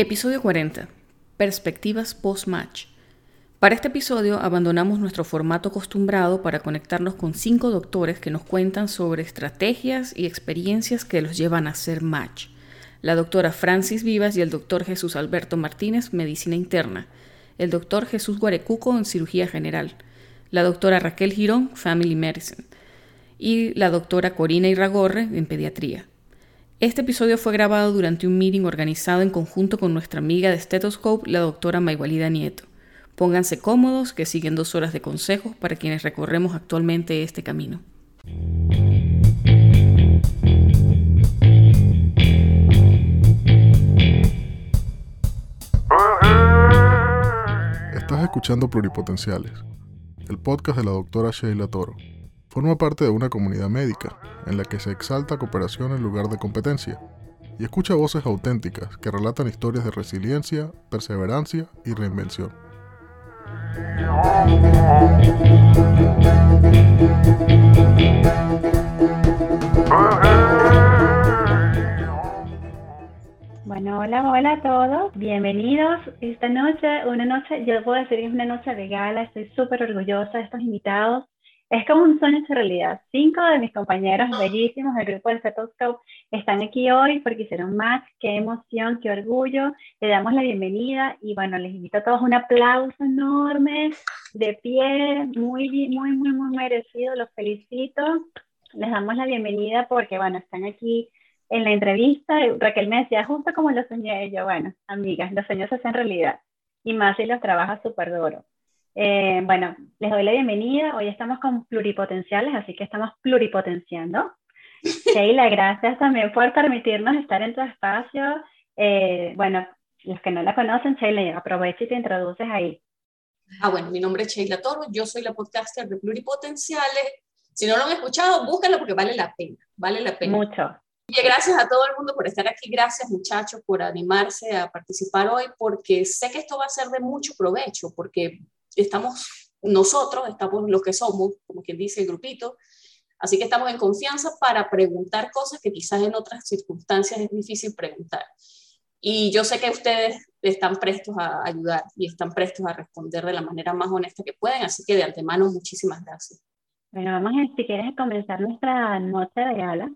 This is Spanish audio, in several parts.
Episodio 40. Perspectivas post-match. Para este episodio abandonamos nuestro formato acostumbrado para conectarnos con cinco doctores que nos cuentan sobre estrategias y experiencias que los llevan a hacer match. La doctora Francis Vivas y el doctor Jesús Alberto Martínez, Medicina Interna. El doctor Jesús Guarecuco en Cirugía General. La doctora Raquel Girón, Family Medicine. Y la doctora Corina Irragorre en Pediatría. Este episodio fue grabado durante un meeting organizado en conjunto con nuestra amiga de Stethoscope, la doctora Maigualida Nieto. Pónganse cómodos que siguen dos horas de consejos para quienes recorremos actualmente este camino. Estás escuchando Pluripotenciales, el podcast de la doctora Sheila Toro. Forma parte de una comunidad médica en la que se exalta cooperación en lugar de competencia y escucha voces auténticas que relatan historias de resiliencia, perseverancia y reinvención. Bueno, hola, hola a todos. Bienvenidos esta noche, una noche, yo puedo decir que es una noche de gala, estoy súper orgullosa de estos invitados. Es como un sueño hecho realidad. Cinco de mis compañeros bellísimos del grupo del Stethoscope están aquí hoy porque hicieron match. Qué emoción, qué orgullo. Le damos la bienvenida y bueno, les invito a todos un aplauso enorme, de pie, muy, muy, muy, muy merecido. Los felicito. Les damos la bienvenida porque bueno, están aquí en la entrevista. Raquel me decía, justo como lo soñé yo, bueno, amigas, los sueños se hacen realidad. Y más si los trabajas súper duro. Eh, bueno, les doy la bienvenida. Hoy estamos con pluripotenciales, así que estamos pluripotenciando. Sheila, gracias también por permitirnos estar en tu espacio. Eh, bueno, los que no la conocen, Sheila, aprovecha y te introduces ahí. Ah, bueno, mi nombre es Sheila Toro, yo soy la podcaster de Pluripotenciales. Si no lo han escuchado, búscalo porque vale la pena, vale la pena. Mucho. Y gracias a todo el mundo por estar aquí, gracias muchachos por animarse a participar hoy, porque sé que esto va a ser de mucho provecho, porque estamos nosotros, estamos los que somos, como quien dice el grupito, así que estamos en confianza para preguntar cosas que quizás en otras circunstancias es difícil preguntar. Y yo sé que ustedes están prestos a ayudar y están prestos a responder de la manera más honesta que pueden, así que de antemano muchísimas gracias. Bueno, vamos a, si quieres, comenzar nuestra noche de gala.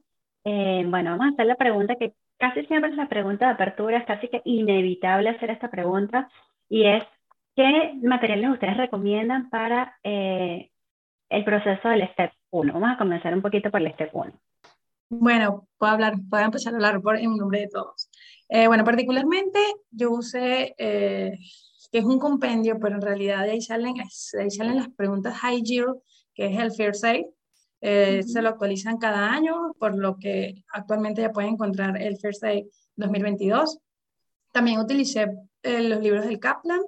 Eh, bueno, vamos a hacer la pregunta que casi siempre es la pregunta de apertura, es casi que inevitable hacer esta pregunta, y es, ¿Qué materiales ustedes recomiendan para eh, el proceso del Step 1? Vamos a comenzar un poquito por el Step 1. Bueno, puedo, hablar, puedo empezar a hablar por, en nombre de todos. Eh, bueno, particularmente yo usé, eh, que es un compendio, pero en realidad de ahí salen, ahí salen las preguntas High Yield, que es el Fair Safe. Se lo actualizan cada año, por lo que actualmente ya pueden encontrar el Fair Safe 2022. También utilicé los libros del Kaplan,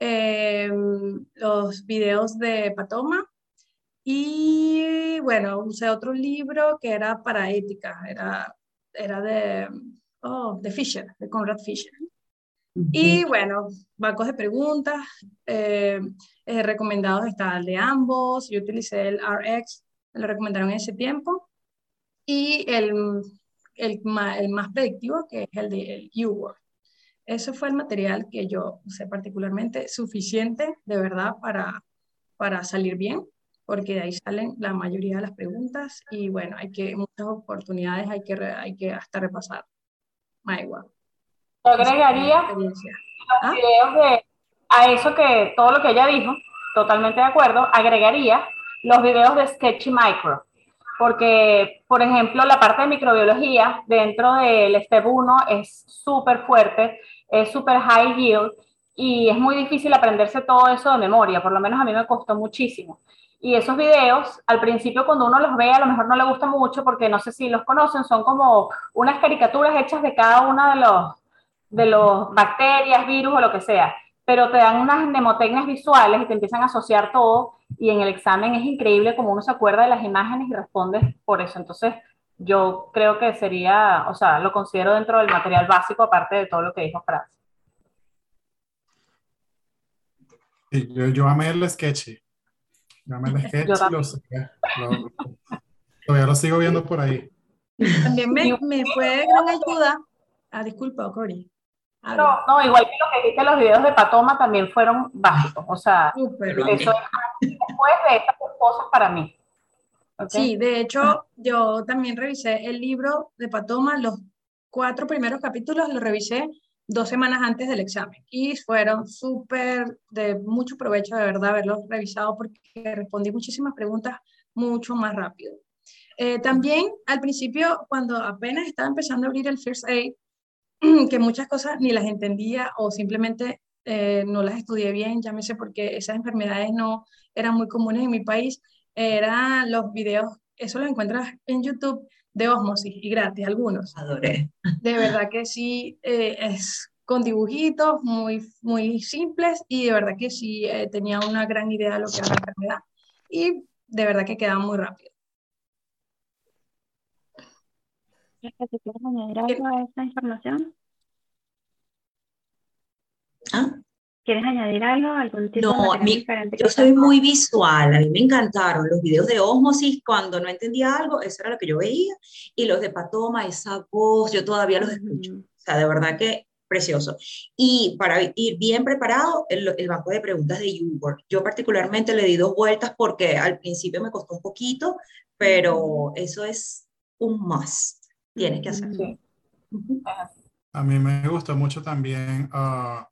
Em, los videos de Patoma y bueno, usé otro libro que era para ética, era, era de, oh, de Fisher, de Conrad Fisher. Y bueno, bancos de preguntas, eh, eh, recomendados está el de ambos, yo utilicé el RX, me lo recomendaron en ese tiempo, y el, el, el más predictivo que es el de UWorld. Eso fue el material que yo usé particularmente, suficiente de verdad para, para salir bien, porque de ahí salen la mayoría de las preguntas y bueno, hay que, muchas oportunidades hay que, hay que hasta repasar. igual. agregaría los ¿Ah? videos de, a eso que, todo lo que ella dijo, totalmente de acuerdo, agregaría los videos de Sketchy Micro porque, por ejemplo, la parte de microbiología dentro del STEP 1 es súper fuerte es súper high yield y es muy difícil aprenderse todo eso de memoria, por lo menos a mí me costó muchísimo. Y esos videos, al principio cuando uno los ve, a lo mejor no le gusta mucho porque no sé si los conocen, son como unas caricaturas hechas de cada una de los, de los bacterias, virus o lo que sea, pero te dan unas mnemotecnias visuales y te empiezan a asociar todo y en el examen es increíble como uno se acuerda de las imágenes y responde por eso. Entonces, yo creo que sería, o sea, lo considero dentro del material básico, aparte de todo lo que dijo Franz. yo, yo amé el sketch. Yo amé el sketch lo, todavía lo sigo viendo por ahí. También me, me fue de gran ayuda. Ah, disculpa, Cory. No, no, igual que lo que dice los videos de Patoma también fueron básicos. O sea, eso es después de estas cosas para mí. Sí, de hecho, yo también revisé el libro de Patoma, los cuatro primeros capítulos los revisé dos semanas antes del examen y fueron súper de mucho provecho de verdad haberlos revisado porque respondí muchísimas preguntas mucho más rápido. Eh, también al principio, cuando apenas estaba empezando a abrir el First Aid, que muchas cosas ni las entendía o simplemente eh, no las estudié bien, llámese porque esas enfermedades no eran muy comunes en mi país, eran los videos, eso lo encuentras en YouTube de Osmosis y gratis, algunos. Adoré. De verdad que sí, eh, es con dibujitos muy, muy simples y de verdad que sí tenía una gran idea de lo que era la enfermedad y de verdad que quedaba muy rápido. ¿Quieres añadir algo a esta información? ¿Ah? ¿Quieres añadir algo? ¿Algún tipo no, yo soy muy visual, a mí me encantaron los videos de Osmosis, cuando no entendía algo, eso era lo que yo veía, y los de Patoma, esa voz, yo todavía los escucho. O sea, de verdad que precioso. Y para ir bien preparado, el, el banco de preguntas de YouWork. Yo particularmente le di dos vueltas porque al principio me costó un poquito, pero eso es un must tienes que hacer. A mí me gustó mucho también uh,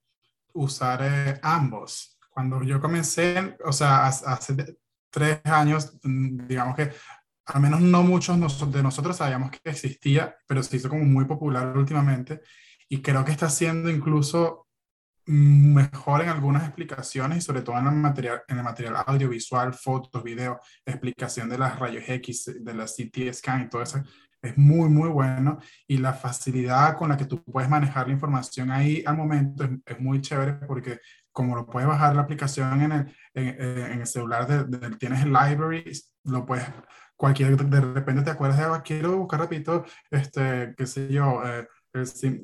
usar eh, ambos. Cuando yo comencé, o sea, hace tres años, mm, digamos que al menos no muchos de nosotros sabíamos que existía, pero se hizo como muy popular últimamente y creo que está siendo incluso mejor en algunas explicaciones y sobre todo en el material, en el material audiovisual, fotos, videos, explicación de las rayos X, de la CT scan y todo eso es muy, muy bueno y la facilidad con la que tú puedes manejar la información ahí al momento es, muy chévere porque como lo puedes bajar la aplicación en el, en, eh, el celular, de, tienes el library, lo puedes, cualquier, de repente te acuerdas de, ah, quiero buscar rapidito, este, qué sé yo, eh,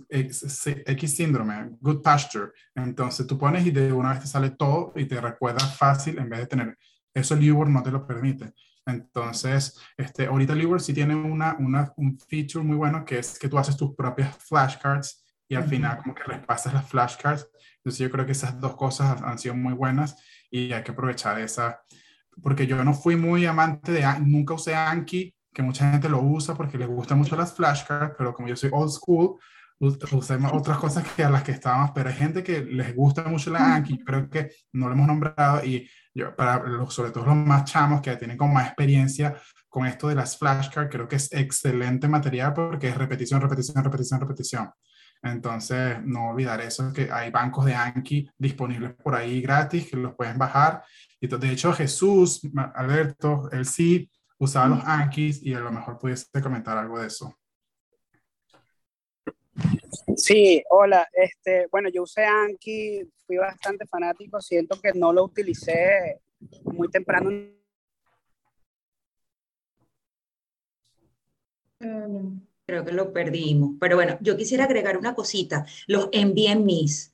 X, síndrome, good pasture. Entonces tú pones y de una vez te sale todo y te recuerda fácil en vez de tener, eso el YouWord no te lo permite. Entonces, este, ahorita Liver sí tiene una, una, un feature muy bueno que es que tú haces tus propias flashcards y al final como que repasas las flashcards. Entonces yo creo que esas dos cosas han sido muy buenas y hay que aprovechar esa, porque yo no fui muy amante de, nunca usé Anki, que mucha gente lo usa porque les gustan mucho las flashcards, pero como yo soy old school, usé otras cosas que a las que estábamos, pero hay gente que les gusta mucho la Anki, creo que no lo hemos nombrado y yo, para los, sobre todo los más chamos que tienen como más experiencia con esto de las flashcards, creo que es excelente material porque es repetición, repetición, repetición, repetición. Entonces, no olvidar eso, que hay bancos de Anki disponibles por ahí gratis que los pueden bajar. Y de hecho, Jesús, Alberto, él sí usaba los Ankis y a lo mejor pudiese comentar algo de eso. Sí, hola. Este, bueno, yo usé Anki, fui bastante fanático, siento que no lo utilicé muy temprano. Creo que lo perdimos. Pero bueno, yo quisiera agregar una cosita. Los mis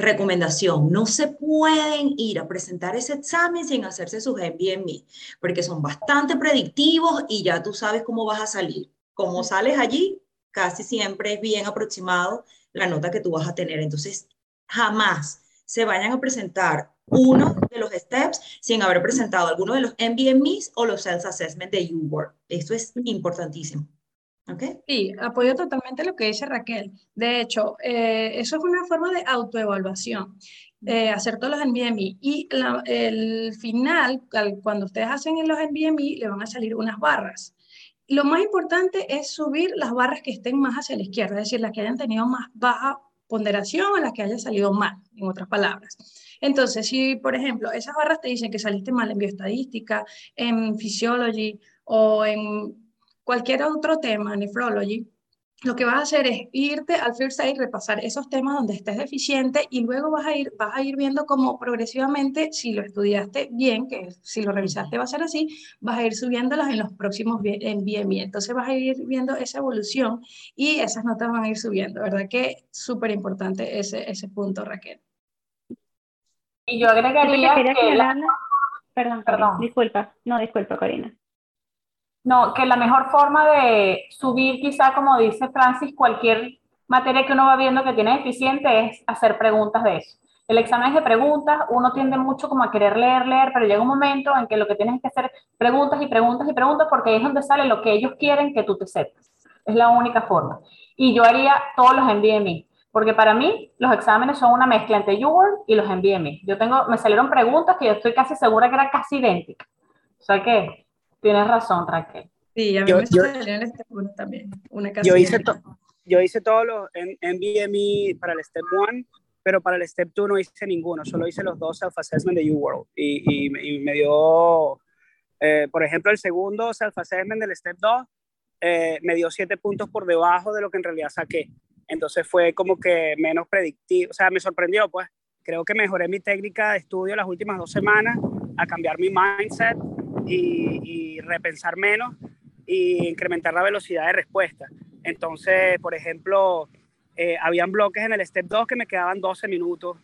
Recomendación, no se pueden ir a presentar ese examen sin hacerse sus mis porque son bastante predictivos y ya tú sabes cómo vas a salir. Como sales allí, casi siempre es bien aproximado la nota que tú vas a tener. Entonces, jamás se vayan a presentar uno de los steps sin haber presentado alguno de los MBMEs o los Self Assessment de UWork. Esto es importantísimo. ¿Okay? Sí, apoyo totalmente lo que dice Raquel. De hecho, eh, eso es una forma de autoevaluación, eh, hacer todos los NBMI. Y el final, cuando ustedes hacen los NBMI, le van a salir unas barras lo más importante es subir las barras que estén más hacia la izquierda, es decir, las que hayan tenido más baja ponderación o las que hayan salido mal, en otras palabras. Entonces, si, por ejemplo, esas barras te dicen que saliste mal en bioestadística, en physiology o en cualquier otro tema, nephrology, lo que vas a hacer es irte al First Aid, repasar esos temas donde estés deficiente y luego vas a ir, vas a ir viendo cómo progresivamente, si lo estudiaste bien, que si lo revisaste va a ser así, vas a ir subiéndolas en los próximos en BMI. Entonces vas a ir viendo esa evolución y esas notas van a ir subiendo. ¿Verdad que súper importante ese, ese punto, Raquel? Y yo agregaría que... Perdón, perdón. Disculpa. No, disculpa, Corina. No, que la mejor forma de subir quizá, como dice Francis, cualquier materia que uno va viendo que tiene deficiente es hacer preguntas de eso. El examen es de preguntas, uno tiende mucho como a querer leer, leer, pero llega un momento en que lo que tienes que hacer preguntas y preguntas y preguntas porque ahí es donde sale lo que ellos quieren que tú te sepas. Es la única forma. Y yo haría todos los NBME, porque para mí los exámenes son una mezcla entre UWorld y los NBME. Yo tengo, me salieron preguntas que yo estoy casi segura que eran casi idénticas. O sea que tienes razón, Raquel. Sí, a mí me salieron este punto también. Una yo, hice yo hice todos los NBME para el Step 1 pero para el Step 2 no hice ninguno, solo hice los dos self-assessment de UWorld y, y, me dio, eh, por ejemplo, el segundo self-assessment del Step 2 eh, me dio siete puntos por debajo de lo que en realidad saqué. Entonces fue como que menos predictivo, o sea, me sorprendió, pues creo que mejoré mi técnica de estudio las últimas dos semanas a cambiar mi mindset y, y repensar menos y incrementar la velocidad de respuesta. Entonces, por ejemplo, eh, habían bloques en el Step 2 que me quedaban 12 minutos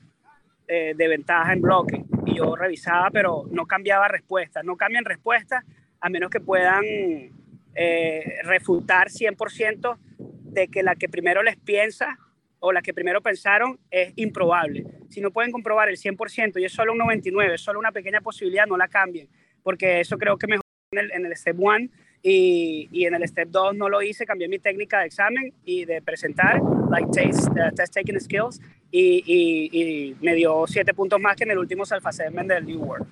eh, de ventaja en bloque y yo revisaba, pero no cambiaba respuesta. No cambian respuesta a menos que puedan eh, refutar 100% de que la que primero les piensa o la que primero pensaron es improbable. Si no pueden comprobar el 100% y es solo un 99, es solo una pequeña posibilidad, no la cambien, porque eso creo que mejor en el, en el Step 1 y, y, en el Step 2 no lo hice, cambié mi técnica de examen y de presentar, like taste, uh, test taking skills, y, y, y, me dio siete puntos más que en el último self-assessment del New World.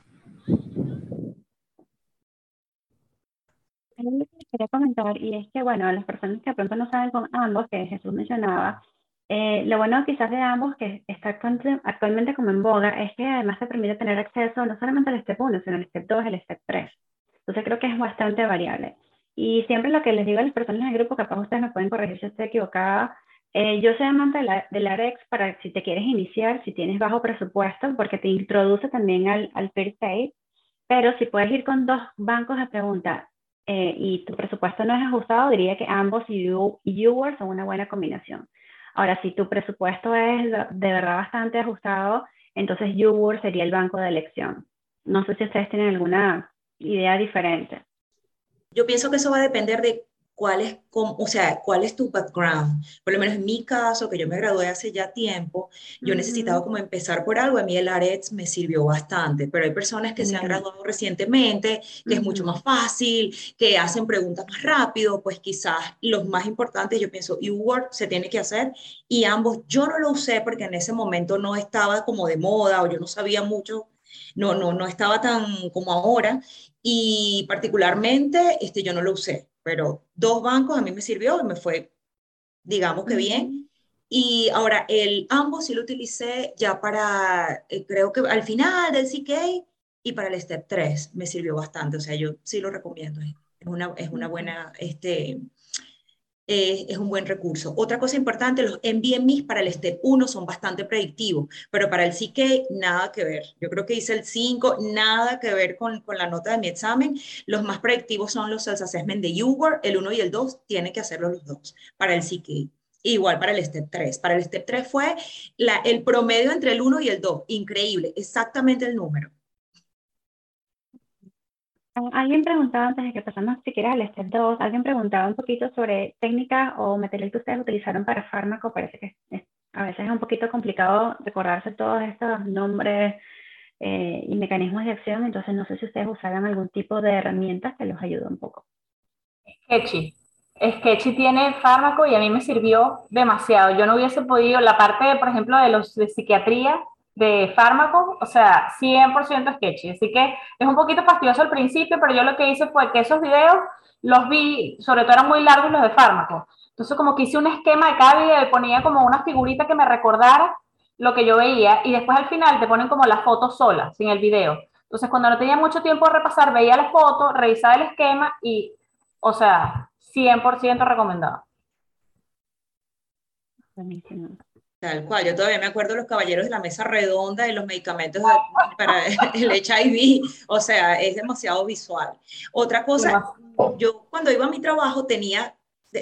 Quería comentar, y es que, bueno, las personas que pronto no saben con ambos, que Jesús mencionaba, eh, lo bueno quizás de ambos, que está actualmente como en boga, es que además te permite tener acceso no solamente al Step 1, sino al Step 2, al Step 3. Entonces creo que es bastante variable. Y siempre lo que les digo a las personas del grupo, capaz ustedes me pueden corregir si estoy equivocada, eh, yo soy amante de la, de REX para si te quieres iniciar, si tienes bajo presupuesto, porque te introduce también al, al Peer pero si puedes ir con dos bancos de preguntas eh, y tu presupuesto no es ajustado, diría que ambos y YouWorld son una buena combinación. Ahora, si tu presupuesto es de verdad bastante ajustado, entonces YouWorld sería el banco de elección. No sé si ustedes tienen alguna idea diferente. Yo pienso que eso va a depender de cuál es, o sea, cuál es tu background. Por lo menos en mi caso, que yo me gradué hace ya tiempo, yo necesitaba como empezar por algo. A mí el ARETS me sirvió bastante, pero hay personas que se han graduado recientemente, que es mucho más fácil, que hacen preguntas más rápido, pues quizás los más importantes, yo pienso, U-Word se tiene que hacer y ambos, yo no lo usé porque en ese momento no estaba como de moda o yo no sabía mucho no, no, no estaba tan como ahora y particularmente este, yo no lo usé, pero dos bancos a mí me sirvió y me fue, digamos que bien. Y ahora, el ambos sí lo utilicé ya para, eh, creo que al final del CK y para el Step 3 me sirvió bastante, o sea, yo sí lo recomiendo, es una, es una buena, este, es un buen recurso. Otra cosa importante, los NBMIs para el STEP 1 son bastante predictivos, pero para el CK nada que ver. Yo creo que hice el 5, nada que ver con, con la nota de mi examen. Los más predictivos son los self-assessment de UWORD, el 1 y el 2, tienen que hacerlo los dos para el CK. Igual para el STEP 3. Para el STEP 3 fue el promedio entre el 1 y el 2. Increíble, exactamente el número. Alguien preguntaba antes de que pasamos siquiera al step 2, alguien preguntaba un poquito sobre técnicas o material que ustedes utilizaron para fármaco. Parece que a veces es un poquito complicado recordarse todos estos nombres eh, y mecanismos de acción, entonces no sé si ustedes usaran algún tipo de herramientas que los ayude un poco. Sketchy. Sketchy tiene fármaco y a mí me sirvió demasiado. Yo no hubiese podido, la parte, por ejemplo, de los de psiquiatría, de fármacos, o sea, 100% sketchy. Así que es un poquito fastidioso al principio, pero yo lo que hice fue que esos videos los vi, sobre todo eran muy largos los de fármacos. Entonces como que hice un esquema de cada video y ponía como una figurita que me recordara lo que yo veía y después al final te ponen como la foto sola, sin el video. Entonces cuando no tenía mucho tiempo de repasar, veía la foto, revisaba el esquema y, o sea, 100% recomendado. Buenísimo. Tal cual, yo todavía me acuerdo de los caballeros de la mesa redonda y los medicamentos para el HIV, o sea, es demasiado visual. Otra cosa, yo cuando iba a mi trabajo tenía,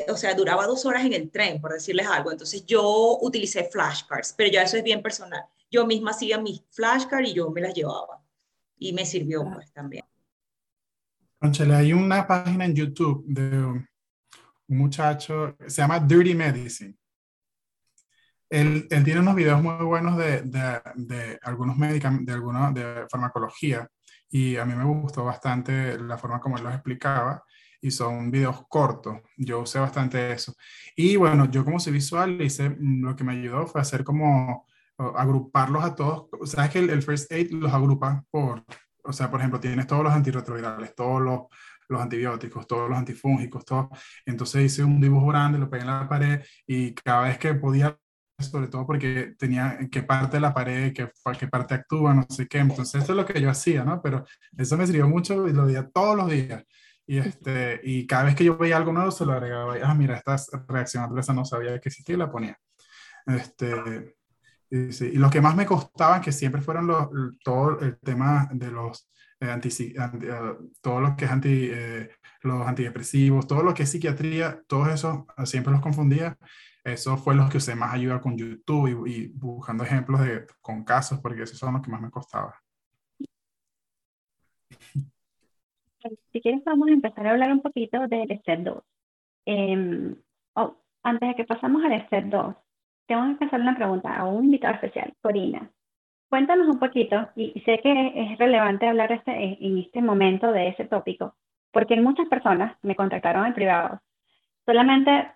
o sea, duraba dos horas en el tren, por decirles algo, entonces yo utilicé flashcards, pero ya eso es bien personal. Yo misma hacía mis flashcards y yo me las llevaba y me sirvió pues también. Conchale, hay una página en YouTube de un muchacho, se llama Dirty Medicine él, tiene unos videos muy buenos de, algunos medicamentos, de alguna de farmacología, y a mí me gustó bastante la forma como él los explicaba, y son videos cortos. Yo usé bastante eso. Y bueno, yo como soy visual, hice, lo que me ayudó fue hacer como agruparlos a todos. Sabes que el, el First Aid los agrupa por, o sea, por ejemplo, tienes todos los antirretrovirales, todos los, los antibióticos, todos los antifúngicos, todo. Entonces hice un dibujo grande, lo pegué en la pared y cada vez que podía, sobre todo porque tenía qué parte de la pared, qué, qué parte actúa, no sé qué. Entonces eso es lo que yo hacía, ¿no? Pero eso me sirvió mucho y lo veía todos los días. Y, este, y cada vez que yo veía algo nuevo, se lo agregaba. Ah, mira, esta reacción adversa no sabía que existía y la ponía. Este, y, sí, y los que más me costaban, que siempre fueron los, todo el tema de los eh, anti, eh, todo lo que es anti, eh, los antidepresivos, todo lo que es psiquiatría, todos esos siempre los confundía. Eso fue los que usé más ayuda con YouTube y, y buscando ejemplos de, con casos, porque esos son los que más me costaba. Si quieres, vamos a empezar a hablar un poquito del Step 2. oh, antes de que pasamos al Step 2, tengo que hacer una pregunta a un invitado especial, Corina. Cuéntanos un poquito, y sé que es relevante hablar este, en este momento de ese tópico, porque muchas personas me contactaron en privado, solamente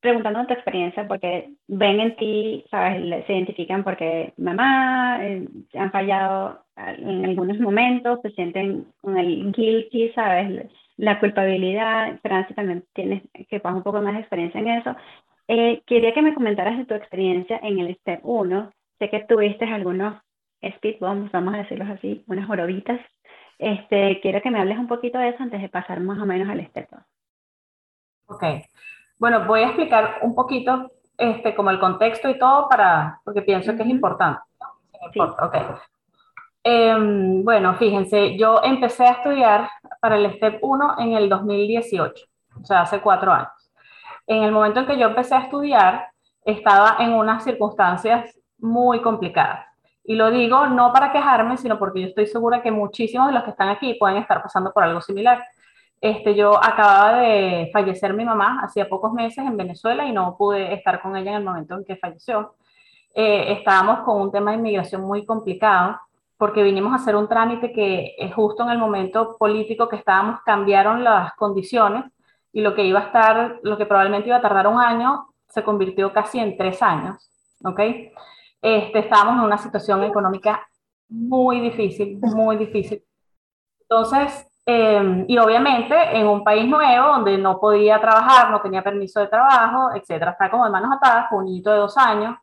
preguntando tu experiencia, porque ven en ti, sabes, se identifican porque mamá, eh, han fallado en algunos momentos, se sienten con el guilty, sabes, la culpabilidad, Francis también tienes que pasar un poco más de experiencia en eso. Eh, quería que me comentaras de tu experiencia en el Step 1. Sé que tuviste algunos speed bumps, vamos a decirlos así, unas jorobitas. Este, quiero que me hables un poquito de eso antes de pasar más o menos al Step 2. Ok. Bueno, voy a explicar un poquito este, como el contexto y todo para, porque pienso que es importante. Sí. Ok. Eh, bueno, fíjense, yo empecé a estudiar para el STEP 1 en el 2018, o sea, hace cuatro años. En el momento en que yo empecé a estudiar, estaba en unas circunstancias muy complicadas. Y lo digo no para quejarme, sino porque yo estoy segura que muchísimos de los que están aquí pueden estar pasando por algo similar. Este, yo acababa de fallecer mi mamá hacía pocos meses en Venezuela y no pude estar con ella en el momento en que falleció. Eh, estábamos con un tema de inmigración muy complicado porque vinimos a hacer un trámite que justo en el momento político que estábamos cambiaron las condiciones y lo que iba a estar, lo que probablemente iba a tardar un año, se convirtió casi en tres años, ¿ok? Este, estábamos en una situación económica muy difícil, muy difícil. Entonces, eh, y obviamente en un país nuevo donde no podía trabajar, no tenía permiso de trabajo, etcétera, está como de manos atadas con un niñito de dos años.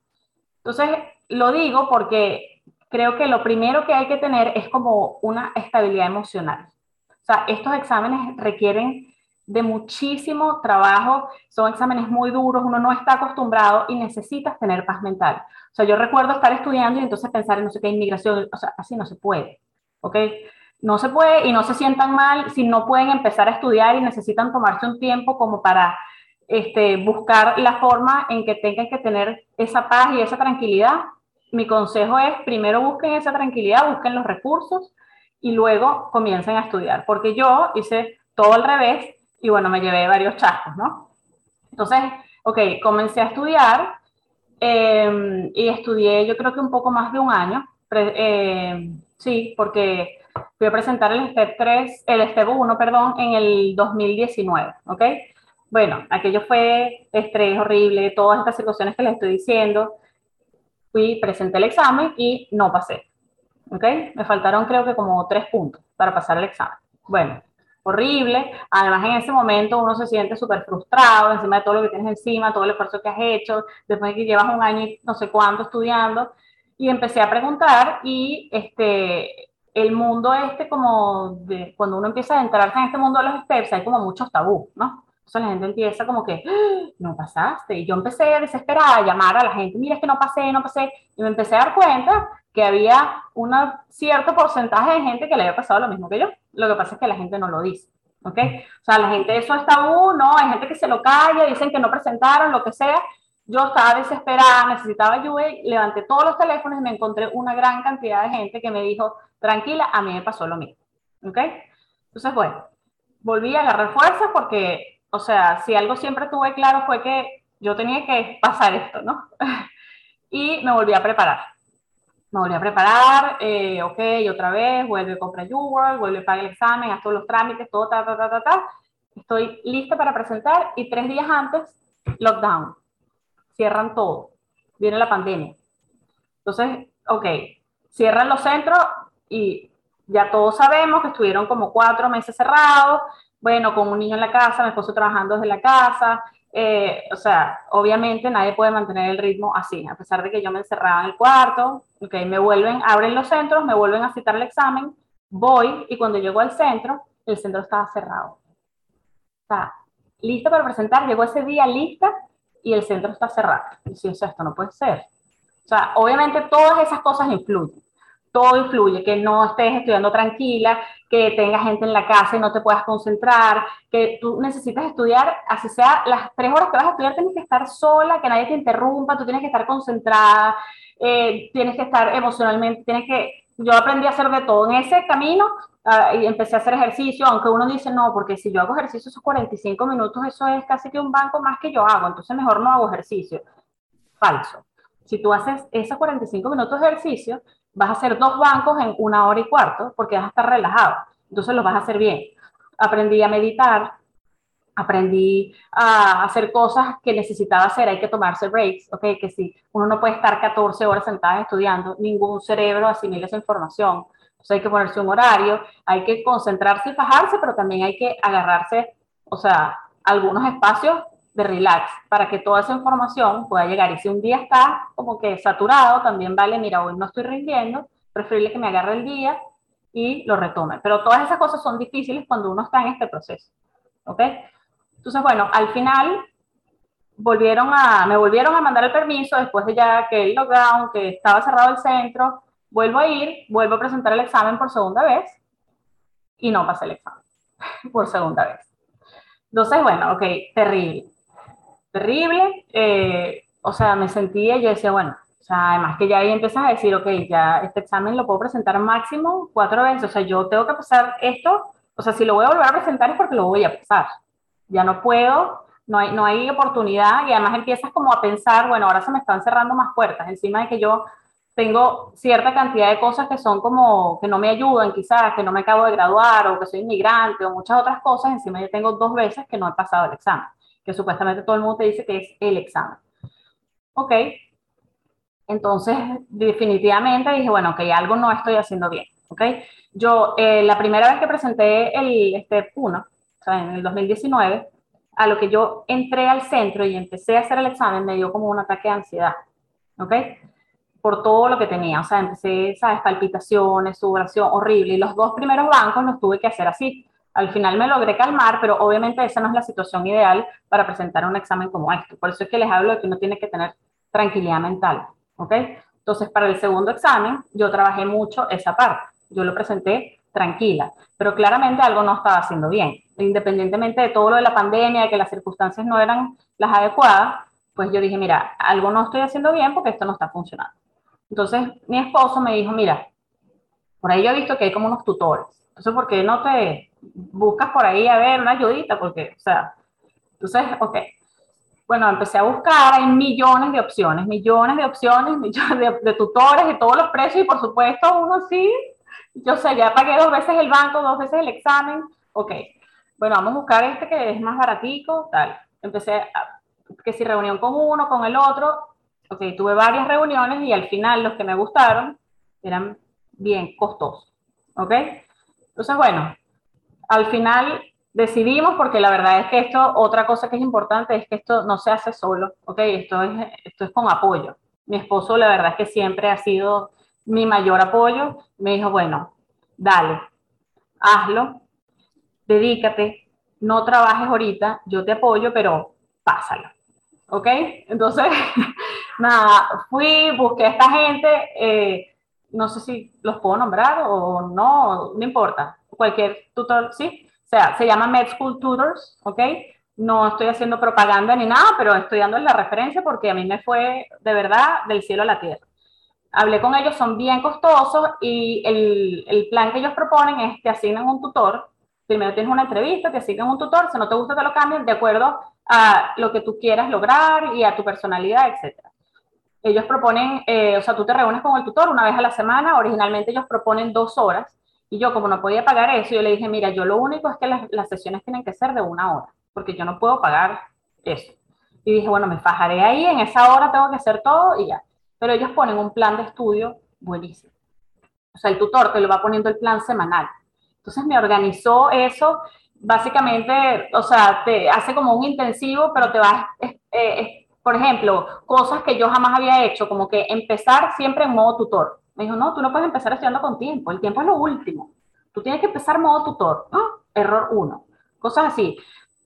Entonces, lo digo porque creo que lo primero que hay que tener es como una estabilidad emocional. O sea, estos exámenes requieren de muchísimo trabajo, son exámenes muy duros, uno no está acostumbrado y necesitas tener paz mental. O sea, yo recuerdo estar estudiando y entonces pensar en no sé qué inmigración, o sea, así no se puede, ¿ok? No se puede y no se sientan mal si no pueden empezar a estudiar y necesitan tomarse un tiempo como para este, buscar la forma en que tengan que tener esa paz y esa tranquilidad. Mi consejo es, primero busquen esa tranquilidad, busquen los recursos y luego comiencen a estudiar, porque yo hice todo al revés y bueno, me llevé varios chascos, ¿no? Entonces, ok, comencé a estudiar eh, y estudié yo creo que un poco más de un año, eh, sí, porque Fui a presentar el STEP 3, el STEP 1, perdón, en el 2019, ¿ok? Bueno, aquello fue estrés horrible, todas estas situaciones que les estoy diciendo. Fui, presenté el examen y no pasé, ¿ok? Me faltaron creo que como tres puntos para pasar el examen. Bueno, horrible. Además, en ese momento uno se siente súper frustrado encima de todo lo que tienes encima, todo el esfuerzo que has hecho, después de que llevas un año y no sé cuánto estudiando. Y empecé a preguntar y este, el mundo este como de, cuando uno empieza a entrarse en este mundo de los steps, hay como muchos tabú, ¿no? Entonces la gente empieza como que, ¡Ah! no pasaste. Y yo empecé a desesperada a llamar a la gente, mira, es que no pasé, no pasé. Y me empecé a dar cuenta que había un cierto porcentaje de gente que le había pasado lo mismo que yo. Lo que pasa es que la gente no lo dice, ¿ok? O sea, la gente, eso es tabú, ¿no? Hay gente que se lo calla, dicen que no presentaron, lo que sea. Yo estaba desesperada, necesitaba ayuda, levanté todos los teléfonos y me encontré una gran cantidad de gente que me dijo, tranquila, a mí me pasó lo mismo. ¿Ok? Entonces, bueno, volví a agarrar fuerza porque, o sea, si algo siempre tuve claro fue que yo tenía que pasar esto, ¿no? y me volví a preparar. Me volví a preparar, eh, ok, otra vez, vuelve a comprar YouWorld, vuelve a pagar el examen, haz todos los trámites, todo, ta, ta, ta, ta, ta. Estoy lista para presentar y tres días antes, lockdown. Cierran todo. Viene la pandemia. Entonces, ok, cierran los centros y ya todos sabemos que estuvieron como cuatro meses cerrados, bueno, con un niño en la casa, mi esposo trabajando desde la casa, eh, o sea, obviamente nadie puede mantener el ritmo así, a pesar de que yo me encerraba en el cuarto, ok, me vuelven, abren los centros, me vuelven a citar el examen, voy y cuando llego al centro, el centro estaba cerrado. O sea, lista para presentar, llegó ese día lista y el centro está cerrado. Y si, o sea, esto no puede ser. O sea, obviamente todas esas cosas influyen todo influye, que no estés estudiando tranquila, que tengas gente en la casa y no te puedas concentrar, que tú necesitas estudiar, así sea las tres horas que vas a estudiar, tienes que estar sola, que nadie te interrumpa, tú tienes que estar concentrada, eh, tienes que estar emocionalmente, tienes que, yo aprendí a hacer de todo en ese camino uh, y empecé a hacer ejercicio, aunque uno dice, no, porque si yo hago ejercicio esos 45 minutos, eso es casi que un banco más que yo hago, entonces mejor no hago ejercicio. Falso. Si tú haces esos 45 minutos de ejercicio, vas a hacer dos bancos en una hora y cuarto porque vas a estar relajado. Entonces lo vas a hacer bien. Aprendí a meditar, aprendí a hacer cosas que necesitaba hacer, hay que tomarse breaks, ¿ok? Que si uno no puede estar 14 horas sentada estudiando, ningún cerebro asimila esa información. Entonces hay que ponerse un horario, hay que concentrarse y fajarse, pero también hay que agarrarse, o sea, algunos espacios de relax para que toda esa información pueda llegar. Y si un día está como que saturado, también vale, mira, hoy no estoy rindiendo, preferible que me agarre el día y lo retome. Pero todas esas cosas son difíciles cuando uno está en este proceso. ¿Ok? Entonces, bueno, al final volvieron a, me volvieron a mandar el permiso después de ya que el lockdown, que estaba cerrado el centro, vuelvo a ir, vuelvo a presentar el examen por segunda vez y no pasé el examen por segunda vez. Entonces, bueno, ok, terrible terrible. Eh, o sea, me sentía, yo decía, bueno, o sea, además que ya ahí empiezas a decir, ok, ya este examen lo puedo presentar máximo cuatro veces, o sea, yo tengo que pasar esto, o sea, si lo voy a volver a presentar es porque lo voy a pasar. Ya no puedo, no hay, no hay oportunidad y además empiezas como a pensar, bueno, ahora se me están cerrando más puertas, encima de que yo tengo cierta cantidad de cosas que son como que no me ayudan quizás, que no me acabo de graduar o que soy inmigrante o muchas otras cosas, encima yo tengo dos veces que no he pasado el examen que supuestamente todo el mundo te dice que es el examen. Ok, entonces definitivamente dije, bueno, ok, algo no estoy haciendo bien. Ok, yo eh, la primera vez que presenté el este 1, o sea, en el 2019, a lo que yo entré al centro y empecé a hacer el examen, me dio como un ataque de ansiedad. ¿Ok? Por todo lo que tenía. O sea, empecé, ¿sabes? Palpitaciones, sudoración, horrible. Y los dos primeros bancos los tuve que hacer así. Al final me logré calmar, pero obviamente esa no es la situación ideal para presentar un examen como este. Por eso es que les hablo de que uno tiene que tener tranquilidad mental, ¿ok? Entonces, para el segundo examen, yo trabajé mucho esa parte. Yo lo presenté tranquila, pero claramente algo no estaba haciendo bien. Independientemente de todo lo de la pandemia, de que las circunstancias no eran las adecuadas, pues yo dije, mira, algo no estoy haciendo bien porque esto no está funcionando. Entonces, mi esposo me dijo, mira, por ahí yo he visto que hay como unos tutores. Entonces, ¿por qué no te buscas por ahí a ver una ayudita? Porque, o sea, entonces, ok. Bueno, empecé a buscar, hay millones de opciones, millones de opciones, millones de, tutores de todos los precios y por supuesto uno sí, yo sé, ya pagué dos veces el banco, dos veces el examen, ok. Bueno, vamos a buscar este que es más baratico, tal. Empecé a, que si reunión con uno, con el otro, ok, tuve varias reuniones y al final los que me gustaron eran bien costosos, ok. Entonces, bueno, al final decidimos, porque la verdad es que esto, otra cosa que es importante es que esto no se hace solo, ¿ok? Esto es, esto es con apoyo. Mi esposo, la verdad es que siempre ha sido mi mayor apoyo. Me dijo, bueno, dale, hazlo, dedícate, no trabajes ahorita, yo te apoyo, pero pásalo. ¿Ok? Entonces, nada, fui, busqué a esta gente, eh, no sé si los puedo nombrar o no, no importa, cualquier tutor, ¿sí? O sea, se llama Med School Tutors, ¿ok? No estoy haciendo propaganda ni nada, pero estoy dando la referencia porque a mí me fue de verdad del cielo a la tierra. Hablé con ellos, son bien costosos y el, el plan que ellos proponen es que asignan un tutor. Primero tienes una entrevista, te asignan un tutor, si no te gusta te lo cambian de acuerdo a lo que tú quieras lograr y a tu personalidad, etc. ellos proponen, eh, o sea, tú te reúnes con el tutor una vez a la semana, originalmente ellos proponen dos horas, y yo como no podía pagar eso, yo le dije, mira, yo lo único es que las, las sesiones tienen que ser de una hora, porque yo no puedo pagar eso. Y dije, bueno, me fajaré ahí, en esa hora tengo que hacer todo y ya. Pero ellos ponen un plan de estudio buenísimo. O sea, el tutor te lo va poniendo el plan semanal. Entonces me organizó eso, básicamente, o sea, te hace como un intensivo, pero te vas, eh, por ejemplo, cosas que yo jamás había hecho, como que empezar siempre en modo tutor. Me dijo, no, tú no puedes empezar estudiando con tiempo, el tiempo es lo último. Tú tienes que empezar modo tutor, ¿no? Error uno. Cosas así.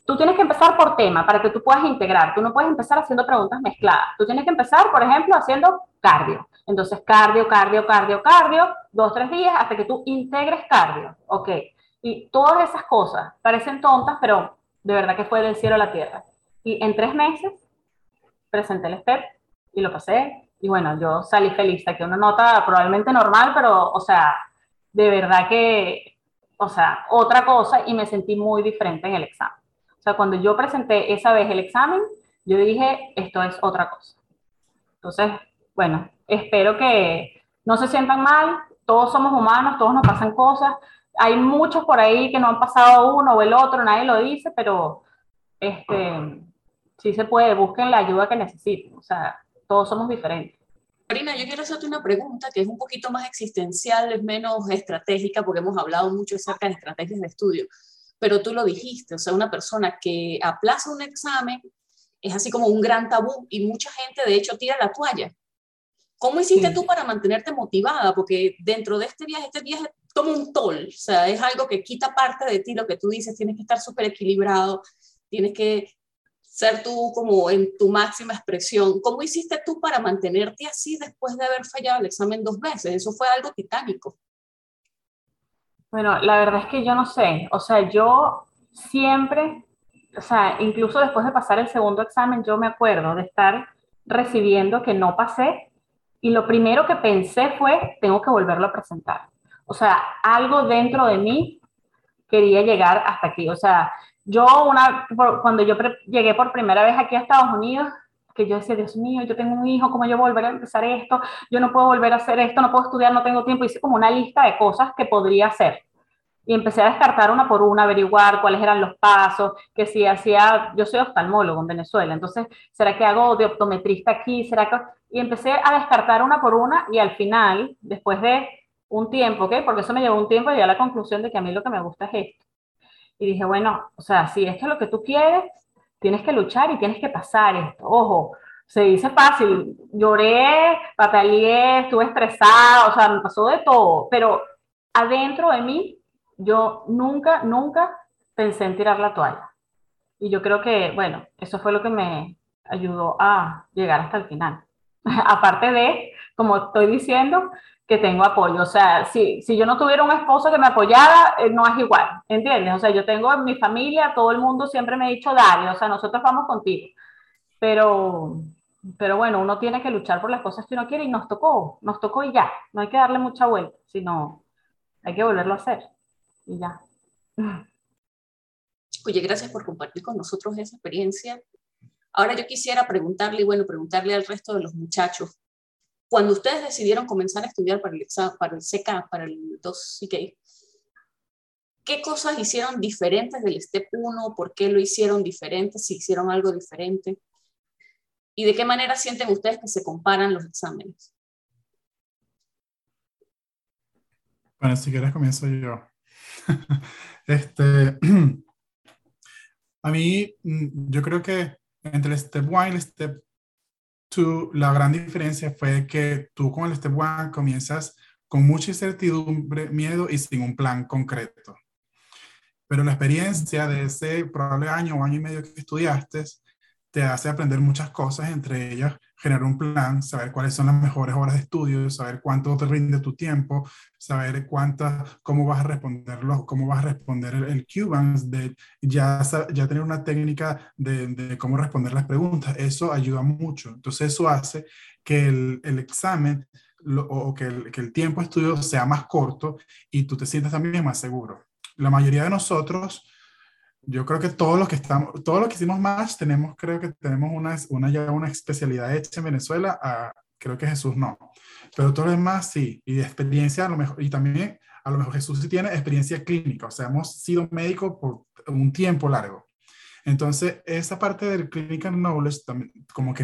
Tú tienes que empezar por tema para que tú puedas integrar. Tú no puedes empezar haciendo preguntas mezcladas. Tú tienes que empezar, por ejemplo, haciendo cardio. Entonces, cardio, cardio, cardio, cardio, dos, tres días hasta que tú integres cardio. Ok. Y todas esas cosas parecen tontas, pero de verdad que fue del cielo a la tierra. Y en tres meses presenté el STEP y lo pasé. Y bueno, yo salí feliz. Saqué una nota probablemente normal, pero, o sea, de verdad que, o sea, otra cosa y me sentí muy diferente en el examen. O sea, cuando yo presenté esa vez el examen, yo dije, esto es otra cosa. Entonces, bueno, espero que no se sientan mal, todos somos humanos, todos nos pasan cosas. Hay muchos por ahí que no han pasado uno o el otro, nadie lo dice, pero este, sí se puede, busquen la ayuda que necesiten. O sea, todos somos diferentes. Karina, yo quiero hacerte una pregunta que es un poquito más existencial, es menos estratégica, porque hemos hablado mucho acerca de estrategias de estudio pero tú lo dijiste, o sea, una persona que aplaza un examen es así como un gran tabú y mucha gente de hecho tira la toalla. ¿Cómo hiciste tú para mantenerte motivada? Porque dentro de este viaje, este viaje toma un tol, o sea, es algo que quita parte de ti, lo que tú dices, tienes que estar súper equilibrado, tienes que ser tú como en tu máxima expresión. ¿Cómo hiciste tú para mantenerte así después de haber fallado el examen dos veces? Eso fue algo titánico. Bueno, la verdad es que yo no sé, o sea, yo siempre, o sea, incluso después de pasar el segundo examen, yo me acuerdo de estar recibiendo que no pasé y lo primero que pensé fue, tengo que volverlo a presentar. O sea, algo dentro de mí quería llegar hasta aquí. O sea, yo una, cuando yo llegué por primera vez aquí a Estados Unidos, que yo decía, Dios mío, yo tengo un hijo, ¿cómo yo volver a empezar esto? Yo no puedo volver a hacer esto, no puedo estudiar, no tengo tiempo. Hice como una lista de cosas que podría hacer. Y empecé a descartar una por una, averiguar cuáles eran los pasos, que si hacía, yo soy oftalmólogo en Venezuela, entonces, ¿será que hago de optometrista aquí? ¿Será que...? Y empecé a descartar una por una y al final, después de un tiempo, ¿ok? Porque eso me llevó un tiempo, llegué a la conclusión de que a mí lo que me gusta es esto. Y dije, bueno, o sea, si esto es lo que tú quieres, tienes que luchar y tienes que pasar esto. Ojo, se dice fácil, lloré, pataleé, estuve estresada, o sea, me pasó de todo, pero adentro de mí yo nunca, nunca pensé en tirar la toalla. Y yo creo que, bueno, eso fue lo que me ayudó a llegar hasta el final. Aparte de, como estoy diciendo, que tengo apoyo. O sea, si, si yo no tuviera un esposo que me apoyara, eh, no es igual, ¿entiendes? O sea, yo tengo en mi familia, todo el mundo siempre me ha dicho, dale, o sea, nosotros vamos contigo. Pero, pero bueno, uno tiene que luchar por las cosas que uno quiere y nos tocó, nos tocó y ya. No hay que darle mucha vuelta, sino hay que volverlo a hacer y ya. Oye, gracias por compartir con nosotros esa experiencia. Ahora yo quisiera preguntarle, bueno, preguntarle al resto de los muchachos, cuando ustedes decidieron comenzar a estudiar para el, para el CK, para el 2CK, ¿qué cosas hicieron diferentes del STEP 1? ¿Por qué lo hicieron diferente? Si hicieron algo diferente. ¿Y de qué manera sienten ustedes que se comparan los exámenes? Bueno, si quieres comienzo yo. este, a mí, mm, yo creo que entre el Step 1 y el Step la gran diferencia fue que tú con el Step One comienzas con mucha incertidumbre, miedo y sin un plan concreto. Pero la experiencia de ese probable año o año y medio que estudiaste te hace aprender muchas cosas, entre ellas generar un plan, saber cuáles son las mejores horas de estudio, saber cuánto te rinde tu tiempo, saber cuántas, cómo vas a responderlo, cómo vas a responder el, el de ya, ya tener una técnica de, de, cómo responder las preguntas. Eso ayuda mucho. Entonces eso hace que el, el examen o que el, que el tiempo de estudio sea más corto y tú te sientas también más seguro. La mayoría de nosotros yo creo que todos los que estamos, todos los que hicimos más, tenemos, creo que tenemos una, una ya una especialidad hecha en Venezuela a, creo que Jesús no. Pero todo lo demás sí, y de experiencia a lo mejor, y también a lo mejor Jesús sí tiene experiencia clínica, o sea, hemos sido médicos por un tiempo largo. Entonces, esa parte del clinical knowledge también, como que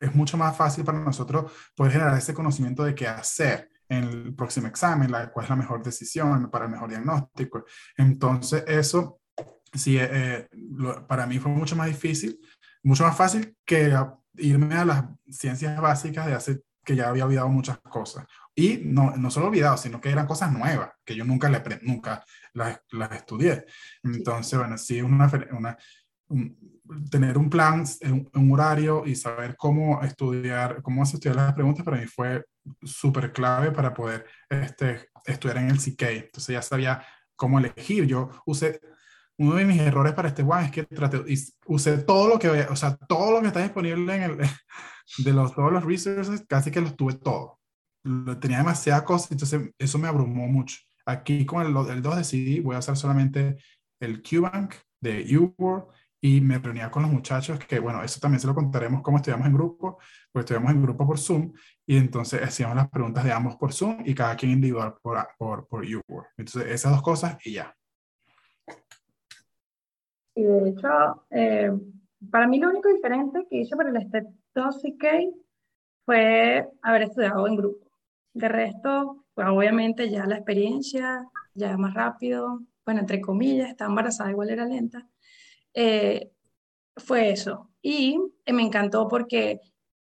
es mucho más fácil para nosotros poder generar ese conocimiento de qué hacer en el próximo examen, la, cuál es la mejor decisión para el mejor diagnóstico. Entonces, eso sí, eh, eh, para mí fue mucho más difícil, mucho más fácil que irme a las ciencias básicas de hace que ya había olvidado muchas cosas. Y no, no solo olvidado, sino que eran cosas nuevas, que yo nunca, le, nunca las, las estudié. Entonces, bueno, sí, una, una, tener un plan, un, horario y saber cómo estudiar, cómo estudiar las preguntas para mí fue súper clave para poder este, estudiar en el CK. Entonces ya sabía cómo elegir. Yo usé, uno de mis errores para este one es que traté, usé todo lo que, o sea, todo lo que está disponible en el, de los, todos los resources, casi que los tuve todo. Tenía demasiadas cosas, entonces eso me abrumó mucho. Aquí con el, el 2 decidí, voy a hacer solamente el QBank de UWorld y me reunía con los muchachos, que bueno, eso también se lo contaremos cómo estudiamos en grupo, pues estudiamos en grupo por Zoom, y entonces hacíamos las preguntas de ambos por Zoom y cada quien individual por, por, por YouWorld. Entonces, esas dos cosas y ya. Y de hecho, eh, para mí lo único diferente que hice para el Step 2 CK fue haber estudiado en grupo. De resto, pues obviamente ya la experiencia, ya más rápido, bueno, entre comillas, estaba embarazada, igual era lenta, eh, fue eso. Y me encantó porque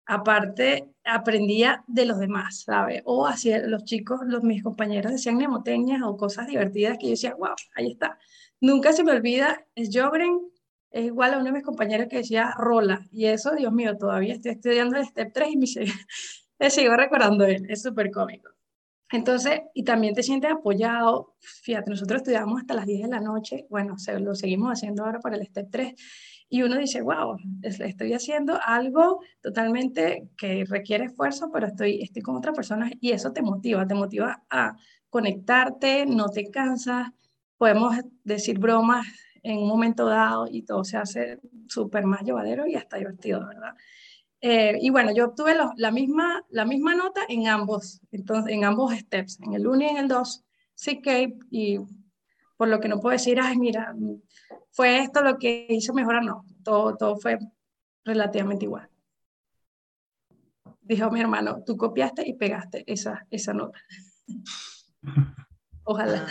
aparte aprendía de los demás, ¿sabes? O hacía los chicos, los, mis compañeros decían mnemotecnias o cosas divertidas que yo decía, wow, ahí está. Nunca se me olvida, es Jogren, es igual a uno de mis compañeros que decía Rola, y eso, Dios mío, todavía estoy estudiando el Step 3 y me sigo, sigo recordando él, es súper cómico. Entonces, y también te sientes apoyado. Fíjate, nosotros estudiamos hasta las 10 de la noche, bueno, se, lo seguimos haciendo ahora para el STEP 3, y uno dice, wow, estoy haciendo algo totalmente que requiere esfuerzo, pero estoy, estoy con otra persona y eso te motiva, te motiva a conectarte, no te cansas, podemos decir bromas en un momento dado y todo se hace súper más llevadero y hasta divertido, ¿verdad? Eh, y bueno, yo obtuve la, misma, la misma nota en ambos, entonces, en ambos steps, en el 1 y en el 2, CK, y por lo que no puedo decir, ay, mira, fue esto lo que hizo mejorar, no, todo, todo fue relativamente igual. Dijo mi hermano, tú copiaste y pegaste esa, esa nota. Ojalá.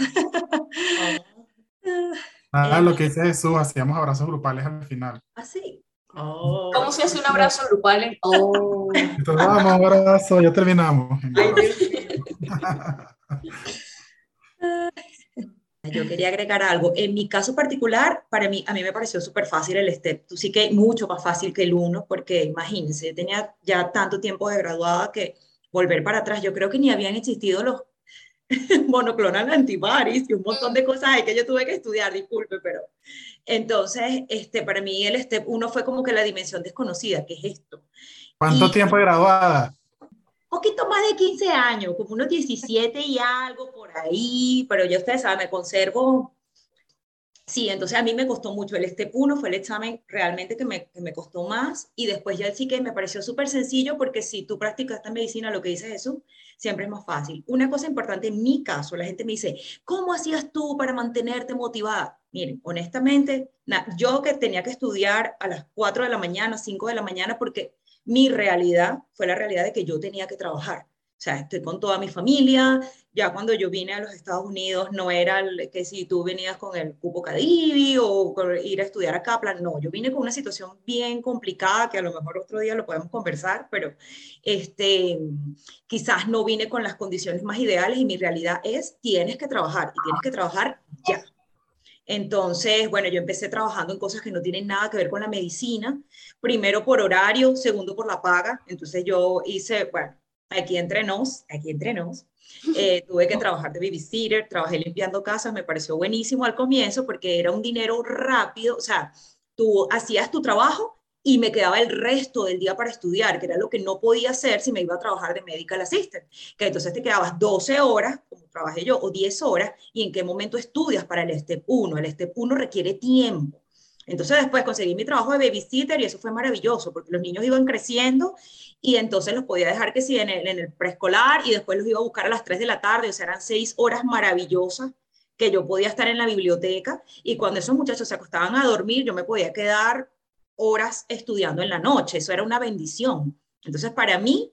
Ah, lo que dice Jesús, hacíamos abrazos grupales al final. ¿Ah, sí? Oh. ¿Cómo se hace un abrazo grupal? Oh. Entonces, vamos, abrazo, ya terminamos. Yo quería agregar algo. En mi caso particular, para mí, a mí me pareció súper fácil el STEP. Tú sí que mucho más fácil que el 1, porque imagínense, yo tenía ya tanto tiempo de graduada que volver para atrás, yo creo que ni habían existido los monoclonal antibodies y un montón de cosas que yo tuve que estudiar, disculpe, pero entonces, este, para mí el step 1 fue como que la dimensión desconocida, que es esto. ¿Cuánto tiempo de graduada? Un poquito más de 15 años, como unos 17 y algo por ahí, pero ya ustedes saben, me conservo Sí, entonces a mí me costó mucho. El STEP 1 fue el examen realmente que me, que me costó más y después ya sí que me pareció súper sencillo porque si tú practicas esta medicina, lo que dice Jesús, siempre es más fácil. Una cosa importante en mi caso, la gente me dice, ¿cómo hacías tú para mantenerte motivada? Miren, honestamente, yo que tenía que estudiar a las 4 de la mañana, 5 de la mañana, porque mi realidad fue la realidad de que yo tenía que trabajar. O sea, estoy con toda mi familia. Ya cuando yo vine a los Estados Unidos no era que si tú venías con el cupo Cadivi o ir a estudiar a Kaplan, no, yo vine con una situación bien complicada que a lo mejor otro día lo podemos conversar, pero este, quizás no vine con las condiciones más ideales y mi realidad es tienes que trabajar y tienes que trabajar ya. Entonces, bueno, yo empecé trabajando en cosas que no tienen nada que ver con la medicina, primero por horario, segundo por la paga. Entonces yo hice, bueno, aquí entre nos, aquí entre nos, eh, tuve que trabajar de babysitter, trabajé limpiando casas, me pareció buenísimo al comienzo porque era un dinero rápido, o sea, tú hacías tu trabajo y me quedaba el resto del día para estudiar, que era lo que no podía hacer si me iba a trabajar de medical assistant, que entonces te quedabas 12 horas, como trabajé yo, o 10 horas, y en qué momento estudias para el STEP 1. El STEP 1 requiere tiempo. Entonces después conseguí mi trabajo de babysitter y eso fue maravilloso porque los niños iban creciendo y entonces los podía dejar que sí en el, preescolar y después los iba a buscar a las 3 de la tarde, o sea, eran seis horas maravillosas que yo podía estar en la biblioteca y cuando esos muchachos se acostaban a dormir, yo me podía quedar horas estudiando en la noche, eso era una bendición. Entonces, para mí,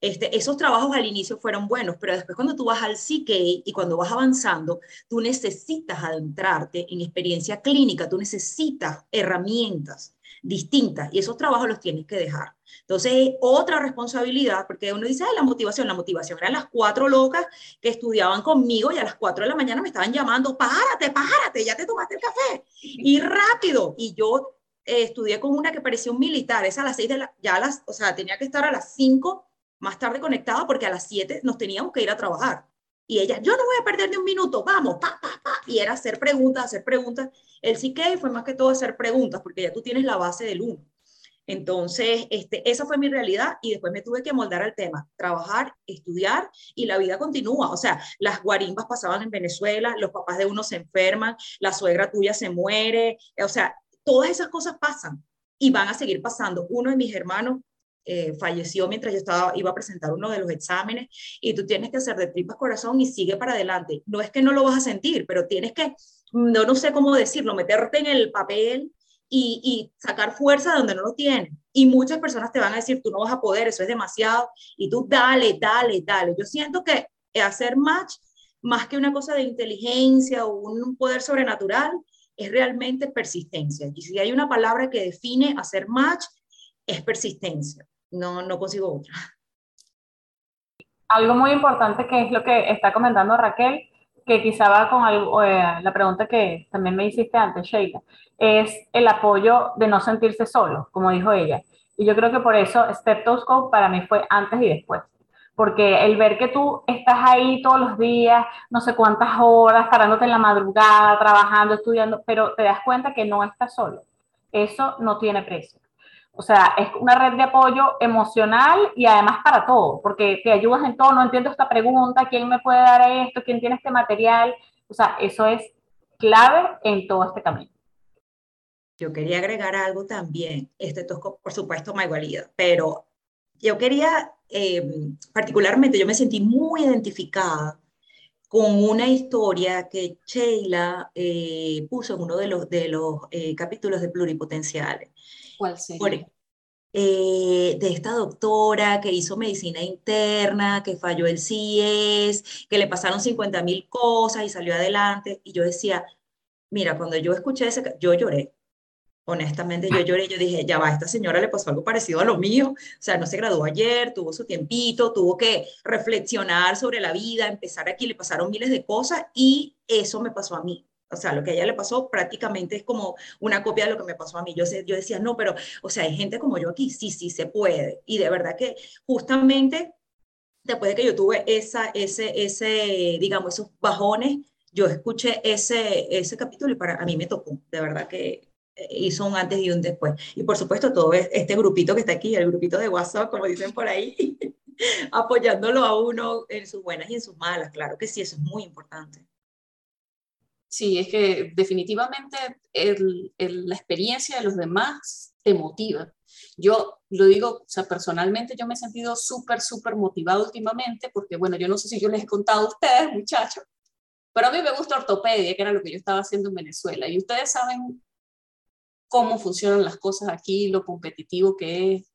este, esos trabajos al inicio fueron buenos, pero después cuando tú vas al CK y cuando vas avanzando, tú necesitas adentrarte en experiencia clínica, tú necesitas herramientas distintas y esos trabajos los tienes que dejar. Entonces, otra responsabilidad, porque uno dice, la motivación, la motivación eran las cuatro locas que estudiaban conmigo y a las cuatro de la mañana me estaban llamando, párate, párate, ya te tomaste el café. Y rápido. Y yo eh, estudié con una que parecía un militar, es a las seis de la, ya las, o sea, tenía que estar a las cinco más tarde conectada porque a las 7 nos teníamos que ir a trabajar. Y ella, yo no voy a perder ni un minuto, vamos, pa, pa, pa. Y era hacer preguntas, hacer preguntas. El CK fue más que todo hacer preguntas porque ya tú tienes la base del uno. Entonces, este, esa fue mi realidad y después me tuve que moldar al tema, trabajar, estudiar y la vida continúa. O sea, las guarimbas pasaban en Venezuela, los papás de uno se enferman, la suegra tuya se muere, o sea, todas esas cosas pasan y van a seguir pasando. Uno de mis hermanos eh, falleció mientras yo estaba, iba a presentar uno de los exámenes y tú tienes que hacer de tripas corazón y sigue para adelante. No es que no lo vas a sentir, pero tienes que, no, no sé cómo decirlo, meterte en el papel y, y sacar fuerza donde no lo tienes. Y muchas personas te van a decir, tú no vas a poder, eso es demasiado, y tú dale, dale, dale. Yo siento que hacer match, más que una cosa de inteligencia o un poder sobrenatural, es realmente persistencia. Y si hay una palabra que define hacer match, es persistencia no, no consigo otra. Algo muy importante que es lo que está comentando Raquel, que quizá va con eh, la pregunta que también me hiciste antes, Sheila, es el apoyo de no sentirse solo, como dijo ella. Y yo creo que por eso Steptoscope para mí fue antes y después. Porque el ver que tú estás ahí todos los días, no sé cuántas horas, parándote en la madrugada, trabajando, estudiando, pero te das cuenta que no estás solo. Eso no tiene precio. O sea, es una red de apoyo emocional y además para todo, porque te ayudas en todo, no entiendo esta pregunta, ¿quién me puede dar esto? ¿Quién tiene este material? O sea, eso es clave en todo este camino. Yo quería agregar algo también, este tosco, por supuesto, más igualidad, pero yo quería, eh, particularmente, yo me sentí muy identificada con una historia que Sheila eh, puso en uno de los, de los eh, capítulos de Pluripotenciales. ¿Cuál sería? Eh, de esta doctora que hizo medicina interna, que falló el CIES, que le pasaron 50 mil cosas y salió adelante. Y yo decía, mira, cuando yo escuché ese, yo lloré. Honestamente, yo lloré, yo dije, ya va, esta señora le pasó algo parecido a lo mío, o sea, no se graduó ayer, tuvo su tiempito, tuvo que reflexionar sobre la vida, empezar aquí, le pasaron miles de cosas y eso me pasó a mí o sea, lo que a ella le pasó prácticamente es como una copia de lo que me pasó a mí. Yo, yo decía, no, pero, o sea, hay gente como yo aquí, sí, sí se puede. Y de verdad que justamente después de que yo tuve esa, ese, ese, digamos, esos bajones, yo escuché ese, ese capítulo y para a mí me tocó, de verdad que hizo un antes y un después. Y por supuesto, todo este grupito que está aquí, el grupito de WhatsApp, como dicen por ahí, apoyándolo a uno en sus buenas y en sus malas. Claro que sí, eso es muy importante. Sí, es que definitivamente la experiencia de los demás te motiva. Yo lo digo, o sea, personalmente yo me he sentido súper, súper motivado últimamente porque, bueno, yo no sé si yo les he contado a ustedes, muchachos, pero a mí me gusta ortopedia, que era lo que yo estaba haciendo en Venezuela. Y ustedes saben cómo funcionan las cosas aquí, lo competitivo que es,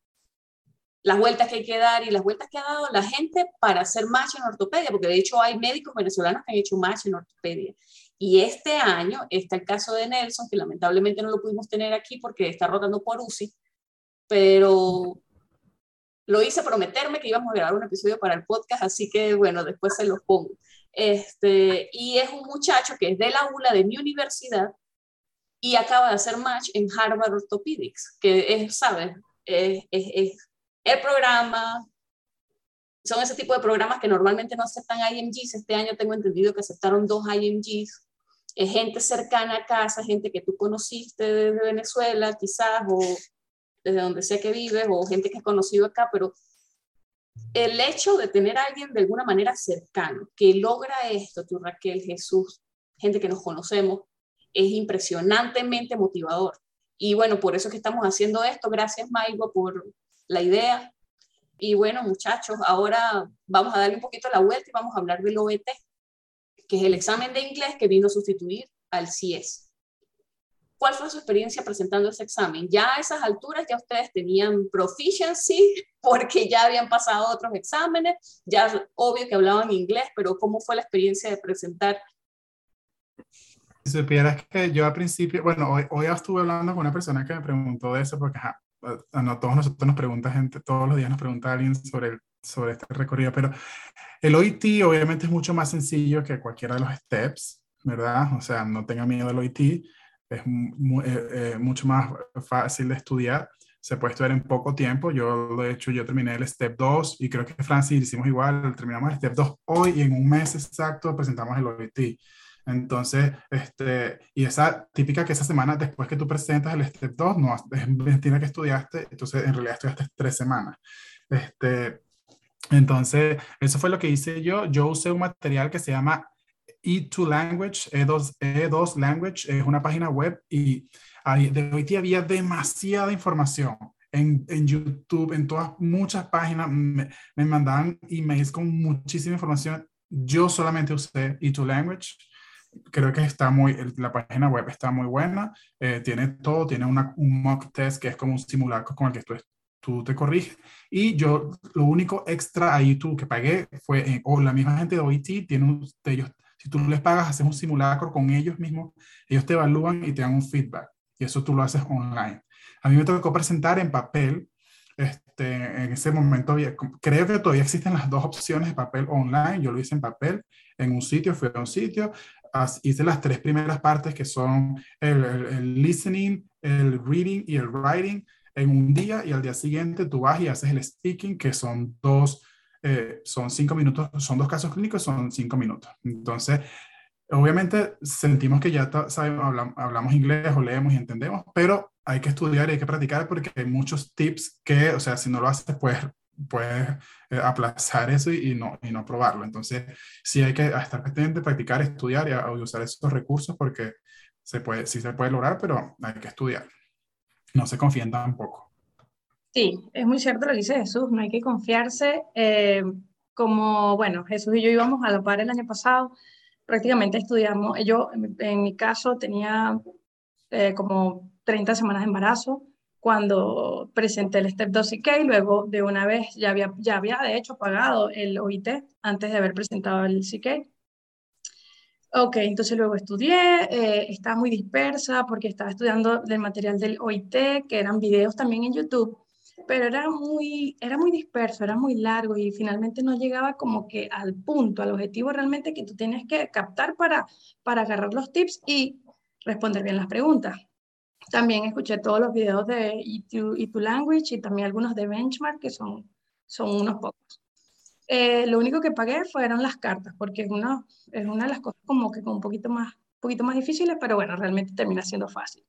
las vueltas que hay que dar y las vueltas que ha dado la gente para hacer match en ortopedia, porque de hecho hay médicos venezolanos que han hecho match en ortopedia. Y este año está el caso de Nelson, que lamentablemente no lo pudimos tener aquí porque está rotando por UCI, pero lo hice prometerme que íbamos a grabar un episodio para el podcast, así que bueno, después se los pongo. Este, y es un muchacho que es de la aula de mi universidad y acaba de hacer match en Harvard Orthopedics, que es, ¿sabes? Es, el programa, son ese tipo de programas que normalmente no aceptan IMGs. Este año tengo entendido que aceptaron dos IMGs es gente cercana a casa, gente que tú conociste desde Venezuela, quizás, o desde donde sea que vives, o gente que has conocido acá, pero el hecho de tener a alguien de alguna manera cercano que logra esto, tú Raquel, Jesús, gente que nos conocemos, es impresionantemente motivador. Y bueno, por eso es que estamos haciendo esto. Gracias, Maigo, por la idea. Y bueno, muchachos, ahora vamos a darle un poquito la vuelta y vamos a hablar del OET, que es el examen de inglés que vino a sustituir al CIES. ¿Cuál fue su experiencia presentando ese examen? Ya a esas alturas ya ustedes tenían proficiency porque ya habían pasado otros exámenes, ya obvio que hablaban inglés, pero ¿cómo fue la experiencia de presentar? Si supieras que yo al principio, bueno, hoy, hoy estuve hablando con una persona que me preguntó de eso, porque no, todos nosotros nos pregunta gente, todos los días nos pregunta alguien sobre, sobre este recorrido, pero el OIT obviamente es mucho más sencillo que cualquiera de los steps, ¿verdad? O sea, no tenga miedo del OIT, es eh, eh, mucho más fácil de estudiar, se puede estudiar en poco tiempo, yo de hecho yo terminé el step 2 y creo que Francis hicimos igual, terminamos el step 2 hoy y en un mes exacto presentamos el OIT. Entonces, este, y esa típica que esa semana después que tú presentas el step 2, no, tiene que estudiaste, entonces en realidad estudiaste tres semanas. Este, entonces, eso fue lo que hice yo. Yo usé un material que se llama E2 Language, E2, E2 Language, es una página web y ahí, de hoy día había demasiada información. En, en, YouTube, en todas, muchas páginas, me, me mandaban emails con muchísima información. Yo solamente usé E2 Language creo que está muy, la página web está muy buena, eh, tiene todo, tiene una, un mock test que es como un simulacro con el que tú, tú te corriges. Y yo, lo único extra ahí tú que pagué fue, o la misma gente de OIT tiene un, ellos, si tú les pagas, haces un simulacro con ellos mismos, ellos te evalúan y te dan un feedback. Y eso tú lo haces online. A mí me tocó presentar en papel. Este, en ese momento, creo que todavía existen las dos opciones de papel online. Yo lo hice en papel, en un sitio, fui a un sitio, hice las tres primeras partes que son el, listening, el reading y el writing en un día y al día siguiente tú vas y haces el speaking que son dos, eh, son cinco minutos, son dos casos clínicos, son cinco minutos. Entonces, obviamente sentimos que ya sabemos, hablamos, inglés o leemos y entendemos, pero hay que estudiar y hay que practicar porque hay muchos tips que, o sea, si no lo haces, pues puedes eh, aplazar eso y, no, y no probarlo. Entonces, sí hay que estar pendiente, practicar, estudiar y, usar esos recursos porque se puede, sí se puede lograr, pero hay que estudiar. No se confíen tampoco. Sí, es muy cierto lo que dice Jesús, no hay que confiarse. Eh, como, bueno, Jesús y yo íbamos a la par el año pasado, prácticamente estudiamos, yo en, mi caso tenía eh, como 30 semanas de embarazo, cuando presenté el Step 2 CK, luego de una vez ya había, ya había de hecho pagado el OIT antes de haber presentado el CK. Ok, entonces luego estudié, eh, estaba muy dispersa porque estaba estudiando del material del OIT, que eran videos también en YouTube, pero era muy, era muy disperso, era muy largo y finalmente no llegaba como que al punto, al objetivo realmente que tú tienes que captar para, para agarrar los tips y responder bien las preguntas. También escuché todos los videos de E2, Language y también algunos de Benchmark, que son, son unos pocos. Eh, lo único que pagué fueron las cartas, porque es una, es una de las cosas como que con un poquito más, poquito más difíciles, pero bueno, realmente termina siendo fácil.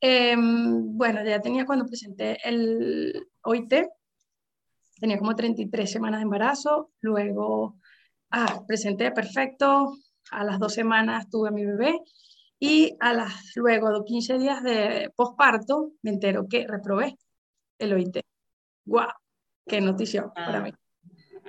Em, bueno, ya tenía cuando presenté el OIT, tenía como 33 semanas de embarazo, luego ah, presenté perfecto, a las dos semanas tuve a mi bebé y a las, luego de 15 días de posparto, me entero que reprobé el OIT. ¡Guau! ¡Qué noticia para ah. mí!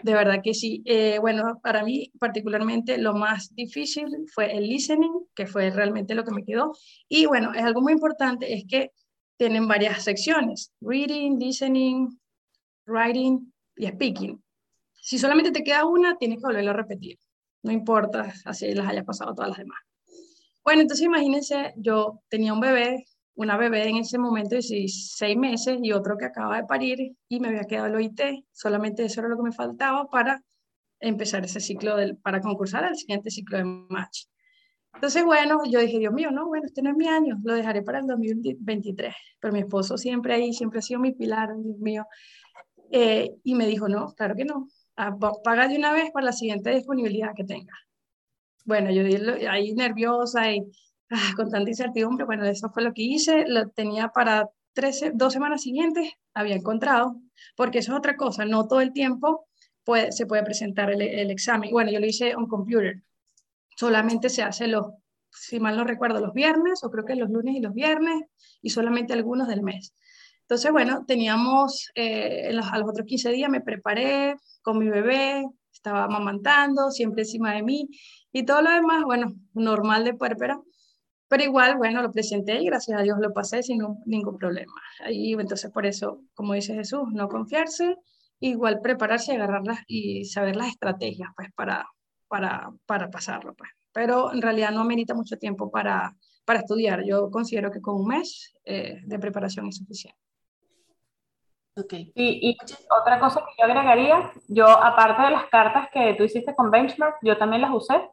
De verdad que sí. Eh, bueno, para mí particularmente lo más difícil fue el listening, que fue realmente lo que me quedó. Y bueno, es algo muy importante, es que tienen varias secciones, reading, listening, writing y speaking. Si solamente te queda una, tienes que volverlo a repetir. No importa, así las hayas pasado todas las demás. Bueno, entonces imagínense, yo tenía un bebé, una bebé en ese momento de seis meses y otro que acaba de parir y me había quedado el OIT, solamente eso era lo que me faltaba para empezar ese ciclo, del, para concursar al siguiente ciclo de match. Entonces, bueno, yo dije, Dios mío, no, bueno, este no es mi año, lo dejaré para el 2023. Pero mi esposo siempre ahí, siempre ha sido mi pilar, Dios mío. Eh, y me dijo, no, claro que no, ah, paga de una vez para la siguiente disponibilidad que tenga bueno, yo ahí nerviosa y ah, con tanta incertidumbre, bueno, eso fue lo que hice, lo tenía para 13, dos semanas siguientes, había encontrado, porque eso es otra cosa, no todo el tiempo puede, se puede presentar el, examen. Bueno, yo lo hice on computer, solamente se hace los, si mal no recuerdo, los viernes, o creo que los lunes y los viernes, y solamente algunos del mes. Entonces, bueno, teníamos, eh, a los otros 15 días me preparé con mi bebé, estaba amamantando, siempre encima de mí, y todo lo demás, bueno, normal de puérpera, pero igual, bueno, lo presenté y gracias a Dios lo pasé sin ningún problema. Y entonces por eso, como dice Jesús, no confiarse, igual prepararse y agarrarlas y saber las estrategias, pues, para, para, para pasarlo, pues. Pero en realidad no amerita mucho tiempo para, para estudiar. Yo considero que con un mes eh, de preparación es suficiente. Okay. Y, y, otra cosa que yo agregaría, yo aparte de las cartas que tú hiciste con Benchmark, yo también las usé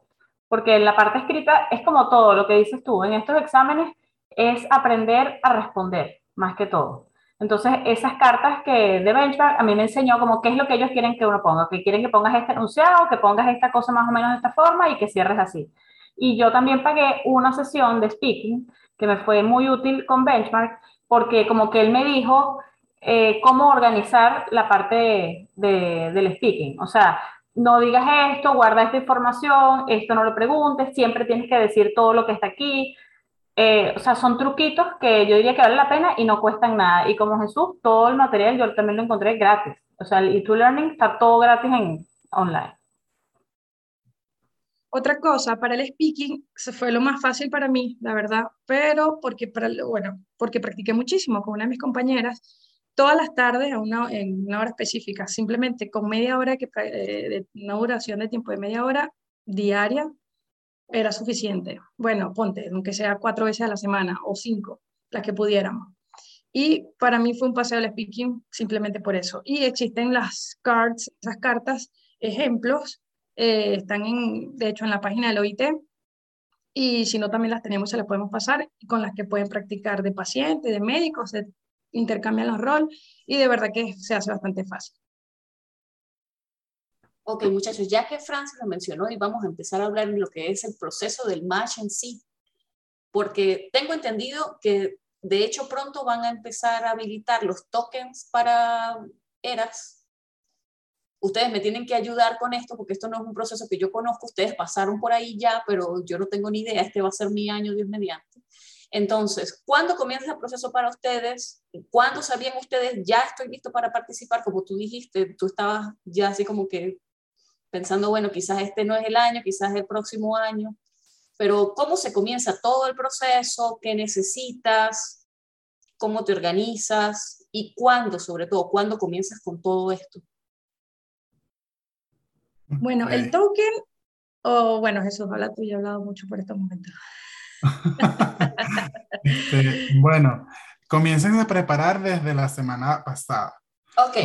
porque en la parte escrita es como todo lo que dices tú. En estos exámenes es aprender a responder, más que todo. Entonces, esas cartas que de benchmark a mí me enseñó como qué es lo que ellos quieren que uno ponga, que quieren que pongas este enunciado, que pongas esta cosa más o menos de esta forma y que cierres así. Y yo también pagué una sesión de speaking que me fue muy útil con benchmark porque como que él me dijo eh, cómo organizar la parte de, del speaking. O sea, no digas esto, guarda esta información, esto no lo preguntes, siempre tienes que decir todo lo que está aquí. Eh, o sea, son truquitos que yo diría que vale la pena y no cuestan nada. Y como Jesús, todo el material yo también lo encontré gratis. O sea, el e-learning está todo gratis en online. Otra cosa, para el speaking se fue lo más fácil para mí, la verdad, pero porque, para, bueno, porque practiqué muchísimo con una de mis compañeras todas las tardes a una, en una hora específica, simplemente con media hora, que, eh, de una duración de tiempo de media hora diaria, era suficiente. Bueno, ponte, aunque sea cuatro veces a la semana o cinco, las que pudiéramos. Y para mí fue un paseo al speaking simplemente por eso. Y existen las cards, esas cartas, ejemplos, eh, están en, de hecho en la página del OIT. Y si no, también las tenemos, se las podemos pasar, con las que pueden practicar de pacientes, de médicos, de intercambian los roles y de verdad que se hace bastante fácil. Ok, muchachos, ya que Francis lo mencionó y vamos a empezar a hablar de lo que es el proceso del match en sí, porque tengo entendido que de hecho pronto van a empezar a habilitar los tokens para ERAS. Ustedes me tienen que ayudar con esto porque esto no es un proceso que yo conozco, ustedes pasaron por ahí ya, pero yo no tengo ni idea, este va a ser mi año, Dios mediante. Entonces, ¿cuándo comienza el proceso para ustedes? ¿Cuándo sabían ustedes, ya estoy listo para participar? Como tú dijiste, tú estabas ya así como que pensando, bueno, quizás este no es el año, quizás el próximo año, pero ¿cómo se comienza todo el proceso? ¿Qué necesitas? ¿Cómo te organizas? ¿Y cuándo, sobre todo, cuándo comienzas con todo esto? Bueno, el token, o bueno, Jesús, habla tú, ya he hablado mucho por estos momentos. Este, bueno, comiencen a preparar desde la semana pasada. Ok.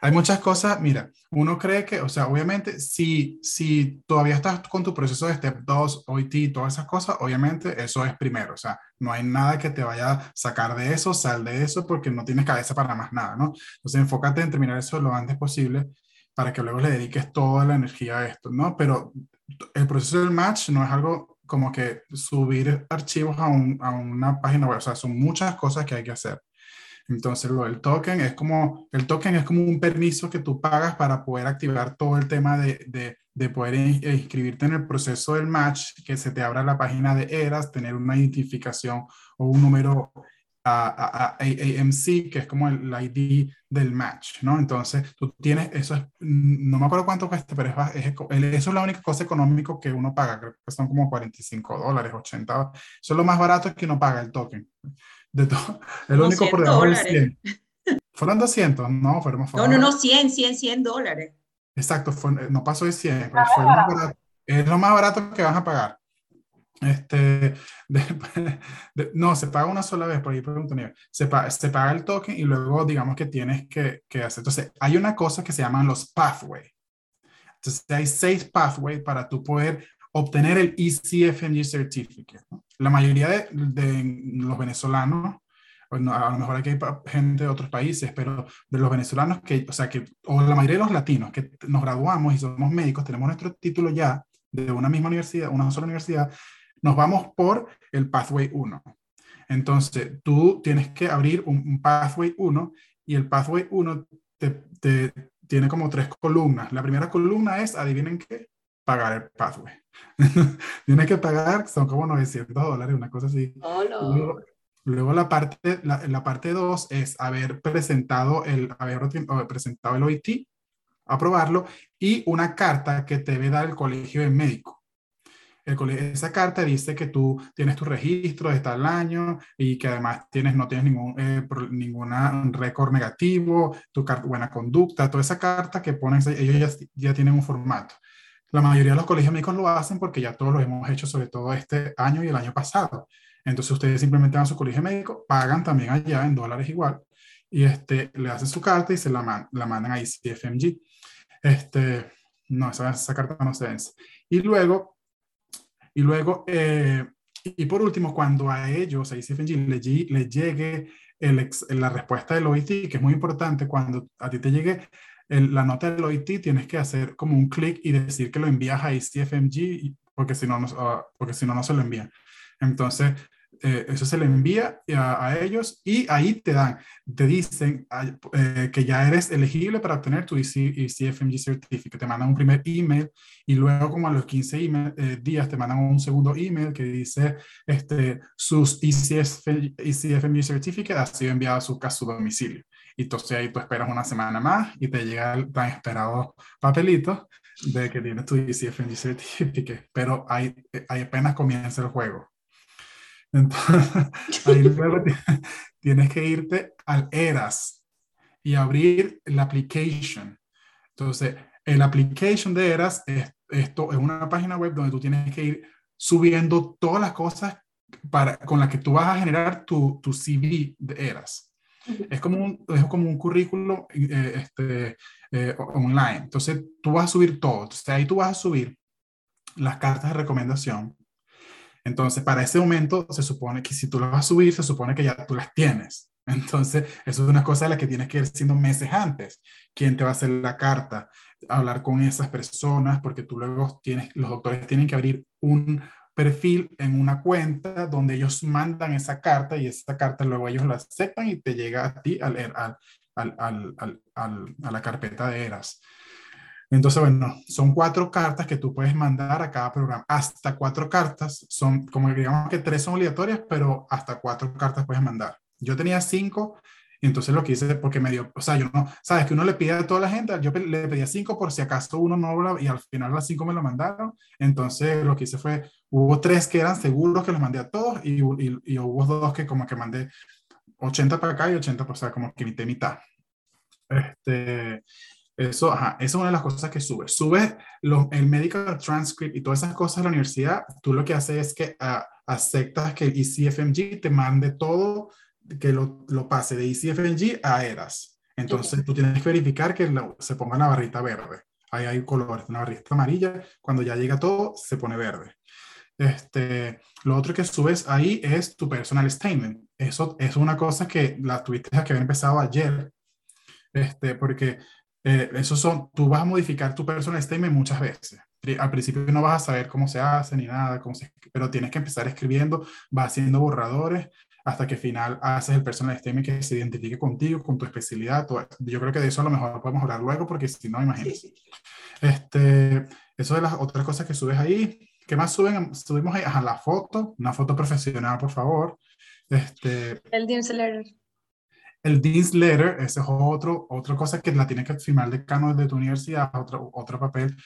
hay, muchas, cosas, mira, uno cree que, o sea, obviamente, si, si todavía estás con tu proceso de Step 2, OIT, todas esas cosas, obviamente eso es primero, o sea, no hay nada que te vaya a sacar de eso, sal de eso, porque no tienes cabeza para más nada, ¿no? Entonces, enfócate en terminar eso lo antes posible para que luego le dediques toda la energía a esto, ¿no? Pero el proceso del match no es algo como que subir archivos a, una página web, o sea, son muchas cosas que hay que hacer. Entonces, lo del token es como, el token es como un permiso que tú pagas para poder activar todo el tema de, de, poder inscribirte en el proceso del match, que se te abra la página de ERAS, tener una identificación o un número a, AMC, que es como el, ID del match, ¿no? Entonces, tú tienes, eso es, no me acuerdo cuánto cuesta, pero es, eso es la única cosa económica que uno paga, creo que son como 45 dólares, 80, eso es lo más barato que uno paga el token. De todo, el único por debajo 100. Fueron 200, no, fueron más No, no, no, 100, 100, 100 dólares. Exacto, no pasó de 100, pero fue lo más barato, es lo más barato que vas a pagar. Este, no, se paga una sola vez, por ahí pregunto, se, paga, se paga el token y luego digamos que tienes que, que, hacer. Entonces, hay una cosa que se llaman los pathways. Entonces, hay seis pathways para tú poder obtener el ECFMG Certificate. La mayoría de, de, los venezolanos, bueno, a lo mejor aquí hay gente de otros países, pero de los venezolanos que, o sea, que, o la mayoría de los latinos que nos graduamos y somos médicos, tenemos nuestro título ya de una misma universidad, una sola universidad, nos vamos por el Pathway 1. Entonces, tú tienes que abrir un, Pathway 1 y el Pathway 1 te, tiene como tres columnas. La primera columna es, adivinen qué, pagar el pathway. tienes que pagar, son como 900 dólares, una cosa así. Oh, luego, la parte la, la parte 2 es haber presentado el, haber presentado el OIT, aprobarlo, y una carta que te debe dar el colegio de médico esa carta dice que tú tienes tu registro de tal año y que además tienes, no tienes ningún eh, ninguna récord negativo, tu buena conducta, toda esa carta que pones, ellos ya, tienen un formato. La mayoría de los colegios médicos lo hacen porque ya todos lo hemos hecho, sobre todo este año y el año pasado. Entonces ustedes simplemente van a su colegio médico, pagan también allá en dólares igual, y este, le hacen su carta y se la, la mandan a ICFMG. Este, no, esa, esa carta no se vence. Y luego y luego, eh, y por último, cuando a ellos, a ICFNG, le, llegue el la respuesta del OIT, que es muy importante, cuando a ti te llegue la nota del OIT, tienes que hacer como un clic y decir que lo envías a ICFMG, porque si no, no, ah, porque si no, no se lo envían. Entonces, eh, eso se le envía a, ellos y ahí te dan, te dicen eh, que ya eres elegible para obtener tu ECFMG e Certificate. Te mandan un primer email y luego como a los 15 eh, días te mandan un segundo email que dice este, sus ECFMG Certificate ha sido enviado a su, casa su domicilio. Y entonces ahí tú esperas una semana más y te llega el tan esperado papelito de que tienes tu ECFMG Certificate. Pero ahí, ahí apenas comienza el juego. Entonces, ahí luego tienes que irte al ERAS y abrir la application. Entonces, el application de ERAS es, esto es una página web donde tú tienes que ir subiendo todas las cosas para, con las que tú vas a generar tu, tu CV de ERAS. Es como un, es como un currículo eh, este, eh, online. Entonces, tú vas a subir todo. Entonces, ahí tú vas a subir las cartas de recomendación, entonces, para ese momento, se supone que si tú lo vas a subir, se supone que ya tú las tienes. Entonces, eso es una cosa de la que tienes que ir siendo meses antes. ¿Quién te va a hacer la carta? Hablar con esas personas, porque tú luego tienes, los doctores tienen que abrir un perfil en una cuenta donde ellos mandan esa carta y esa carta luego ellos la aceptan y te llega a ti al, a la carpeta de ERAS. Entonces, bueno, son cuatro cartas que tú puedes mandar a cada programa. Hasta cuatro cartas, son como digamos que tres son obligatorias, pero hasta cuatro cartas puedes mandar. Yo tenía cinco, y entonces lo que hice, porque me dio, o sea, yo no, sabes que uno le pide a toda la gente, yo le pedía cinco por si acaso uno no, y al final las cinco me lo mandaron. Entonces lo que hice fue, hubo tres que eran seguros que los mandé a todos y, y, hubo dos que como que mandé 80 para acá y 80 para, o sea, como que mitad mitad. Este, eso, ajá, esa es una de las cosas que sube. Sube el medical transcript y todas esas cosas de la universidad. Tú lo que haces es que uh, aceptas que el ECFMG te mande todo, que lo, lo pase de ECFMG a ERAS. Entonces tú tienes que verificar que se ponga una barrita verde. Ahí hay colores, una barrita amarilla. Cuando ya llega todo, se pone verde. Este, lo otro que subes ahí es tu personal statement. Eso es una cosa que la tuviste que haber empezado ayer, este, porque eh, eso son, tú vas a modificar tu personal statement muchas veces. Al principio no vas a saber cómo se hace ni nada, cómo se, pero tienes que empezar escribiendo, vas haciendo borradores hasta que al final haces el personal statement que se identifique contigo, con tu especialidad. Yo creo que de eso a lo mejor podemos hablar luego porque si no, imagínate. Este, eso de las otras cosas que subes ahí. ¿Qué más suben? Subimos ahí, a la foto, una foto profesional, por favor. Este, el. El Dean's Letter, ese es otro, otra cosa que la tiene que firmar el decano de tu universidad, otro, otro papel,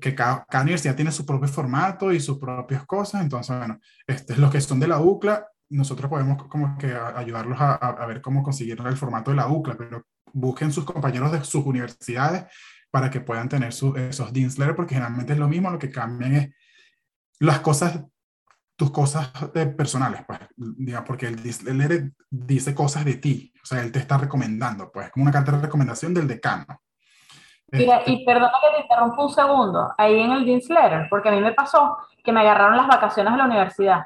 que cada, universidad tiene su propio formato y sus propias cosas. Entonces, bueno, este, los que son de la UCLA, nosotros podemos como que ayudarlos a, a, ver cómo conseguir el formato de la UCLA, pero busquen sus compañeros de sus universidades para que puedan tener esos Dean's Letter, porque generalmente es lo mismo, lo que cambian es las cosas tus cosas personales, pues, digamos, porque él, él, dice cosas de ti, o sea, él te está recomendando, pues, como una carta de recomendación del decano. Mira, este y perdona que te interrumpa un segundo, ahí en el Dean's Letter, porque a mí me pasó que me agarraron las vacaciones de la universidad,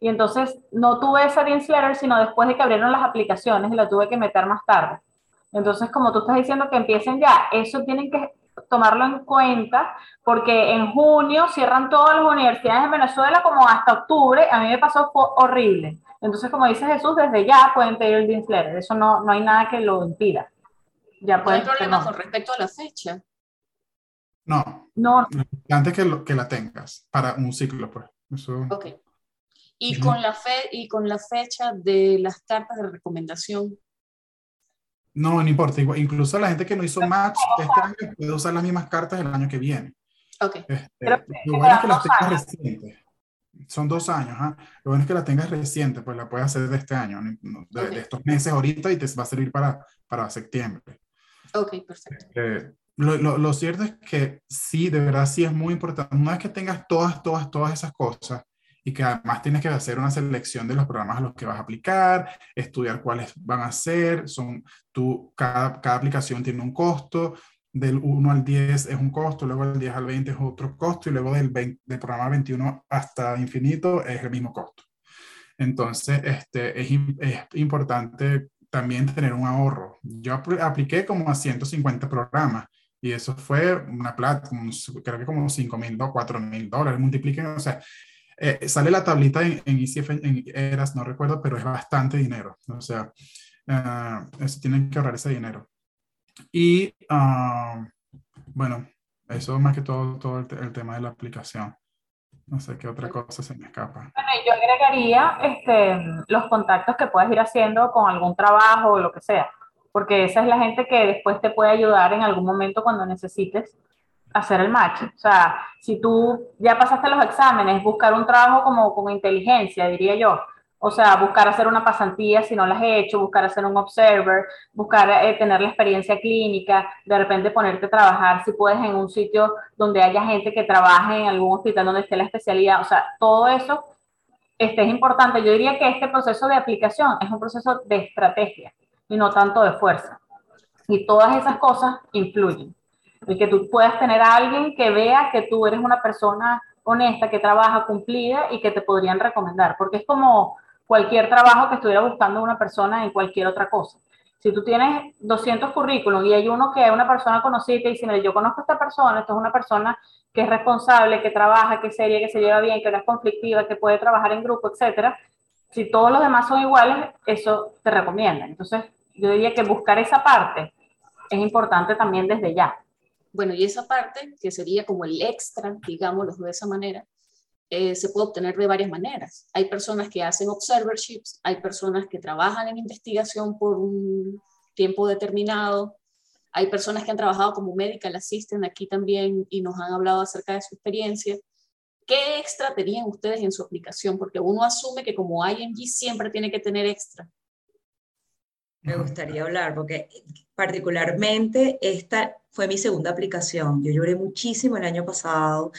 y entonces no tuve esa Dean's Letter, sino después de que abrieron las aplicaciones y la tuve que meter más tarde. Entonces, como tú estás diciendo que empiecen ya, eso tienen que tomarlo en cuenta, porque en junio cierran todas las universidades en Venezuela como hasta octubre, a mí me pasó fue horrible. Entonces, como dice Jesús, desde ya pueden pedir el Dean's eso no, no hay nada que lo impida. Ya no hay problema con respecto a la fecha. No. No. Antes que, que la tengas para un ciclo, pues. Eso... Ok. Y, con la fe, y con la fecha de las cartas de recomendación. No, no importa. Incluso la gente que no hizo match este año puede usar las mismas cartas el año que viene. Ok. Este, lo bueno es que las tengas recientes. Son dos años. ¿ah? Lo bueno es que la tengas reciente, pues la puedes hacer de este año, de, estos meses ahorita y te va a servir para, para septiembre. Ok, perfecto. Este, lo, lo, lo, cierto es que sí, de verdad sí es muy importante. Una vez que tengas todas, todas, todas esas cosas y que además tienes que hacer una selección de los programas a los que vas a aplicar, estudiar cuáles van a ser, son, tú, cada, cada aplicación tiene un costo, del 1 al 10 es un costo, luego del 10 al 20 es otro costo y luego del, 20, del programa 21 hasta infinito es el mismo costo. Entonces, este, es, es importante también tener un ahorro. Yo apliqué como a 150 programas y eso fue una plata, creo que como 5 mil o 4 mil dólares, multipliquen, o sea, eh, sale la tablita en, en en Eras, no recuerdo, pero es bastante dinero, o sea, uh, tienen que ahorrar ese dinero. Y uh, bueno, eso más que todo, todo el, tema de la aplicación. No sé qué otra cosa se me escapa. Bueno, yo agregaría este, los contactos que puedes ir haciendo con algún trabajo o lo que sea porque esa es la gente que después te puede ayudar en algún momento cuando necesites hacer el match. O sea, si tú ya pasaste los exámenes, buscar un trabajo como con inteligencia, diría yo. O sea, buscar hacer una pasantía si no la has hecho, buscar hacer un observer, buscar eh, tener la experiencia clínica, de repente ponerte a trabajar si puedes en un sitio donde haya gente que trabaje en algún hospital donde esté la especialidad. O sea, todo eso este, es importante. Yo diría que este proceso de aplicación es un proceso de estrategia y no tanto de fuerza. Y todas esas cosas influyen. El que tú puedas tener a alguien que vea que tú eres una persona honesta, que trabaja, cumplida y que te podrían recomendar, porque es como cualquier trabajo que estuviera buscando una persona en cualquier otra cosa. Si tú tienes 200 currículums y hay uno que una persona conocida y dice, mira, yo conozco a esta persona, esto es una persona que es responsable, que trabaja, que es seria, que se lleva bien, que no es conflictiva, que puede trabajar en grupo, etcétera, si todos los demás son iguales, eso te recomienda. Entonces, yo diría que buscar esa parte es importante también desde ya. Bueno, y esa parte, que sería como el extra, digámoslo de esa manera, eh, se puede obtener de varias maneras. Hay personas que hacen observerships, hay personas que trabajan en investigación por un tiempo determinado, hay personas que han trabajado como medical assistant aquí también y nos han hablado acerca de su experiencia. ¿Qué extra tenían ustedes en su aplicación? Porque uno asume que como IMG siempre tiene que tener extra me gustaría hablar, porque particularmente esta fue mi segunda aplicación. Yo lloré muchísimo el año pasado,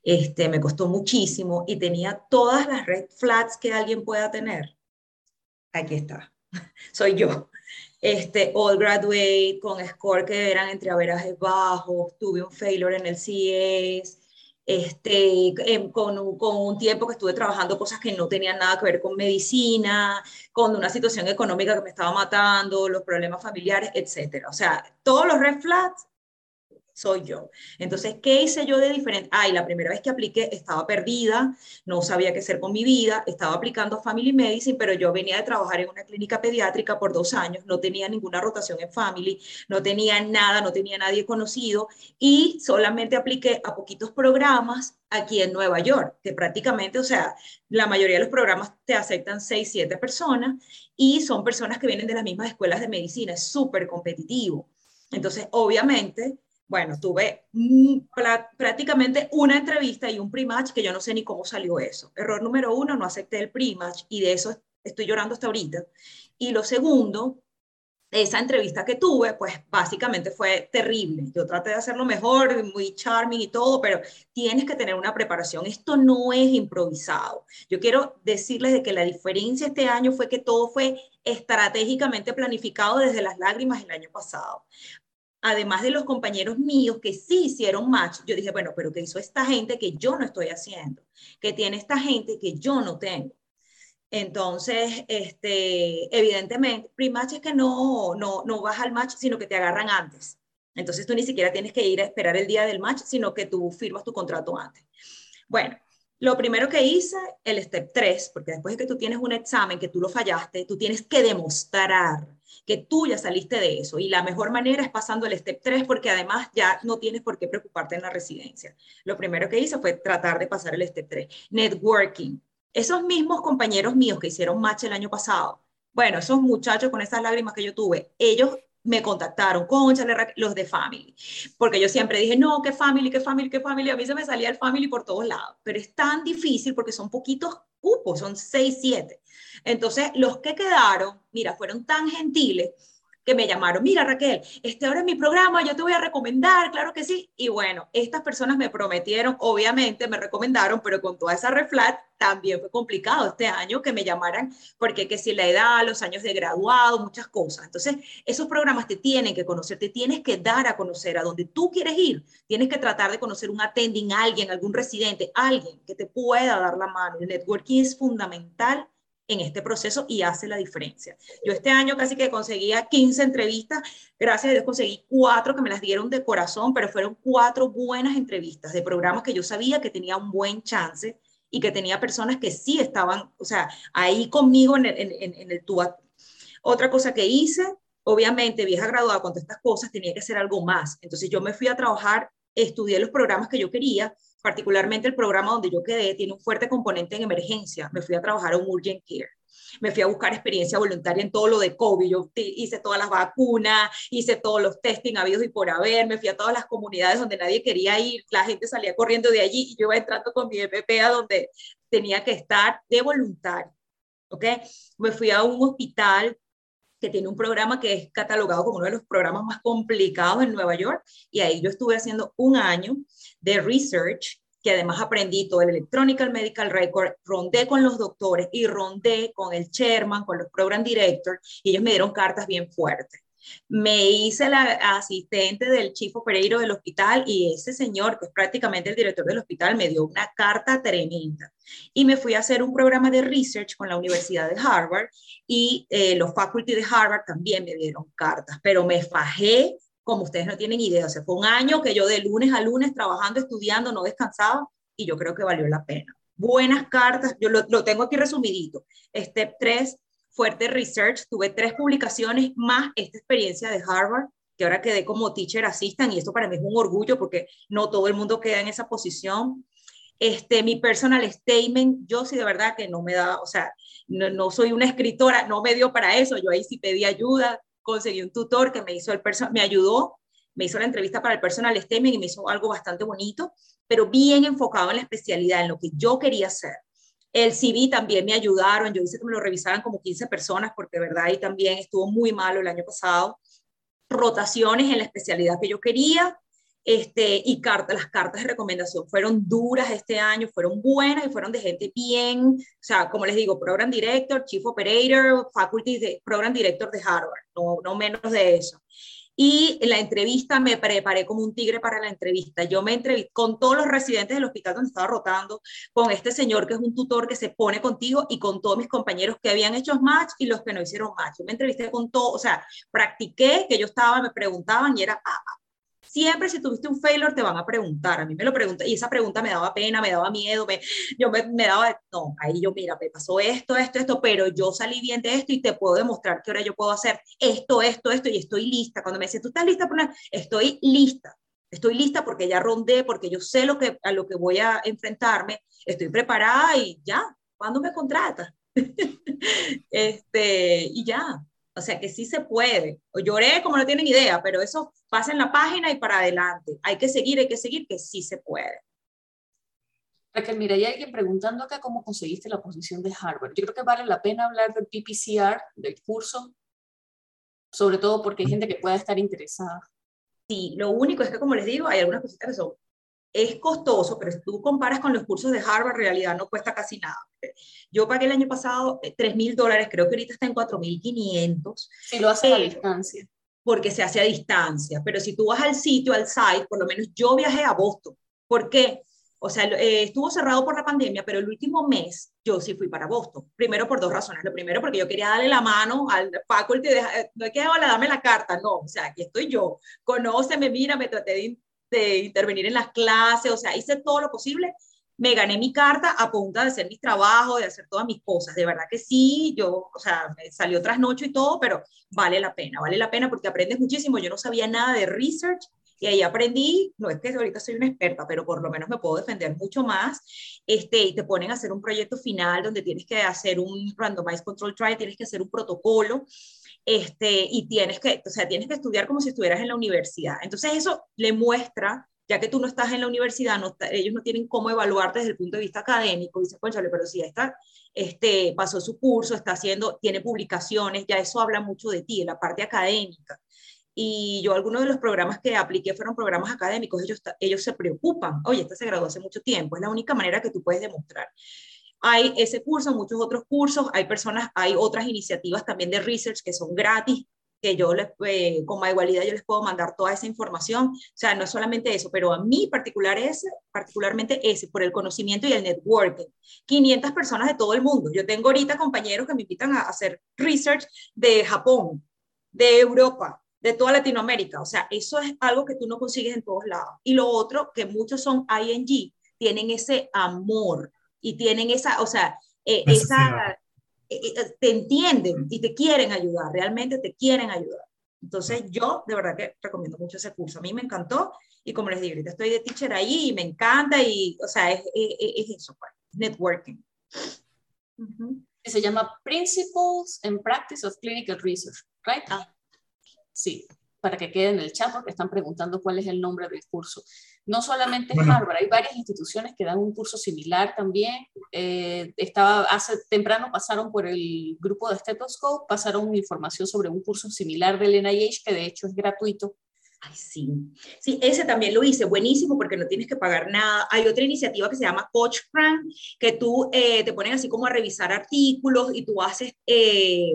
este, me costó muchísimo y tenía todas las red flags que alguien pueda tener. Aquí está, soy yo. Este, all graduate, con score que eran entre averajes bajos, tuve un failure en el CES, este, em, con, un, tiempo que estuve trabajando cosas que no tenían nada que ver con medicina, con una situación económica que me estaba matando, los problemas familiares, etcétera. O sea, todos los red flags soy yo. Entonces, ¿qué hice yo de diferente? Ay, la primera vez que apliqué estaba perdida, no sabía qué hacer con mi vida, estaba aplicando Family Medicine, pero yo venía de trabajar en una clínica pediátrica por dos años, no tenía ninguna rotación en Family, no tenía nada, no tenía nadie conocido y solamente apliqué a poquitos programas aquí en Nueva York, que prácticamente, o sea, la mayoría de los programas te aceptan seis, siete personas y son personas que vienen de las mismas escuelas de medicina, es súper competitivo. Entonces, obviamente, bueno, tuve prácticamente una entrevista y un pre-match que yo no sé ni cómo salió eso. Error número uno, no acepté el pre-match y de eso estoy llorando hasta ahorita. Y lo segundo, esa entrevista que tuve, pues básicamente fue terrible. Yo traté de hacerlo mejor, muy charming y todo, pero tienes que tener una preparación. Esto no es improvisado. Yo quiero decirles de que la diferencia este año fue que todo fue estratégicamente planificado desde las lágrimas el año pasado además de los compañeros míos que sí hicieron match, yo dije, bueno, pero ¿qué hizo esta gente que yo no estoy haciendo? ¿Qué tiene esta gente que yo no tengo? Entonces, este, evidentemente, pre-match es que no, no, no vas al match, sino que te agarran antes. Entonces, tú ni siquiera tienes que ir a esperar el día del match, sino que tú firmas tu contrato antes. Bueno, lo primero que hice, el step 3, porque después de que tú tienes un examen que tú lo fallaste, tú tienes que demostrar que tú ya saliste de eso y la mejor manera es pasando el step 3 porque además ya no tienes por qué preocuparte en la residencia. Lo primero que hice fue tratar de pasar el step 3. Networking. Esos mismos compañeros míos que hicieron match el año pasado, bueno, esos muchachos con esas lágrimas que yo tuve, ellos me contactaron, con los de Family, porque yo siempre dije, no, qué Family, qué Family, qué Family, a mí se me salía el Family por todos lados, pero es tan difícil porque son poquitos cupos, son seis, siete. Entonces, los que quedaron, mira, fueron tan gentiles que me llamaron, mira Raquel, este ahora es mi programa, yo te voy a recomendar, claro que sí. Y bueno, estas personas me prometieron, obviamente me recomendaron, pero con toda esa reflat también fue complicado este año que me llamaran, porque que si la edad, los años de graduado, muchas cosas. Entonces, esos programas te tienen que conocer, te tienes que dar a conocer a donde tú quieres ir. Tienes que tratar de conocer un attending, alguien, algún residente, alguien que te pueda dar la mano. El networking es fundamental en este proceso y hace la diferencia. Yo este año casi que conseguía 15 entrevistas, gracias a Dios conseguí cuatro que me las dieron de corazón, pero fueron cuatro buenas entrevistas de programas que yo sabía que tenía un buen chance y que tenía personas que sí estaban, o sea, ahí conmigo en el, en, el Otra cosa que hice, obviamente, vieja graduada con todas estas cosas, tenía que hacer algo más. Entonces yo me fui a trabajar, estudié los programas que yo quería, particularmente el programa donde yo quedé, tiene un fuerte componente en emergencia. Me fui a trabajar a un urgent care. Me fui a buscar experiencia voluntaria en todo lo de COVID. Yo hice todas las vacunas, hice todos los testing habidos y por haber. Me fui a todas las comunidades donde nadie quería ir. La gente salía corriendo de allí y yo iba entrando con mi EPP a donde tenía que estar de voluntario. ¿Ok? Me fui a un hospital que tiene un programa que es catalogado como uno de los programas más complicados en Nueva York, y ahí yo estuve haciendo un año de research, que además aprendí todo el Electronic Medical Record, rondé con los doctores y rondé con el chairman, con los program directors, y ellos me dieron cartas bien fuertes. Me hice la asistente del chief operator del hospital y ese señor, que es prácticamente el director del hospital, me dio una carta tremenda. Y me fui a hacer un programa de research con la Universidad de Harvard y eh, los faculty de Harvard también me dieron cartas, pero me fajé como ustedes no tienen idea. O sea, fue un año que yo de lunes a lunes trabajando, estudiando, no descansaba y yo creo que valió la pena. Buenas cartas, yo lo, lo tengo aquí resumidito. Step 3, fuerte research, tuve tres publicaciones más esta experiencia de Harvard, que ahora quedé como teacher assistant y esto para mí es un orgullo porque no todo el mundo queda en esa posición. Este, mi personal statement, yo sí de verdad que no me da, o sea, no, no soy una escritora, no me dio para eso, yo ahí sí pedí ayuda, conseguí un tutor que me hizo el me ayudó, me hizo la entrevista para el personal statement y me hizo algo bastante bonito, pero bien enfocado en la especialidad, en lo que yo quería hacer. El CV también me ayudaron, yo hice que me lo revisaran como 15 personas porque de verdad ahí también estuvo muy malo el año pasado. Rotaciones en la especialidad que yo quería, este, y cartas, las cartas de recomendación fueron duras este año, fueron buenas y fueron de gente bien, o sea, como les digo, Program Director, Chief Operator, Faculty de Program Director de Harvard, no, no menos de eso. Y la entrevista me preparé como un tigre para la entrevista. Yo me entrevisté con todos los residentes del hospital donde estaba rotando, con este señor que es un tutor que se pone contigo y con todos mis compañeros que habían hecho match y los que no hicieron match. Yo me entrevisté con todo, o sea, practiqué que yo estaba, me preguntaban y era, ah. Siempre si tuviste un failure te van a preguntar, a mí me lo preguntan y esa pregunta me daba pena, me daba miedo, me, yo me, me, daba, no, ahí yo mira, me pasó esto, esto, esto, pero yo salí bien de esto y te puedo demostrar que ahora yo puedo hacer esto, esto, esto y estoy lista. Cuando me dicen, ¿tú estás lista? Para estoy lista, estoy lista porque ya rondé, porque yo sé lo que, a lo que voy a enfrentarme, estoy preparada y ya, ¿cuándo me contratas? este, y ya, o sea que sí se puede. O lloré como no tienen idea, pero eso pasa en la página y para adelante. Hay que seguir, hay que seguir, que sí se puede. Raquel, mira, hay alguien preguntando acá cómo conseguiste la posición de Harvard. Yo creo que vale la pena hablar del PPCR, del curso, sobre todo porque hay gente que pueda estar interesada. Sí, lo único es que, como les digo, hay algunas cositas que son es costoso, pero si tú comparas con los cursos de Harvard, en realidad no cuesta casi nada. Yo pagué el año pasado 3 eh, mil dólares, creo que ahorita está en 4 mil 500. Si lo hace a distancia. Porque se hace a distancia. Pero si tú vas al sitio, al site, por lo menos yo viajé a Boston. ¿Por qué? O sea, eh, estuvo cerrado por la pandemia, pero el último mes yo sí fui para Boston. Primero por dos razones. Lo primero porque yo quería darle la mano al faculty, de, eh, no es que hola, dame la carta, no, o sea, aquí estoy yo. Conóceme, mira, me traté de de intervenir en las clases, o sea, hice todo lo posible me gané mi carta a punta de hacer mis trabajos, de hacer todas mis cosas. De verdad que sí, yo, o sea, me salió trasnocho y todo, pero vale la pena, vale la pena porque aprendes muchísimo. Yo no sabía nada de research y ahí aprendí, no es que ahorita soy una experta, pero por lo menos me puedo defender mucho más. Este, y te ponen a hacer un proyecto final donde tienes que hacer un randomized control trial, tienes que hacer un protocolo. Este, y tienes que, o sea, tienes que estudiar como si estuvieras en la universidad. Entonces eso le muestra ya que tú no estás en la universidad, ellos no tienen cómo evaluarte desde el punto de vista académico, dices, conchale, pero si está, este, pasó su curso, está haciendo, tiene publicaciones, ya eso habla mucho de ti, de la parte académica. Y yo algunos de los programas que apliqué fueron programas académicos, ellos, ellos se preocupan, oye, este se graduó hace mucho tiempo, es la única manera que tú puedes demostrar. Hay ese curso, muchos otros cursos, hay personas, hay otras iniciativas también de research que son gratis, que yo les, eh, con con igualdad yo les puedo mandar toda esa información. O sea, no es solamente eso, pero a mí particular ese, particularmente ese, por el conocimiento y el networking. 500 personas de todo el mundo. Yo tengo ahorita compañeros que me invitan a hacer research de Japón, de Europa, de toda Latinoamérica. O sea, eso es algo que tú no consigues en todos lados. Y lo otro, que muchos son ING, tienen ese amor y tienen esa, o sea, eh, esa eh, eh, te entienden y te quieren ayudar, realmente te quieren ayudar. Entonces yo de verdad que recomiendo mucho ese curso. A mí me encantó y como les digo, ahorita estoy de teacher ahí y me encanta y, o sea, es, es, eso, pues, networking. Se llama Principles and Practice of Clinical Research, ¿right? Ah. Sí, para que quede en el chat porque están preguntando cuál es el nombre del curso. No solamente Harvard, hay varias instituciones que dan un curso similar también. Eh, estaba hace temprano pasaron por el grupo de Stethoscope, pasaron información sobre un curso similar del NIH que de hecho es gratuito Ay, sí. Sí, ese también lo hice, buenísimo porque no tienes que pagar nada. Hay otra iniciativa que se llama Coach Frank, que tú eh, te ponen así como a revisar artículos y tú haces, eh,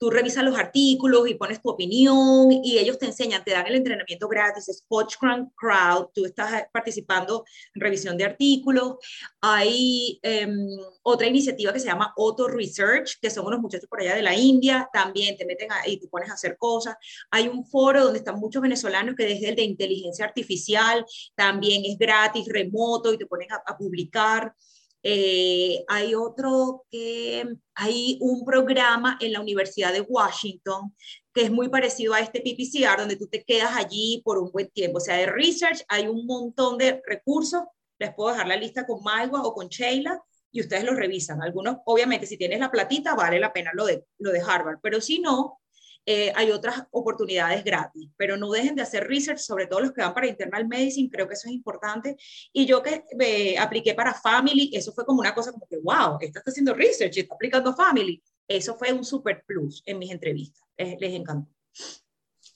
tú revisas los artículos y pones tu opinión y ellos te enseñan, te dan el entrenamiento gratis, es Coach Frank Crowd, tú estás participando en revisión de artículos. Hay em, otra iniciativa que se llama Auto Research, que son unos muchachos por allá de la India, también te meten ahí, te pones a hacer cosas. Hay un foro donde están muchos venezolanos que desde el de inteligencia artificial también es gratis, remoto y te ponen a, publicar. Eh, hay otro que hay un programa en la Universidad de Washington que es muy parecido a este PPCR, donde tú te quedas allí por un buen tiempo. O sea, de research hay un montón de recursos. Les puedo dejar la lista con Maigua o con Sheila y ustedes lo revisan. Algunos, obviamente, si tienes la platita, vale la pena lo de, lo de Harvard, pero si no, eh, hay otras oportunidades gratis, pero no dejen de hacer research, sobre todo los que van para internal medicine, creo que eso es importante. Y yo que eh, apliqué para family, eso fue como una cosa como que, wow, esta está haciendo research y está aplicando family. Eso fue un super plus en mis entrevistas, les encantó.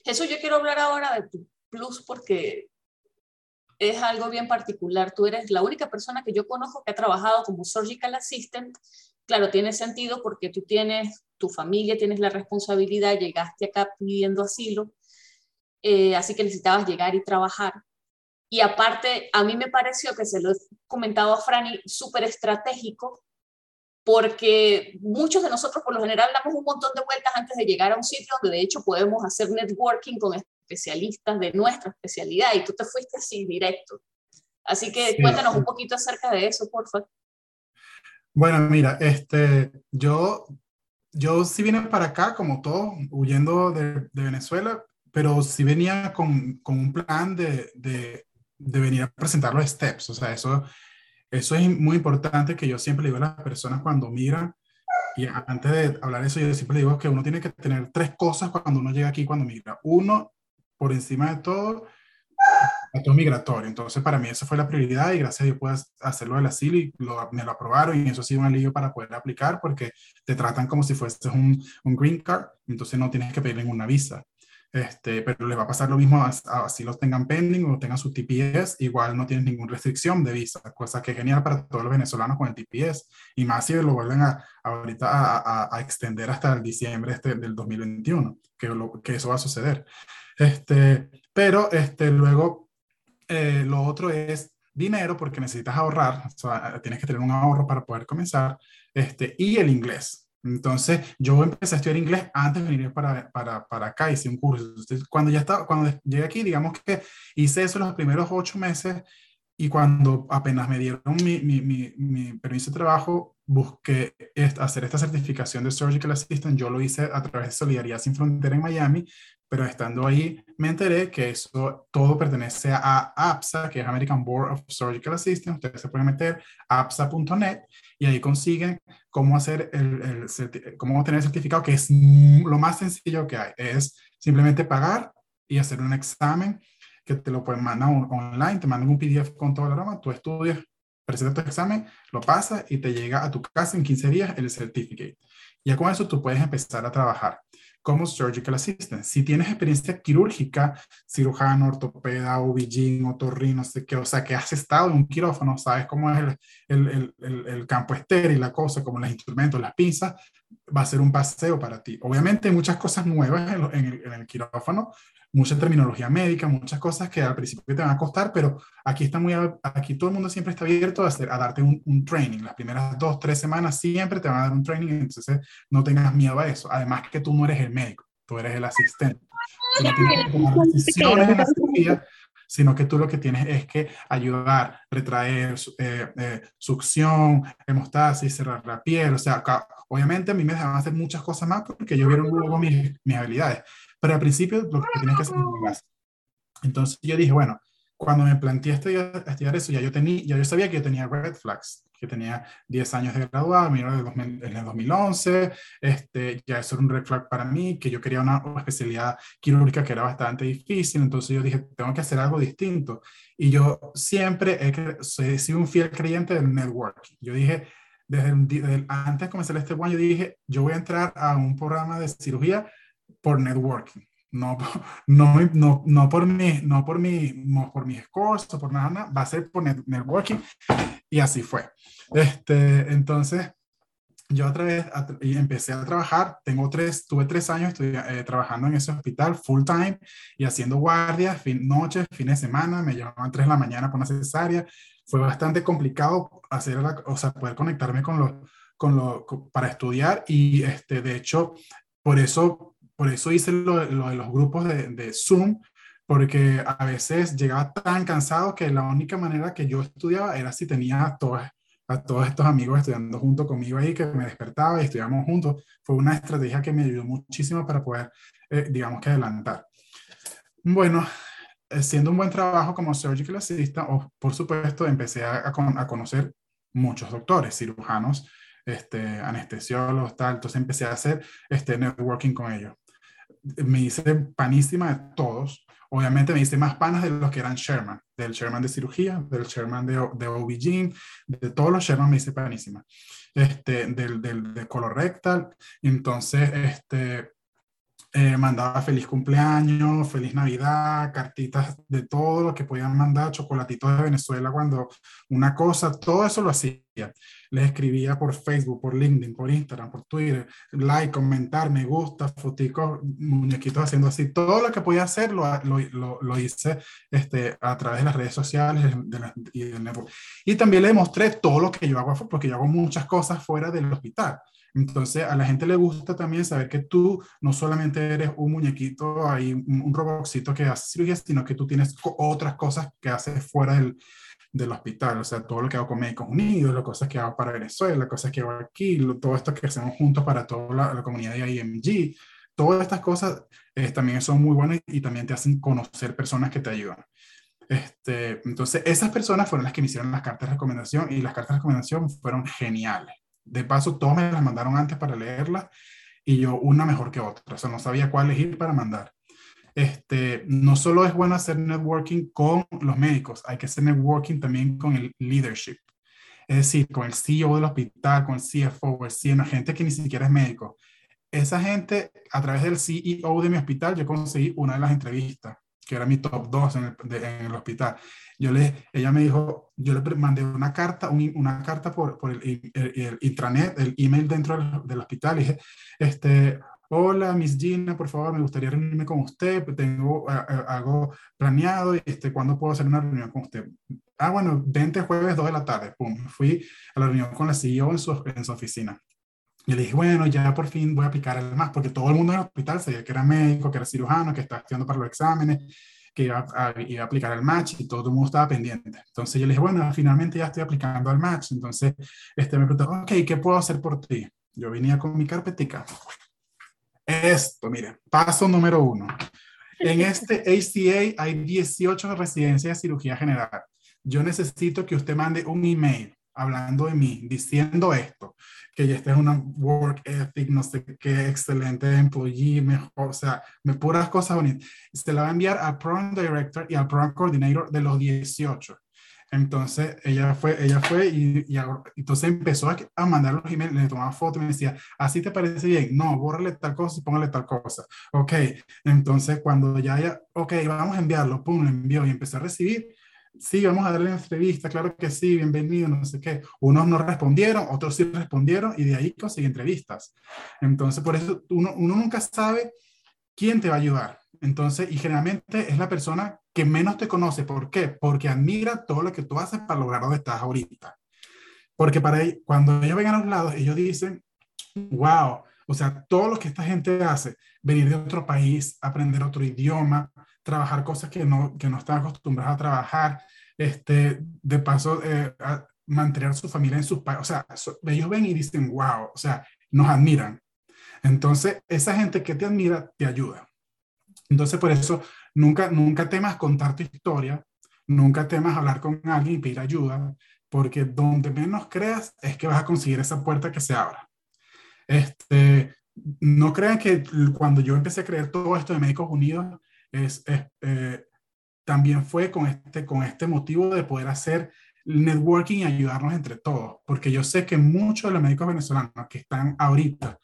Eso yo quiero hablar ahora de tu plus porque es algo bien particular. Tú eres la única persona que yo conozco que ha trabajado como surgical assistant. Claro, tiene sentido porque tú tienes tu familia, tienes la responsabilidad, llegaste acá pidiendo asilo, eh, así que necesitabas llegar y trabajar. Y aparte, a mí me pareció que se lo he comentado a Franny, súper estratégico, porque muchos de nosotros por lo general damos un montón de vueltas antes de llegar a un sitio donde de hecho podemos hacer networking con especialistas de nuestra especialidad y tú te fuiste así directo. Así que cuéntanos un poquito acerca de eso, por favor. Bueno, mira, este, yo yo sí vine para acá, como todo, huyendo de, Venezuela, pero sí venía con, con un plan de, de, de, venir a presentar los steps. O sea, eso, eso es muy importante que yo siempre le digo a las personas cuando migran, y antes de hablar de eso, yo siempre digo que uno tiene que tener tres cosas cuando uno llega aquí, cuando migra. Uno, por encima de todo, es migratorio. Entonces, para mí esa fue la prioridad y gracias a Dios pude hacerlo del asilo y me lo aprobaron y eso ha sido un alivio para poder aplicar porque te tratan como si fueses un, un green card, entonces no tienes que pedir ninguna visa. Este, pero le va a pasar lo mismo así los tengan pending o tengan su TPS, igual no tienen ninguna restricción de visa, cosa que es genial para todos los venezolanos con el TPS, y más si lo vuelven a, ahorita a, a, extender hasta el diciembre este, del 2021, que, lo, que eso va a suceder. Este, pero este, luego eh, lo otro es dinero, porque necesitas ahorrar, tienes que tener un ahorro para poder comenzar, este, y el inglés. Entonces, yo empecé a estudiar inglés antes de venir para, para, para acá, hice un curso. Entonces, cuando ya estaba, cuando llegué aquí, digamos que hice eso los primeros ocho meses, y cuando apenas me dieron mi, mi, mi, mi permiso de trabajo, busqué hacer esta certificación de Surgical Assistant. Yo lo hice a través de Solidaridad Sin Frontera en Miami, pero estando ahí me enteré que eso todo pertenece a APSA, que es American Board of Surgical Assistants. Ustedes se pueden meter apsa.net y ahí consiguen cómo hacer el, el, cómo obtener certificado, que es lo más sencillo que hay. Es simplemente pagar y hacer un examen que te lo pueden mandar online, te mandan un PDF con todo el programa, tú estudias, presentas tu examen, lo pasas y te llega a tu casa en 15 días el certificate. Ya con eso tú puedes empezar a trabajar como surgical assistant. Si tienes experiencia quirúrgica, cirujano, ortopeda, OBGYN, otorrino, no sé qué, o sea, que has estado en un quirófano, sabes cómo es el, el, el, el campo estéril, la cosa, como los instrumentos, las pinzas, va a ser un paseo para ti. Obviamente hay muchas cosas nuevas en, el, en el quirófano, mucha terminología médica, muchas cosas que al principio te van a costar, pero aquí está muy, aquí todo el mundo siempre está abierto a, hacer, a darte un, un, training. Las primeras dos, tres semanas siempre te van a dar un training, entonces no tengas miedo a eso. Además que tú no eres el médico, tú eres el asistente. Tú no tienes que en la cirugía, sino que tú lo que tienes es que ayudar, retraer, eh, eh, succión, hemostasis, cerrar la piel, o sea, acá, obviamente a mí me dejaban hacer muchas cosas más porque yo vieron luego mis, mis habilidades, pero al principio lo que tienes que hacer es Entonces yo dije, bueno, cuando me planteé estudiar, estudiar, eso, ya yo, tenía, ya yo sabía que yo tenía red flags, que tenía 10 años de graduado, en el 2011, este, ya eso era un red flag para mí, que yo quería una especialidad quirúrgica que era bastante difícil, entonces yo dije, tengo que hacer algo distinto. Y yo siempre he, sido un fiel creyente del networking. Yo dije, desde, desde antes de comenzar este año, yo dije, yo voy a entrar a un programa de cirugía por networking. No, no, no, no por mi, no por mi, no por mis o por nada, va a ser por networking. Y así fue. Este, entonces, yo otra vez empecé a trabajar, tengo tres, tuve tres años estoy, eh, trabajando en ese hospital full time y haciendo guardias, fin, noches, fines de semana, me llamaban tres de la mañana por una cesárea, fue bastante complicado hacer, la, o sea, poder conectarme con los, con lo, para estudiar y este, de hecho, por eso por eso hice lo, de los grupos de, de, Zoom, porque a veces llegaba tan cansado que la única manera que yo estudiaba era si tenía a todos, a todos estos amigos estudiando junto conmigo ahí, que me despertaba y estudiamos juntos. Fue una estrategia que me ayudó muchísimo para poder, eh, digamos que adelantar. Bueno, siendo un buen trabajo como surgical assistant, o por supuesto, empecé a, a conocer muchos doctores, cirujanos, este, anestesiólogos, tal. Entonces empecé a hacer este networking con ellos me hice panísima de todos. Obviamente me hice más panas de los que eran Sherman, del Sherman de cirugía, del Sherman de, de OB-GYN, de todos los Sherman me hice panísima. Este, del, del de colorectal. Entonces, este, eh, mandaba feliz cumpleaños, feliz Navidad, cartitas de todo lo que podían mandar, chocolatitos de Venezuela cuando una cosa, todo eso lo hacía. Les escribía por Facebook, por LinkedIn, por Instagram, por Twitter, like, comentar, me gusta, foticos, muñequitos haciendo así. Todo lo que podía hacer lo, lo, lo, hice este, a través de las redes sociales y del network. Y también le mostré todo lo que yo hago, porque yo hago muchas cosas fuera del hospital. Entonces, a la gente le gusta también saber que tú no solamente eres un muñequito, ahí, un, robotcito que hace cirugía, sino que tú tienes otras cosas que haces fuera del, del hospital, o sea, todo lo que hago con Médicos Unidos, las cosas que hago para Venezuela, las cosas que hago aquí, todo esto que hacemos juntos para toda la, comunidad de IMG, todas estas cosas eh, también son muy buenas y también te hacen conocer personas que te ayudan. Este, entonces, esas personas fueron las que me hicieron las cartas de recomendación y las cartas de recomendación fueron geniales. De paso, todos me las mandaron antes para leerlas y yo una mejor que otra. O sea, no sabía cuál elegir para mandar. Este, no solo es bueno hacer networking con los médicos, hay que hacer networking también con el leadership. Es decir, con el CEO del hospital, con el CFO, el CEO, gente que ni siquiera es médico. Esa gente, a través del CEO de mi hospital, yo conseguí una de las entrevistas que era mi top 2 en el, en el, hospital. Yo le, ella me dijo, yo le mandé una carta, una carta por, por el, el, intranet, el email dentro del, del, hospital, y dije, este, hola, Miss Gina, por favor, me gustaría reunirme con usted, tengo algo planeado, este, ¿cuándo puedo hacer una reunión con usted? Ah, bueno, 20 jueves, 2 de la tarde, pum, fui a la reunión con la CEO en su, oficina. Y le dije, bueno, ya por fin voy a aplicar el más, porque todo el mundo en el hospital sabía que era médico, que era cirujano, que estaba estudiando para los exámenes. que iba a, aplicar el match y todo el mundo estaba pendiente. Entonces yo le dije, bueno, finalmente ya estoy aplicando al match. Entonces este me preguntó, ¿qué puedo hacer por ti? Yo venía con mi carpetica. Esto, mire, paso número uno. En este ACA hay 18 residencias de cirugía general. Yo necesito que usted mande un email hablando de mí, diciendo esto, que ya este es una work ethic, no sé qué, excelente employee, mejor, o sea, me puras cosas bonitas. Se la va a enviar al program director y al program coordinator de los 18. Entonces ella fue, ella fue y, y entonces empezó a, a, mandar los emails, le tomaba fotos y me decía, ¿así te parece bien? No, bórrale tal cosa y póngale tal cosa. Ok, entonces cuando ya ella, ok, vamos a enviarlo, pum, lo envió y empecé a recibir sí, vamos a darle una entrevista, claro que sí, bienvenido, no sé qué. Unos no respondieron, otros sí respondieron y de ahí conseguí entrevistas. Entonces, por eso uno, uno nunca sabe quién te va a ayudar. Entonces, y generalmente es la persona que menos te conoce. ¿Por qué? Porque admira todo lo que tú haces para lograr donde estás ahorita. Porque para ellos, cuando ellos ven a los lados, ellos dicen, wow, o sea, todo lo que esta gente hace, venir de otro país, aprender otro idioma, trabajar cosas que no, que no están acostumbrados a trabajar, este, de paso, eh, mantener a su familia en sus países. O sea, ellos ven y dicen, wow, o sea, nos admiran. Entonces, esa gente que te admira te ayuda. Entonces, por eso, nunca, nunca temas contar tu historia, nunca temas hablar con alguien y pedir ayuda, porque donde menos creas es que vas a conseguir esa puerta que se abra. Este, no crean que cuando yo empecé a creer todo esto de Médicos Unidos, es, eh, también fue con este, con este motivo de poder hacer networking y ayudarnos entre todos, porque yo sé que muchos de los médicos venezolanos que están ahorita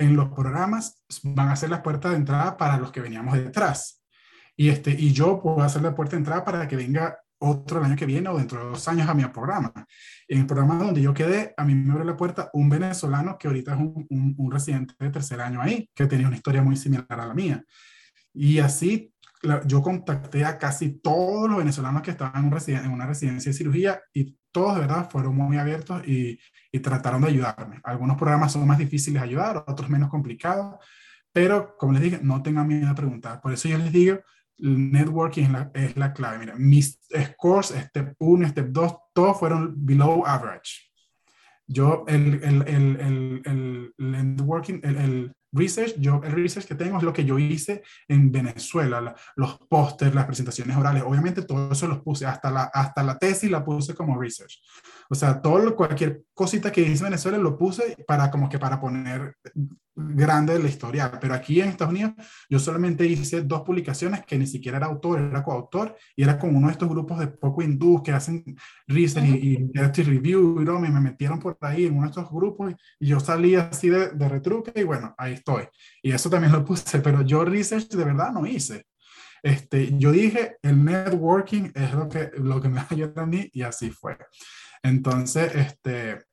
en los programas van a ser la puerta de entrada para los que veníamos detrás. Y, este, y yo puedo hacer la puerta de entrada para que venga otro el año que viene o dentro de dos años a mi programa. En el programa donde yo quedé, a mí me abrió la puerta un venezolano que ahorita es un, un, un residente de tercer año ahí, que tenía una historia muy similar a la mía. Y así yo contacté a casi todos los venezolanos que estaban en, una residencia de cirugía y todos de verdad fueron muy abiertos y, y, trataron de ayudarme. Algunos programas son más difíciles de ayudar, otros menos complicados, pero como les dije, no tengan miedo a preguntar. Por eso yo les digo, el networking es la, es la clave. Mira, mis scores, step 1, step 2, todos fueron below average. Yo, el, el, el, el, networking, el, research, yo el research que tengo es lo que yo hice en Venezuela, los pósters, las presentaciones orales, obviamente todo eso los puse, hasta la, hasta la tesis la puse como research. O sea, todo, cualquier cosita que hice en Venezuela lo puse para como que para poner grande la historia, pero aquí en Estados Unidos yo solamente hice dos publicaciones que ni siquiera era autor, era coautor y era con uno de estos grupos de poco hindú que hacen research y, review y no, me metieron por ahí en uno de estos grupos y, yo salí así de, de retruque y bueno, ahí estoy. Y eso también lo puse, pero yo research de verdad no hice. Este, yo dije, el networking es lo que, lo que me ayuda a mí y así fue. Entonces, este,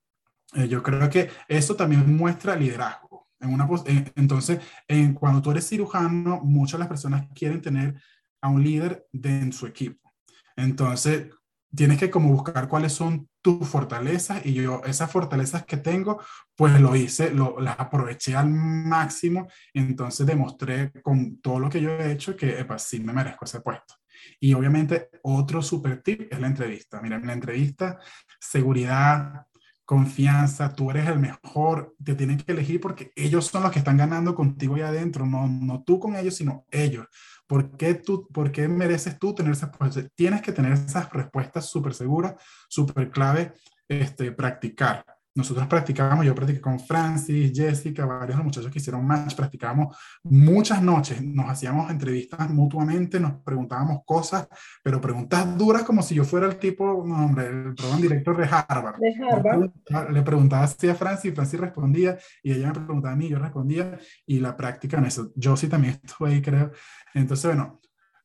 eh, yo creo que eso también muestra liderazgo. En una, entonces, en, cuando tú eres cirujano, muchas las personas quieren tener a un líder de, en su equipo. Entonces, tienes que como buscar cuáles son tus fortalezas y yo esas fortalezas que tengo, pues lo hice, lo, las aproveché al máximo, entonces demostré con todo lo que yo he hecho que epa, sí me merezco ese puesto. Y obviamente otro super tip es la entrevista. Mira, la entrevista, seguridad, confianza, tú eres el mejor, te tienen que elegir porque ellos son los que están ganando contigo ahí adentro, no, no tú con ellos, sino ellos. ¿Por qué, tú, ¿Por qué mereces tú tener esas respuestas? Tienes que tener esas respuestas súper seguras, súper clave, este, practicar. Nosotros practicábamos, yo practiqué con Francis, Jessica, varios de los muchachos que hicieron match, practicábamos muchas noches, nos hacíamos entrevistas mutuamente, nos preguntábamos cosas, pero preguntas duras como si yo fuera el tipo, no, hombre, el programa director de Harvard. De Harvard. Le preguntaba así a Francis, Francis respondía, y ella me preguntaba a mí, yo respondía, y la práctica en eso. Yo sí también estuve ahí, creo. Entonces, bueno,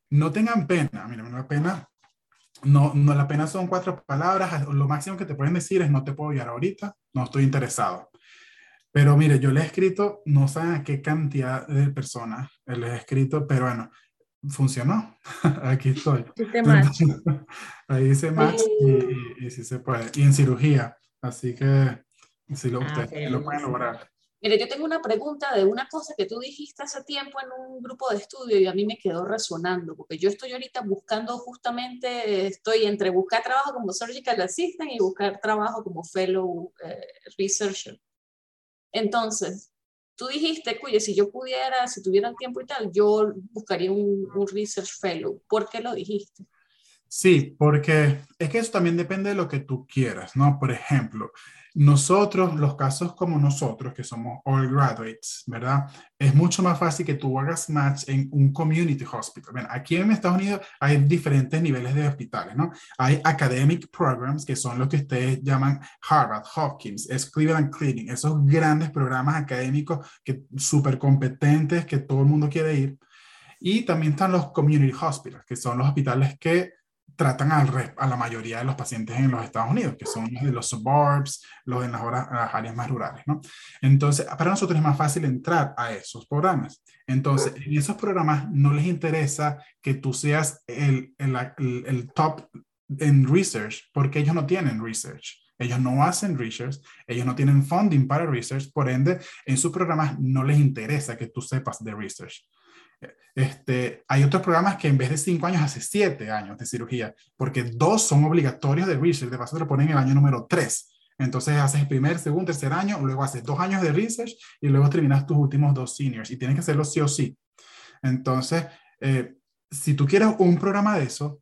no tengan pena, miren, una pena no, no, la pena son cuatro palabras, lo máximo que te pueden decir es no te puedo ayudar ahorita, no estoy interesado. Pero mire, yo le he escrito, no saben a qué cantidad de personas le he escrito, pero bueno, funcionó. Aquí estoy. Ahí dice match y, y, sí se puede. Y en cirugía, así que sí lo, ah, lo pueden lograr. Mire, yo tengo una pregunta de una cosa que tú dijiste hace tiempo en un grupo de estudio y a mí me quedó resonando, porque yo estoy ahorita buscando justamente, estoy entre buscar trabajo como Surgical Assistant y buscar trabajo como Fellow eh, Researcher. Entonces, tú dijiste, oye, si yo pudiera, si tuviera el tiempo y tal, yo buscaría un, un Research Fellow. ¿Por qué lo dijiste? Sí, porque es que eso también depende de lo que tú quieras, ¿no? Por ejemplo, nosotros, los casos como nosotros, que somos all graduates, ¿verdad? Es mucho más fácil que tú hagas match en un community hospital. Bien, aquí en Estados Unidos hay diferentes niveles de hospitales, ¿no? Hay academic programs, que son los que ustedes llaman Harvard, Hopkins, es Cleveland Clinic, esos grandes programas académicos que súper competentes, que todo el mundo quiere ir. Y también están los community hospitals, que son los hospitales que tratan al, a la mayoría de los pacientes en los Estados Unidos, que son los de los suburbs, los de las, las, áreas más rurales, ¿no? Entonces, para nosotros es más fácil entrar a esos programas. Entonces, en esos programas no les interesa que tú seas el, el, el, top en research, porque ellos no tienen research. Ellos no hacen research, ellos no tienen funding para research, por ende, en sus programas no les interesa que tú sepas de research. Este, hay otros programas que en vez de cinco años hace siete años de cirugía, porque dos son obligatorios de research, de paso te lo ponen en el año número tres. Entonces haces el primer, segundo, tercer año, luego haces dos años de research y luego terminas tus últimos dos seniors y tienes que hacerlo sí o sí. Entonces, eh, si tú quieres un programa de eso,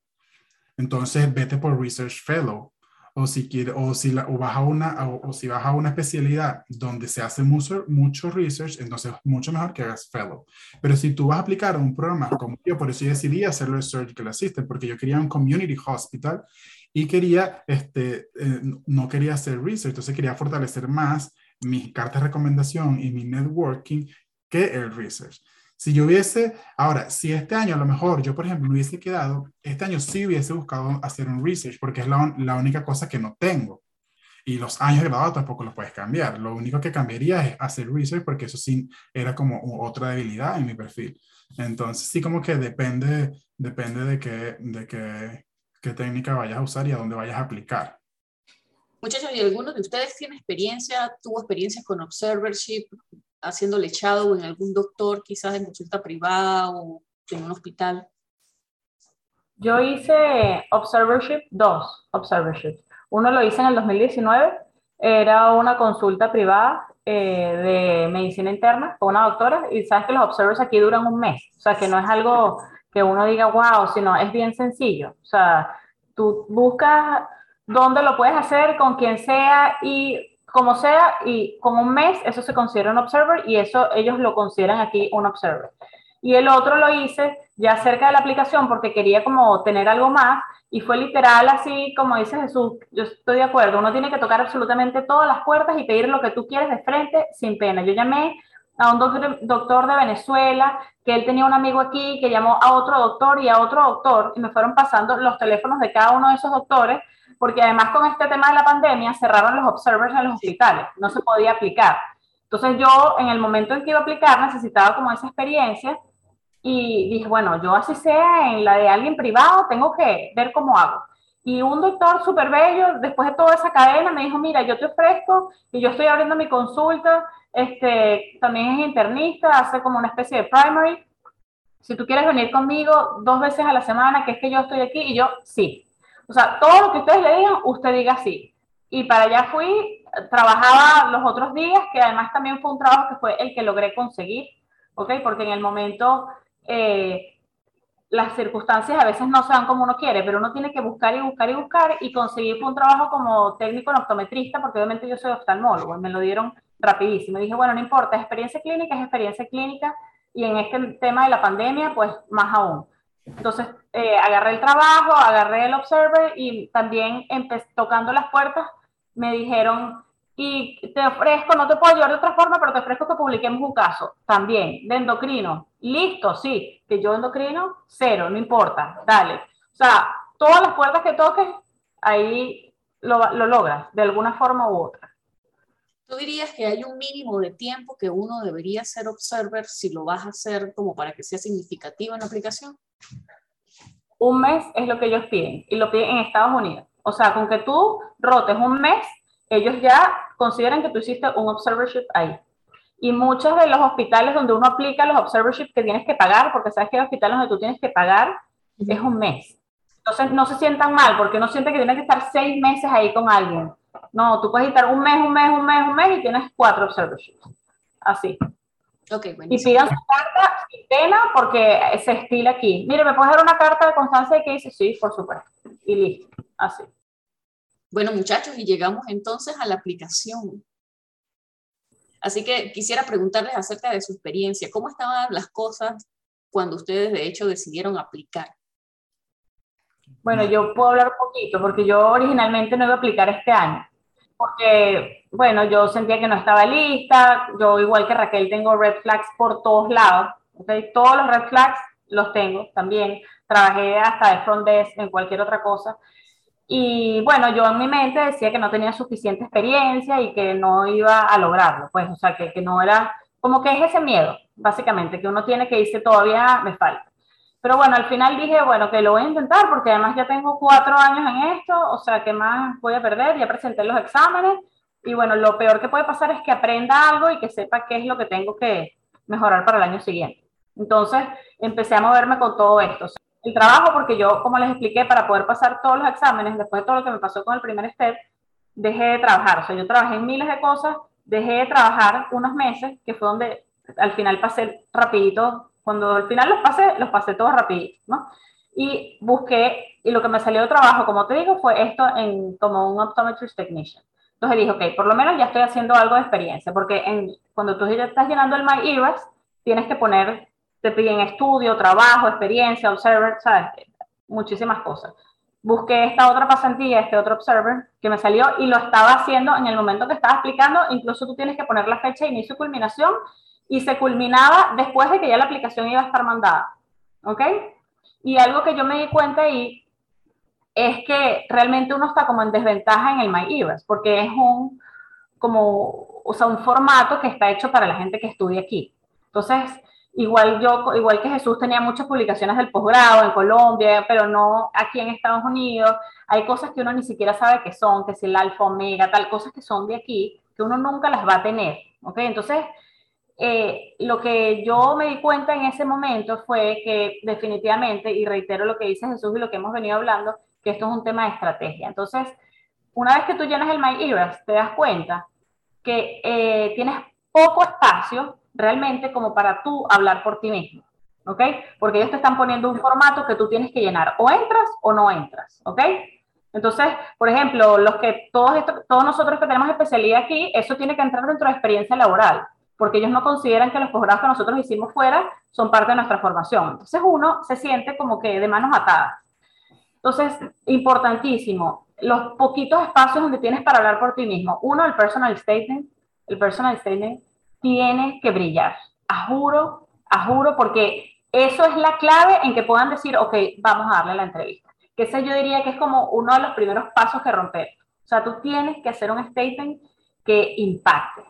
entonces vete por Research Fellow o si quiere, o si la, o vas a una, o, si vas a una especialidad donde se hace mucho, mucho research, entonces es mucho mejor que hagas fellow. Pero si tú vas a aplicar un programa como yo, por eso yo decidí hacerlo de Surgical Assistant, porque yo quería un community hospital y quería, este, eh, no quería hacer research, entonces quería fortalecer más mi carta de recomendación y mi networking que el research. Si yo hubiese, ahora, si este año a lo mejor yo, por ejemplo, me hubiese quedado, este año sí hubiese buscado hacer un research porque es la, la única cosa que no tengo. Y los años grado tampoco los puedes cambiar. Lo único que cambiaría es hacer research porque eso sí era como otra debilidad en mi perfil. Entonces, sí como que depende, depende de, qué, de qué, qué técnica vayas a usar y a dónde vayas a aplicar. Muchachos, ¿y alguno de ustedes tiene experiencia, tuvo experiencias con observership, haciendo lechado o en algún doctor, quizás en consulta privada o en un hospital? Yo hice observership, dos observership. Uno lo hice en el 2019, era una consulta privada eh, de medicina interna con una doctora y sabes que los observers aquí duran un mes, o sea que no es algo que uno diga wow, sino es bien sencillo, o sea, tú buscas dónde lo puedes hacer, con quien sea y como sea, y con un mes eso se considera un observer y eso ellos lo consideran aquí un observer. Y el otro lo hice ya cerca de la aplicación porque quería como tener algo más y fue literal así como dice Jesús, yo estoy de acuerdo, uno tiene que tocar absolutamente todas las puertas y pedir lo que tú quieres de frente sin pena. Yo llamé a un doctor, doctor de Venezuela, que él tenía un amigo aquí, que llamó a otro doctor y a otro doctor y me fueron pasando los teléfonos de cada uno de esos doctores porque además con este tema de la pandemia cerraron los observers en los hospitales, no se podía aplicar. Entonces yo en el momento en que iba a aplicar necesitaba como esa experiencia y dije, bueno, yo así sea en la de alguien privado, tengo que ver cómo hago. Y un doctor súper bello, después de toda esa cadena, me dijo, mira, yo te ofrezco y yo estoy abriendo mi consulta, este, también es internista, hace como una especie de primary. Si tú quieres venir conmigo dos veces a la semana, que es que yo estoy aquí, y yo, sí. O sea, todo lo que ustedes le digan, usted diga sí. Y para allá fui, trabajaba los otros días, que además también fue un trabajo que fue el que logré conseguir, ¿ok? Porque en el momento eh, las circunstancias a veces no se dan como uno quiere, pero uno tiene que buscar y buscar y buscar y conseguir un trabajo como técnico en optometrista, porque obviamente yo soy oftalmólogo y me lo dieron rapidísimo. Y dije, bueno, no importa, experiencia clínica es experiencia clínica y en este tema de la pandemia, pues más aún. Entonces, eh, agarré el trabajo, agarré el observer y también tocando las puertas me dijeron, y te ofrezco, no te puedo ayudar de otra forma, pero te ofrezco que publiquemos un caso también de endocrino. Listo, sí, que yo endocrino, cero, no importa, dale. O sea, todas las puertas que toques, ahí lo, lo logras, de alguna forma u otra. ¿Tú dirías que hay un mínimo de tiempo que uno debería ser observer si lo vas a hacer como para que sea significativo en la aplicación? Un mes es lo que ellos piden y lo piden en Estados Unidos. O sea, con que tú rotes un mes, ellos ya consideran que tú hiciste un observership ahí. Y muchos de los hospitales donde uno aplica los observerships que tienes que pagar, porque sabes que hay hospitales donde tú tienes que pagar, es un mes. Entonces no se sientan mal, porque no siente que tiene que estar seis meses ahí con alguien. No, tú puedes estar un mes, un mes, un mes, un mes y tienes cuatro observerships. Así. Okay, y pidan su carta sin pena porque se estila aquí. Mire, ¿me puedes dar una carta de constancia de que dice? Sí, por supuesto. Y listo. Así. Bueno, muchachos, y llegamos entonces a la aplicación. Así que quisiera preguntarles acerca de su experiencia. ¿Cómo estaban las cosas cuando ustedes de hecho decidieron aplicar? Bueno, yo puedo hablar un poquito porque yo originalmente no iba a aplicar este año. Porque, bueno, yo sentía que no estaba lista. Yo, igual que Raquel, tengo red flags por todos lados. ¿okay? Todos los red flags los tengo también. Trabajé hasta de front desk en cualquier otra cosa. Y bueno, yo en mi mente decía que no tenía suficiente experiencia y que no iba a lograrlo, pues, o sea, que, que no era, como que es ese miedo, básicamente, que uno tiene que irse todavía, me falta. Pero bueno, al final dije, bueno, que lo voy a intentar porque además ya tengo cuatro años en esto, o sea, ¿qué más voy a perder? Ya presenté los exámenes y bueno, lo peor que puede pasar es que aprenda algo y que sepa qué es lo que tengo que mejorar para el año siguiente. Entonces, empecé a moverme con todo esto el trabajo, porque yo, como les expliqué, para poder pasar todos los exámenes, después de todo lo que me pasó con el primer step, dejé de trabajar. O sea, yo trabajé en miles de cosas, dejé de trabajar unos meses, que fue donde al final pasé rapidito, cuando al final los pasé, los pasé todos rapidito, ¿no? Y busqué, y lo que me salió de trabajo, como te digo, fue esto en, como un optometrist technician. Entonces dije, ok, por lo menos ya estoy haciendo algo de experiencia, porque en, cuando tú ya estás llenando el My tienes que poner te piden estudio, trabajo, experiencia, observer, ¿sabes? Muchísimas cosas. Busqué esta otra pasantía, este otro observer, que me salió y lo estaba haciendo en el momento que estaba explicando. Incluso tú tienes que poner la fecha de inicio y culminación y se culminaba después de que ya la aplicación iba a estar mandada. ¿Ok? Y algo que yo me di cuenta ahí es que realmente uno está como en desventaja en el MyEras, porque es un, como, o sea, un formato que está hecho para la gente que estudia aquí. Entonces, Igual yo, igual que Jesús tenía muchas publicaciones del posgrado en Colombia, pero no aquí en Estados Unidos. Hay cosas que uno ni siquiera sabe qué son, que es el alfa, omega, tal, cosas que son de aquí, que uno nunca las va a tener. ¿ok? Entonces, eh, lo que yo me di cuenta en ese momento fue que definitivamente, y reitero lo que dice Jesús y lo que hemos venido hablando, que esto es un tema de estrategia. Entonces, una vez que tú llenas el My Eras, te das cuenta que eh, tienes poco espacio realmente como para tú hablar por ti mismo, ¿ok? Porque ellos te están poniendo un formato que tú tienes que llenar, o entras o no entras, ¿ok? Entonces, por ejemplo, los que todos, todos nosotros que tenemos especialidad aquí, eso tiene que entrar dentro de experiencia laboral, porque ellos no consideran que los posgrados que nosotros hicimos fuera son parte de nuestra formación. Entonces uno se siente como que de manos atadas. Entonces, importantísimo, los poquitos espacios donde tienes para hablar por ti mismo. Uno, el personal statement. El personal statement tiene que brillar. A juro, a juro, porque eso es la clave en que puedan decir, ok, vamos a darle la entrevista. Que ese yo diría que es como uno de los primeros pasos que romper. O sea, tú tienes que hacer un statement que impacte.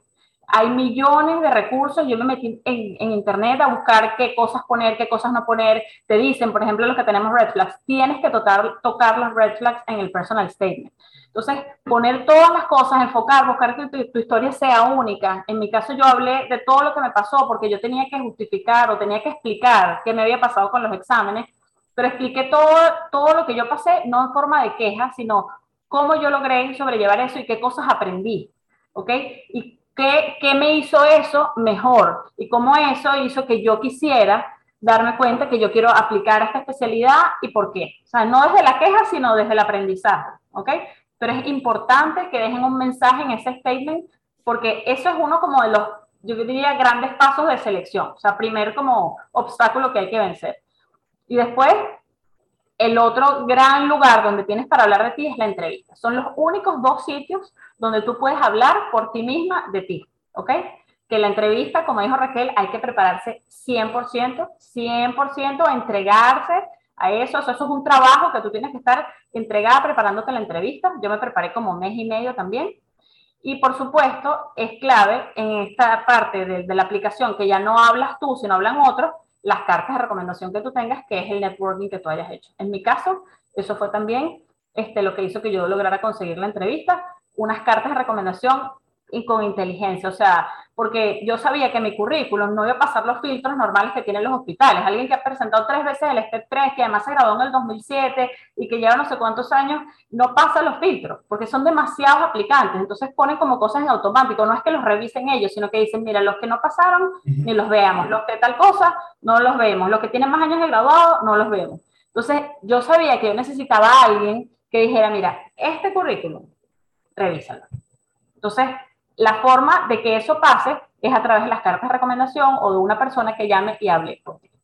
Hay millones de recursos, yo me metí en, en, internet a buscar qué cosas poner, qué cosas no poner. Te dicen, por ejemplo, los que tenemos red flags, tienes que tocar, tocar los red flags en el personal statement. Entonces, poner todas las cosas, enfocar, buscar que tu, historia sea única. En mi caso, yo hablé de todo lo que me pasó porque yo tenía que justificar o tenía que explicar qué me había pasado con los exámenes, pero expliqué todo, todo lo que yo pasé, no en forma de queja, sino cómo yo logré sobrellevar eso y qué cosas aprendí. ¿Ok? Y qué, me hizo eso mejor y cómo eso hizo que yo quisiera darme cuenta que yo quiero aplicar esta especialidad y por qué. O sea, no desde la queja, sino desde el aprendizaje. ¿Ok? pero es importante que dejen un mensaje en ese statement porque eso es uno como de los, yo diría, grandes pasos de selección. O sea, primer como obstáculo que hay que vencer. Y después, el otro gran lugar donde tienes para hablar de ti es la entrevista. Son los únicos dos sitios donde tú puedes hablar por ti misma de ti, ¿ok? Que la entrevista, como dijo Raquel, hay que prepararse 100%, 100% a entregarse a eso. Eso, es un trabajo que tú tienes que estar entregada preparándote la entrevista. Yo me preparé como mes y medio también. Y por supuesto, es clave en esta parte de, de, la aplicación que ya no hablas tú, sino hablan otros, las cartas de recomendación que tú tengas, que es el networking que tú hayas hecho. En mi caso, eso fue también este, lo que hizo que yo lograra conseguir la entrevista. Unas cartas de recomendación y con inteligencia, o sea, porque yo sabía que mi currículum no iba a pasar los filtros normales que tienen los hospitales. Alguien que ha presentado tres veces el STEP 3, que además se graduó en el 2007 y que lleva no sé cuántos años, no pasa los filtros, porque son demasiados aplicantes. Entonces ponen como cosas en automático. No es que los revisen ellos, sino que dicen, mira, los que no pasaron, ni los veamos. Los que tal cosa, no los vemos. Los que tienen más años de graduado, no los vemos. Entonces yo sabía que yo necesitaba a alguien que dijera, mira, este currículum, revísalo. Entonces, la forma de que eso pase es a través de las cartas de recomendación o de una persona que llame y hable contigo.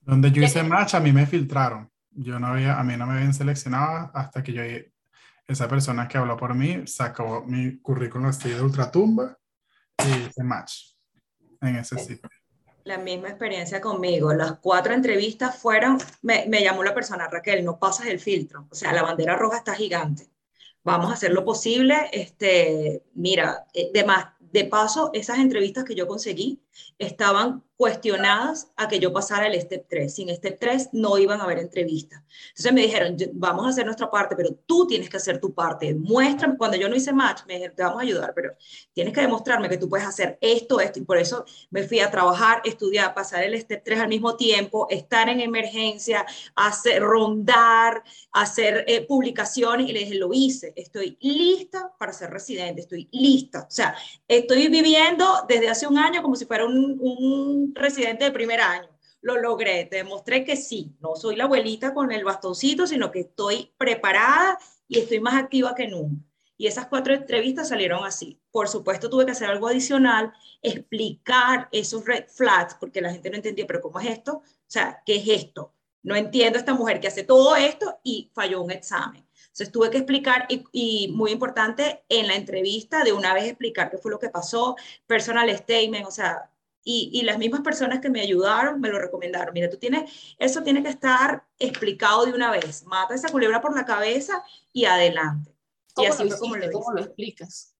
Donde yo hice match, a mí me filtraron. Yo no había, a mí no me habían seleccionado hasta que yo, esa persona que habló por mí, sacó mi currículum así de ultratumba y hice match en ese sitio. La misma experiencia conmigo. Las cuatro entrevistas fueron, me, me llamó la persona, Raquel, no pasas el filtro. O sea, la bandera roja está gigante vamos a hacer lo posible. Este, mira, eh, de, más, de paso, esas entrevistas que yo conseguí estaban cuestionadas a que yo pasara el Step 3. Sin Step 3 no iban a haber entrevistas. Entonces me dijeron, vamos a hacer nuestra parte, pero tú tienes que hacer tu parte. Muéstrame, cuando yo no hice match, me dijeron, te vamos a ayudar, pero tienes que demostrarme que tú puedes hacer esto, esto. Y por eso me fui a trabajar, estudiar, pasar el Step 3 al mismo tiempo, estar en emergencia, hacer, rondar, hacer eh, publicaciones. Y le dije, lo hice, estoy lista para ser residente, estoy lista. O sea, estoy viviendo desde hace un año como si fuera un, un residente de primer año. Lo logré, te demostré que sí, no soy la abuelita con el bastoncito, sino que estoy preparada y estoy más activa que nunca. Y esas cuatro entrevistas salieron así. Por supuesto, tuve que hacer algo adicional, explicar esos red flags, porque la gente no entendía, pero ¿cómo es esto? O sea, ¿qué es esto? No entiendo esta mujer que hace todo esto y falló un examen. Entonces tuve que explicar y, y, muy importante en la entrevista de una vez explicar qué fue lo que pasó, personal statement, o sea, y, las mismas personas que me ayudaron me lo recomendaron. Mira, tú tienes, eso tiene que estar explicado de una vez. Mata esa culebra por la cabeza y adelante. ¿Cómo y así lo, como lo, ¿Cómo lo explicas?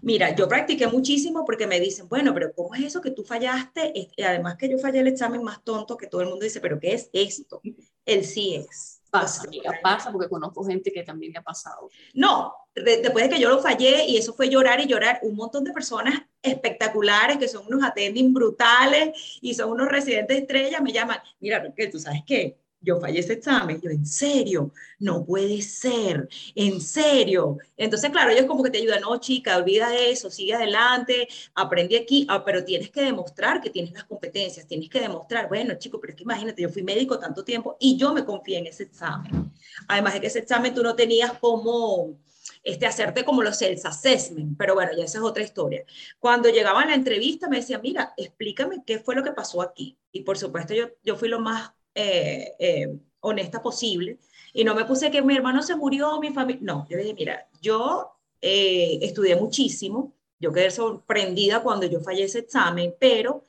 Mira, yo practiqué muchísimo porque me dicen, bueno, pero ¿cómo es eso que tú fallaste? Y además que yo fallé el examen más tonto que todo el mundo dice, pero ¿qué es esto? El sí es. Pasa, pasa porque conozco gente que también le ha pasado. No, después de que yo lo fallé y eso fue llorar y llorar, un montón de personas espectaculares que son unos attending brutales y son unos residentes estrellas me llaman, mira, que tú sabes qué, yo fallé ese examen, yo, en serio, no puede ser, en serio. Entonces, claro, ellos como que te ayudan, no, chica, olvida eso, sigue adelante, aprendí aquí, ah, pero tienes que demostrar que tienes las competencias, tienes que demostrar, bueno, chico, pero es que imagínate, yo fui médico tanto tiempo y yo me confié en ese examen. Además de que ese examen tú no tenías como... Este, hacerte como los self assessment, pero bueno, ya esa es otra historia. Cuando llegaba la entrevista me decía, mira, explícame qué fue lo que pasó aquí. Y por supuesto yo, yo fui lo más eh, eh, honesta posible. Y no me puse que mi hermano se murió, mi familia. No, yo dije, mira, yo eh, estudié muchísimo. Yo quedé sorprendida cuando yo fallé ese examen, pero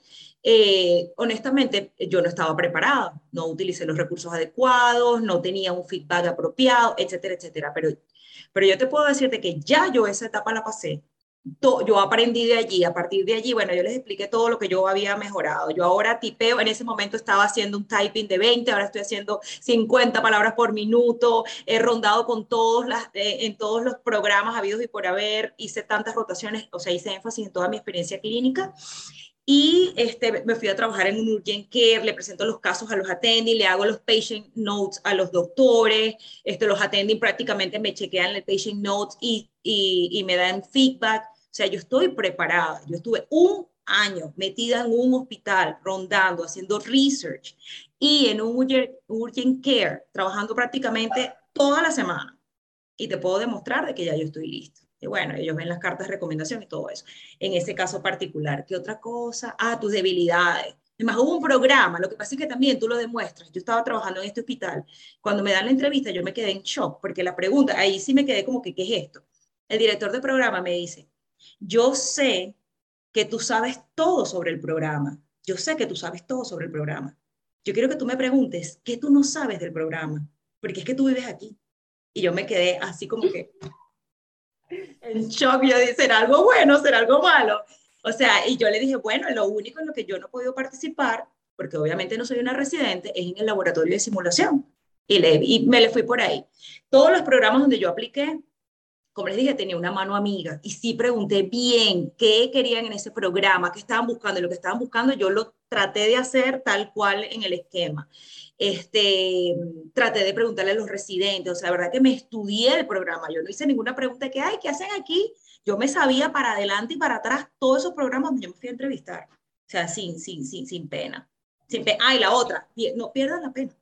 honestamente yo no estaba preparada. No utilicé los recursos adecuados, no tenía un feedback apropiado, etcétera, etcétera. Pero, pero yo te puedo decirte que ya yo esa etapa la pasé yo aprendí de allí, a partir de allí, bueno, yo les expliqué todo lo que yo había mejorado. Yo ahora tipeo, en ese momento estaba haciendo un typing de 20, ahora estoy haciendo 50 palabras por minuto, he rondado con todos las, eh, en todos los programas habidos y por haber, hice tantas rotaciones, o sea, hice énfasis en toda mi experiencia clínica. Y este, me fui a trabajar en un urgent care, le presento los casos a los attending, le hago los patient notes a los doctores, este, los attending prácticamente me chequean el patient notes y, y, y me dan feedback o sea, yo estoy preparada. Yo estuve un año metida en un hospital, rondando, haciendo research y en un urgent care, trabajando prácticamente toda la semana. Y te puedo demostrar de que ya yo estoy lista. Y bueno, ellos ven las cartas de recomendación y todo eso. En ese caso particular, ¿qué otra cosa? Ah, tus debilidades. Además, hubo un programa, lo que pasa es que también tú lo demuestras. Yo estaba trabajando en este hospital. Cuando me dan la entrevista, yo me quedé en shock, porque la pregunta, ahí sí me quedé como que, ¿qué es esto? El director de programa me dice, yo sé que tú sabes todo sobre el programa. Yo sé que tú sabes todo sobre el programa. Yo quiero que tú me preguntes, ¿qué tú no sabes del programa? Porque es que tú vives aquí. Y yo me quedé así como que en shock. Yo dije, ¿será algo bueno? ¿Será algo malo? O sea, y yo le dije, bueno, lo único en lo que yo no he podido participar, porque obviamente no soy una residente, es en el laboratorio de simulación. Y, le, y me le fui por ahí. Todos los programas donde yo apliqué, como les dije, tenía una mano amiga y sí pregunté bien qué querían en ese programa, qué estaban buscando y lo que estaban buscando yo lo traté de hacer tal cual en el esquema. Este, traté de preguntarle a los residentes, o sea, la verdad que me estudié el programa, yo no hice ninguna pregunta que, ay, ¿qué hacen aquí? Yo me sabía para adelante y para atrás todos esos programas donde yo me fui a entrevistar, o sea, sin, sin, sin, sin pena. Sin pena. Ah, y la otra, no pierdan la pena,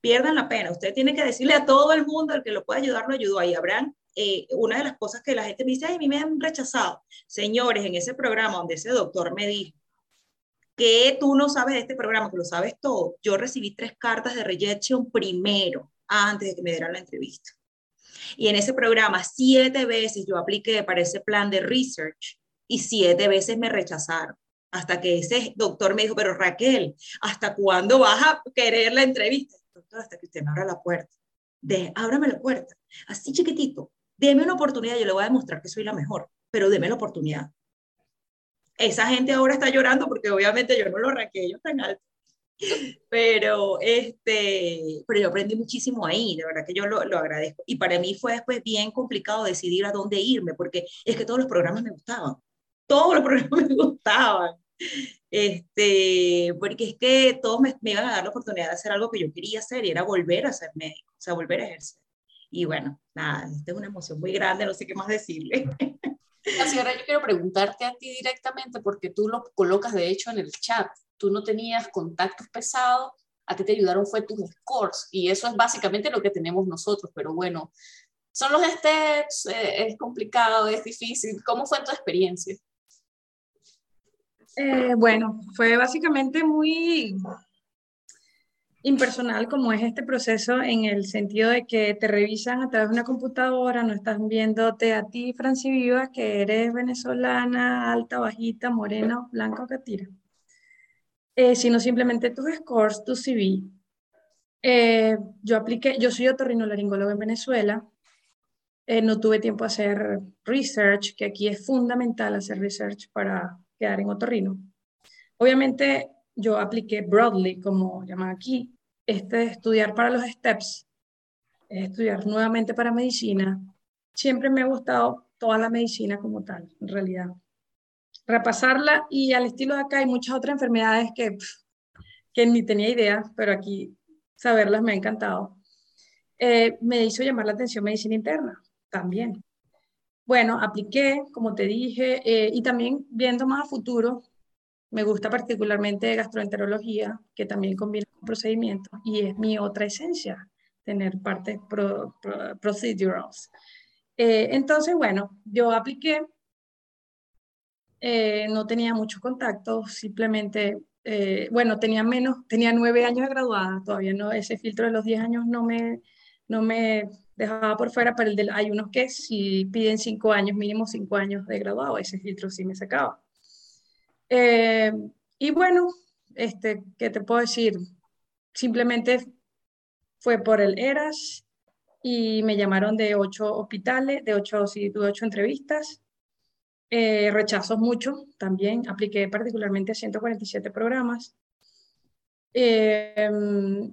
pierdan la pena. Usted tiene que decirle a todo el mundo, el que lo pueda ayudar, lo ayudó. Ahí habrán eh, una de las cosas que la gente me dice, ay, a mí me han rechazado. Señores, en ese programa donde ese doctor me dijo que tú no sabes de este programa, que lo sabes todo, yo recibí tres cartas de rejection primero, antes de que me dieran la entrevista. Y en ese programa, siete veces yo apliqué para ese plan de research y siete veces me rechazaron. Hasta que ese doctor me dijo, pero Raquel, ¿hasta cuándo vas a querer la entrevista? Doctor, hasta que usted me abra la puerta. De, ábrame la puerta. Así chiquitito. Deme una oportunidad, yo le voy a demostrar que soy la mejor, pero deme la oportunidad. Esa gente ahora está llorando porque obviamente yo no lo raqué yo tan alto. Pero, este, pero yo aprendí muchísimo ahí, de verdad que yo lo, lo, agradezco. Y para mí fue después bien complicado decidir a dónde irme, porque es que todos los programas me gustaban. Todos los programas me gustaban. Este, porque es que todos me, me iban a dar la oportunidad de hacer algo que yo quería hacer y era volver a ser médico, o sea, volver a ejercer. Y bueno, nada, esta es una emoción muy grande, no sé qué más decirle. Así ahora yo quiero preguntarte a ti directamente, porque tú lo colocas de hecho en el chat. Tú no tenías contactos pesados, a ti te ayudaron fue tus scores, y eso es básicamente lo que tenemos nosotros, pero bueno, son los steps, eh, es complicado, es difícil. ¿Cómo fue tu experiencia? Eh, bueno, fue básicamente muy impersonal como es este proceso en el sentido de que te revisan a través de una computadora, no estás viéndote a ti, Franci Viva, que eres venezolana, alta, bajita, morena, blanca o catira, eh, sino simplemente tus scores, tu CV. Eh, yo apliqué, yo soy otorrinolaringólogo en Venezuela, eh, no tuve tiempo a hacer research, que aquí es fundamental hacer research para quedar en otorrino. Obviamente yo apliqué broadly, como llaman aquí, este, estudiar para los STEPS, estudiar nuevamente para medicina. Siempre me ha gustado toda la medicina como tal, en realidad. Repasarla y al estilo de acá hay muchas otras enfermedades que, que ni tenía idea, pero aquí saberlas me ha encantado. Eh, me hizo llamar la atención medicina interna también. Bueno, apliqué, como te dije, eh, y también viendo más a futuro, me gusta particularmente gastroenterología, que también combina con procedimientos, y es mi otra esencia, tener partes procedurals. Eh, entonces, bueno, yo apliqué, eh, no tenía muchos contactos, simplemente, eh, bueno, tenía menos, tenía nueve años de graduada, todavía no, ese filtro de los diez años no me, no me dejaba por fuera, pero el del, hay unos que si piden cinco años, mínimo cinco años de graduado, ese filtro sí me sacaba. Eh, y bueno, este, ¿qué te puedo decir? Simplemente fue por el ERAS y me llamaron de ocho hospitales, de ocho, sí, tuve ocho entrevistas. Eh, rechazos mucho también, apliqué particularmente a 147 programas. Eh,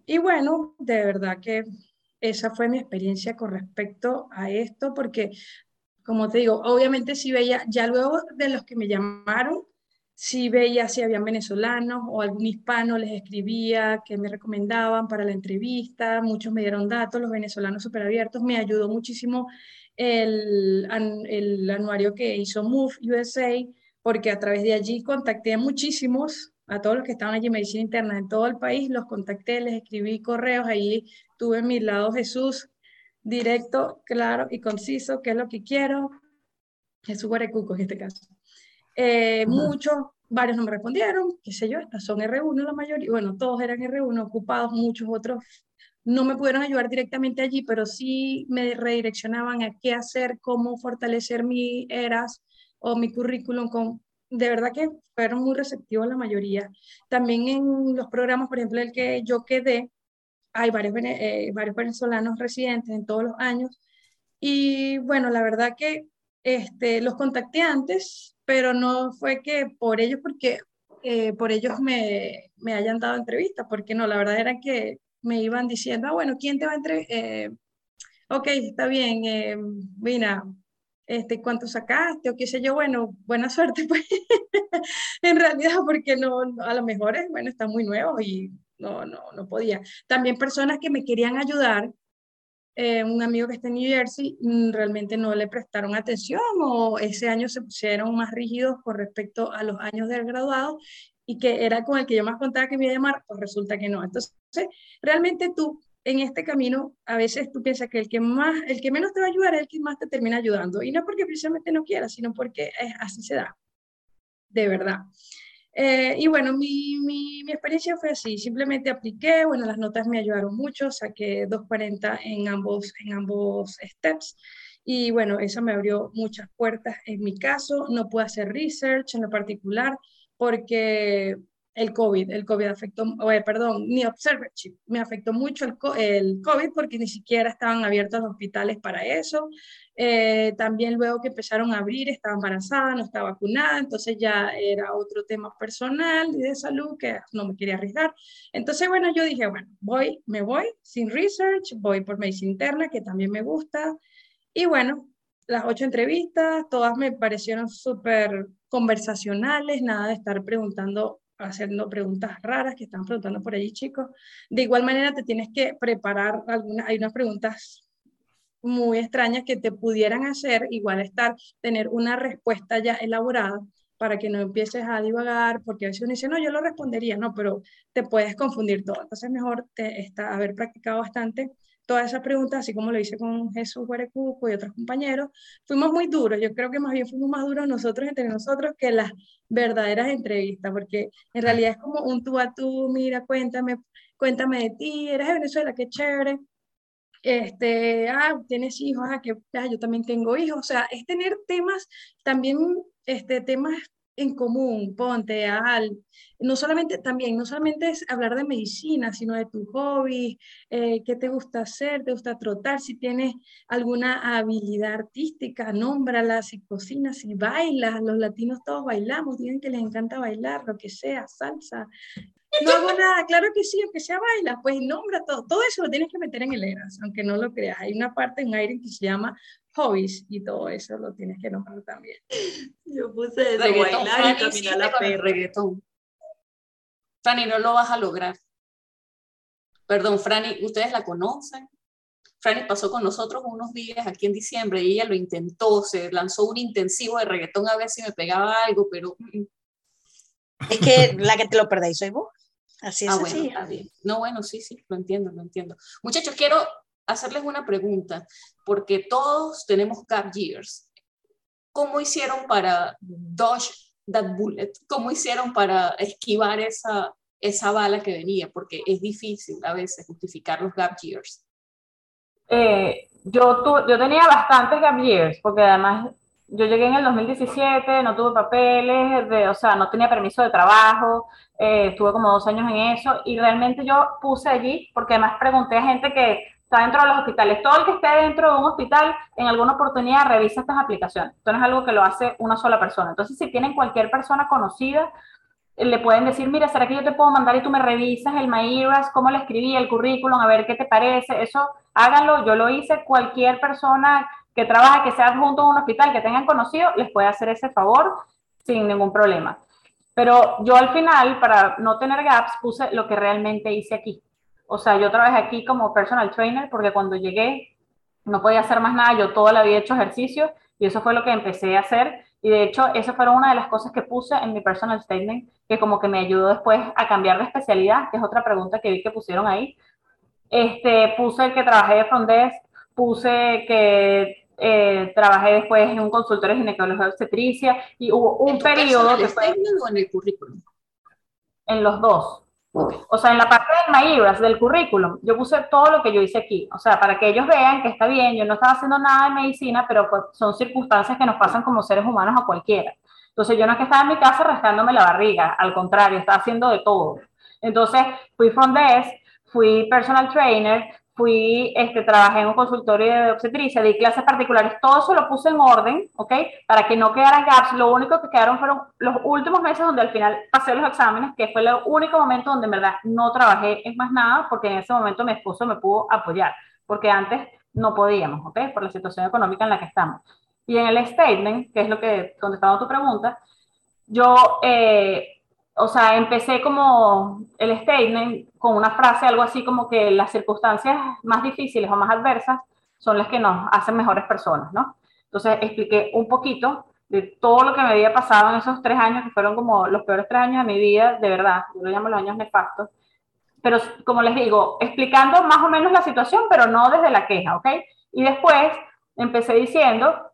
y bueno, de verdad que esa fue mi experiencia con respecto a esto, porque como te digo, obviamente si veía, ya luego de los que me llamaron, si veía si habían venezolanos o algún hispano les escribía que me recomendaban para la entrevista, muchos me dieron datos, los venezolanos súper abiertos, me ayudó muchísimo el, el anuario que hizo Move USA, porque a través de allí contacté a muchísimos, a todos los que estaban allí en medicina interna en todo el país, los contacté, les escribí correos, ahí tuve mi lado Jesús, directo, claro y conciso, qué es lo que quiero, Jesús Guarecuco en este caso. Eh, muchos, varios no me respondieron, qué sé yo, estas son R1 la mayoría, bueno, todos eran R1 ocupados, muchos otros no me pudieron ayudar directamente allí, pero sí me redireccionaban a qué hacer, cómo fortalecer mi ERAS o mi currículum con de verdad que fueron muy receptivos la mayoría. También en los programas, por ejemplo, el que yo quedé, hay varios, eh, varios venezolanos residentes en todos los años. Y bueno, la verdad que este, los contacté antes, pero no fue que por ellos, porque eh, por ellos me, me, hayan dado entrevista, porque no, la verdad era que me iban diciendo, ah, bueno, ¿quién te va a entrevistar? Eh, ok, está bien, eh, este, cuánto sacaste o qué sé yo, bueno, buena suerte, pues, en realidad, porque no, a lo mejor, es, bueno, está muy nuevo y no, no, no podía. También personas que me querían ayudar, eh, un amigo que está en New Jersey, mm, realmente no le prestaron atención o ese año se pusieron más rígidos con respecto a los años del graduado y que era con el que yo más contaba que me iba a llamar, pues resulta que no. Entonces, realmente tú en este camino, a veces tú piensas que el que más, el que menos te va a ayudar es el que más te termina ayudando. Y no porque precisamente no quiera, sino porque es, así se da. De verdad. Eh, y bueno, mi, mi, mi, experiencia fue así, simplemente apliqué, bueno, las notas me ayudaron mucho, saqué 240 en ambos, en ambos steps y bueno, eso me abrió muchas puertas. En mi caso, no pude hacer research en lo particular porque el COVID, el COVID afectó, eh, perdón, mi observership, me afectó mucho el, el, COVID porque ni siquiera estaban abiertos los hospitales para eso. Eh, también luego que empezaron a abrir, estaba embarazada, no estaba vacunada, entonces ya era otro tema personal y de salud que no me quería arriesgar. Entonces, bueno, yo dije, bueno, voy, me voy sin research, voy por medicina interna, que también me gusta. Y bueno, las ocho entrevistas, todas me parecieron súper conversacionales, nada de estar preguntando haciendo preguntas raras que están preguntando por allí, chicos. De igual manera, te tienes que preparar algunas, hay unas preguntas muy extrañas que te pudieran hacer, igual estar, tener una respuesta ya elaborada para que no empieces a divagar, porque a veces uno dice, no, yo lo respondería, no, pero te puedes confundir todo. Entonces, mejor te, está, haber practicado bastante todas esas preguntas, así como lo hice con Jesús Huerecuco y otros compañeros, fuimos muy duros. Yo creo que más bien fuimos más duros nosotros entre nosotros que las verdaderas entrevistas, porque en realidad es como un tú a tú, mira, cuéntame, cuéntame de ti, eres de Venezuela, qué chévere. Este, ah, tienes hijos, ah, que ah, yo también tengo hijos, o sea, es tener temas, también este, temas en común, ponte al, no solamente, también, no solamente es hablar de medicina, sino de tu hobby, eh, qué te gusta hacer, te gusta trotar, si tienes alguna habilidad artística, nómbrala, si cocinas, si bailas, los latinos todos bailamos, tienen que les encanta bailar, lo que sea, salsa. No hago nada, claro que sí, aunque sea baila, pues nombra todo, todo eso lo tienes que meter en el ERAS, aunque no lo creas. Hay una parte en aire que se llama hobbies y todo eso lo tienes que nombrar también. Yo puse eso, bailar y caminar la perra. Reggaetón. Franny, no lo vas a lograr. Perdón, Franny, ustedes la conocen. Franny pasó con nosotros unos días aquí en diciembre y ella lo intentó, se lanzó un intensivo de reggaetón a ver si me pegaba algo, pero... Mm, mm. Es que la que te lo perdéis soy vos. Así es. Ah, bueno, está bien. No, bueno, sí, sí, lo entiendo, lo entiendo. Muchachos, quiero hacerles una pregunta, porque todos tenemos gap years. ¿Cómo hicieron para dodge that bullet? ¿Cómo hicieron para esquivar esa, esa bala que venía? Porque es difícil a veces justificar los gap years. Eh, yo, tu, yo tenía bastantes gap years, porque además yo llegué en el 2017, no tuve papeles, de, o sea, no tenía permiso de trabajo, eh, estuve como dos años en eso y realmente yo puse allí, porque además pregunté a gente que está dentro de los hospitales. Todo el que esté dentro de un hospital, en alguna oportunidad revisa estas aplicaciones. Esto no es algo que lo hace una sola persona. Entonces, si tienen cualquier persona conocida, le pueden decir, mira, ¿será que yo te puedo mandar y tú me revisas el MyEras, cómo le escribí, el currículum, a ver qué te parece? Eso, háganlo. Yo lo hice. Cualquier persona que trabaje, que sea junto a un hospital, que tengan conocido, les puede hacer ese favor sin ningún problema. Pero yo al final, para no tener gaps, puse lo que realmente hice aquí. O sea, yo trabajé aquí como personal trainer porque cuando llegué no podía hacer más nada, yo toda la había hecho ejercicio y eso fue lo que empecé a hacer. Y de hecho, eso fue una de las cosas que puse en mi personal statement, que como que me ayudó después a cambiar de especialidad, que es otra pregunta que vi que pusieron ahí. Este, puse que trabajé de front desk, puse que eh, trabajé después en un consultorio de ginecología obstetricia y hubo un periodo que fue... en el currículum? En los dos. O sea, en la parte del MyEras, del currículum, yo puse todo lo que yo hice aquí. O sea, para que ellos vean que está bien, yo no estaba haciendo nada de medicina, pero pues son circunstancias que nos pasan como seres humanos a cualquiera. Entonces, yo no es que estaba en mi casa rascándome la barriga, al contrario, estaba haciendo de todo. Entonces, fui front desk, fui personal trainer, fui, este, trabajé en un consultorio de obstetricia, di clases particulares, todo eso lo puse en orden, ¿ok? Para que no quedaran gaps. Lo único que quedaron fueron los últimos meses donde al final pasé los exámenes, que fue el único momento donde en verdad no trabajé en más nada, porque en ese momento mi esposo me pudo apoyar, porque antes no podíamos, ¿ok? Por la situación económica en la que estamos. Y en el statement, que es lo que contestaba tu pregunta, yo, eh, o sea, empecé como el statement con una frase, algo así como que las circunstancias más difíciles o más adversas son las que nos hacen mejores personas, ¿no? Entonces expliqué un poquito de todo lo que me había pasado en esos tres años, que fueron como los peores tres años de mi vida, de verdad, yo lo llamo los años nefastos, pero como les digo, explicando más o menos la situación, pero no desde la queja, ¿ok? Y después empecé diciendo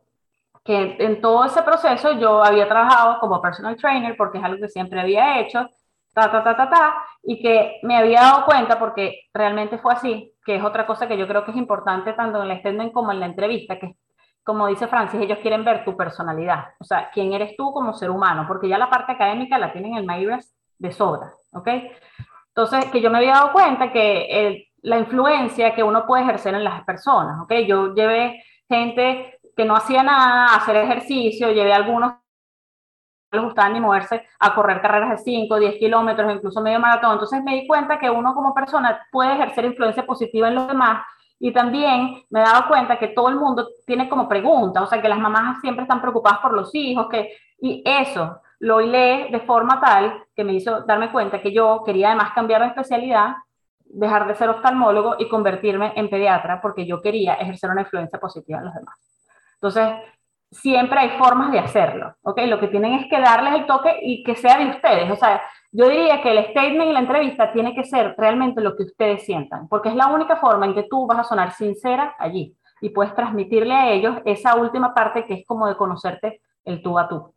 que en todo ese proceso yo había trabajado como personal trainer porque es algo que siempre había hecho, ta, ta, ta, ta, ta, y que me había dado cuenta porque realmente fue así, que es otra cosa que yo creo que es importante tanto en el statement como en la entrevista, que como dice Francis, ellos quieren ver tu personalidad, o sea, quién eres tú como ser humano, porque ya la parte académica la tienen en el Myers de sobra, ¿ok? Entonces, que yo me había dado cuenta que el, la influencia que uno puede ejercer en las personas, ¿ok? Yo llevé gente que no hacía nada, hacer ejercicio, llevé a algunos que les gustaba ni moverse a correr carreras de 5, 10 kilómetros, incluso medio maratón. Entonces me di cuenta que uno como persona puede ejercer influencia positiva en los demás y también me dado cuenta que todo el mundo tiene como preguntas, o sea, que las mamás siempre están preocupadas por los hijos, que, y eso lo hilé de forma tal que me hizo darme cuenta que yo quería además cambiar de especialidad, dejar de ser oftalmólogo y convertirme en pediatra porque yo quería ejercer una influencia positiva en los demás. Entonces, siempre hay formas de hacerlo, ¿ok? Lo que tienen es que darles el toque y que sea de ustedes. O sea, yo diría que el statement y la entrevista tiene que ser realmente lo que ustedes sientan, porque es la única forma en que tú vas a sonar sincera allí y puedes transmitirle a ellos esa última parte que es como de conocerte el tú a tú.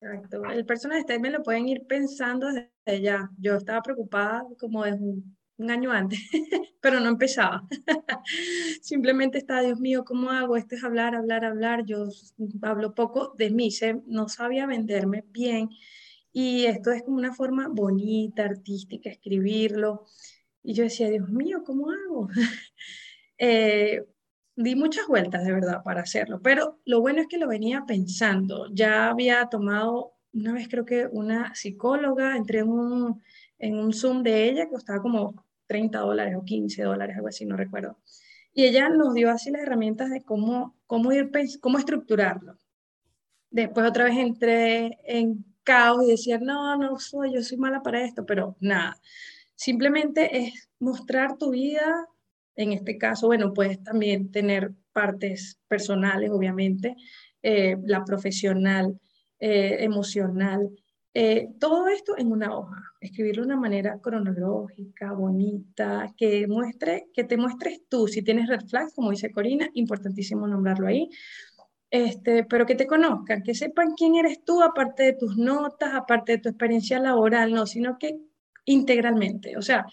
Exacto. El personal statement lo pueden ir pensando desde ya. Yo estaba preocupada como desde un un año antes, pero no empezaba. Simplemente estaba, Dios mío, ¿cómo hago? Esto es hablar, hablar, hablar. Yo hablo poco de mí, no sabía venderme bien. Y esto es como una forma bonita, artística, escribirlo. Y yo decía, Dios mío, ¿cómo hago? Eh, di muchas vueltas, de verdad, para hacerlo. Pero lo bueno es que lo venía pensando. Ya había tomado, una vez creo que una psicóloga, entré en un, en un Zoom de ella que costaba como 30 dólares o 15 dólares, algo así, no recuerdo. Y ella nos dio así las herramientas de cómo, cómo, ir, cómo estructurarlo. Después otra vez entré en caos y decía, no, no soy, yo soy mala para esto, pero nada. Simplemente es mostrar tu vida, en este caso, bueno, puedes también tener partes personales, obviamente, eh, la profesional, eh, emocional, eh, todo esto en una hoja, escribirlo de una manera cronológica, bonita, que, muestre, que te muestres tú, si tienes red flags, como dice Corina, importantísimo nombrarlo ahí, este, pero que te conozcan, que sepan quién eres tú, aparte de tus notas, aparte de tu experiencia laboral, no, sino que integralmente, o sea,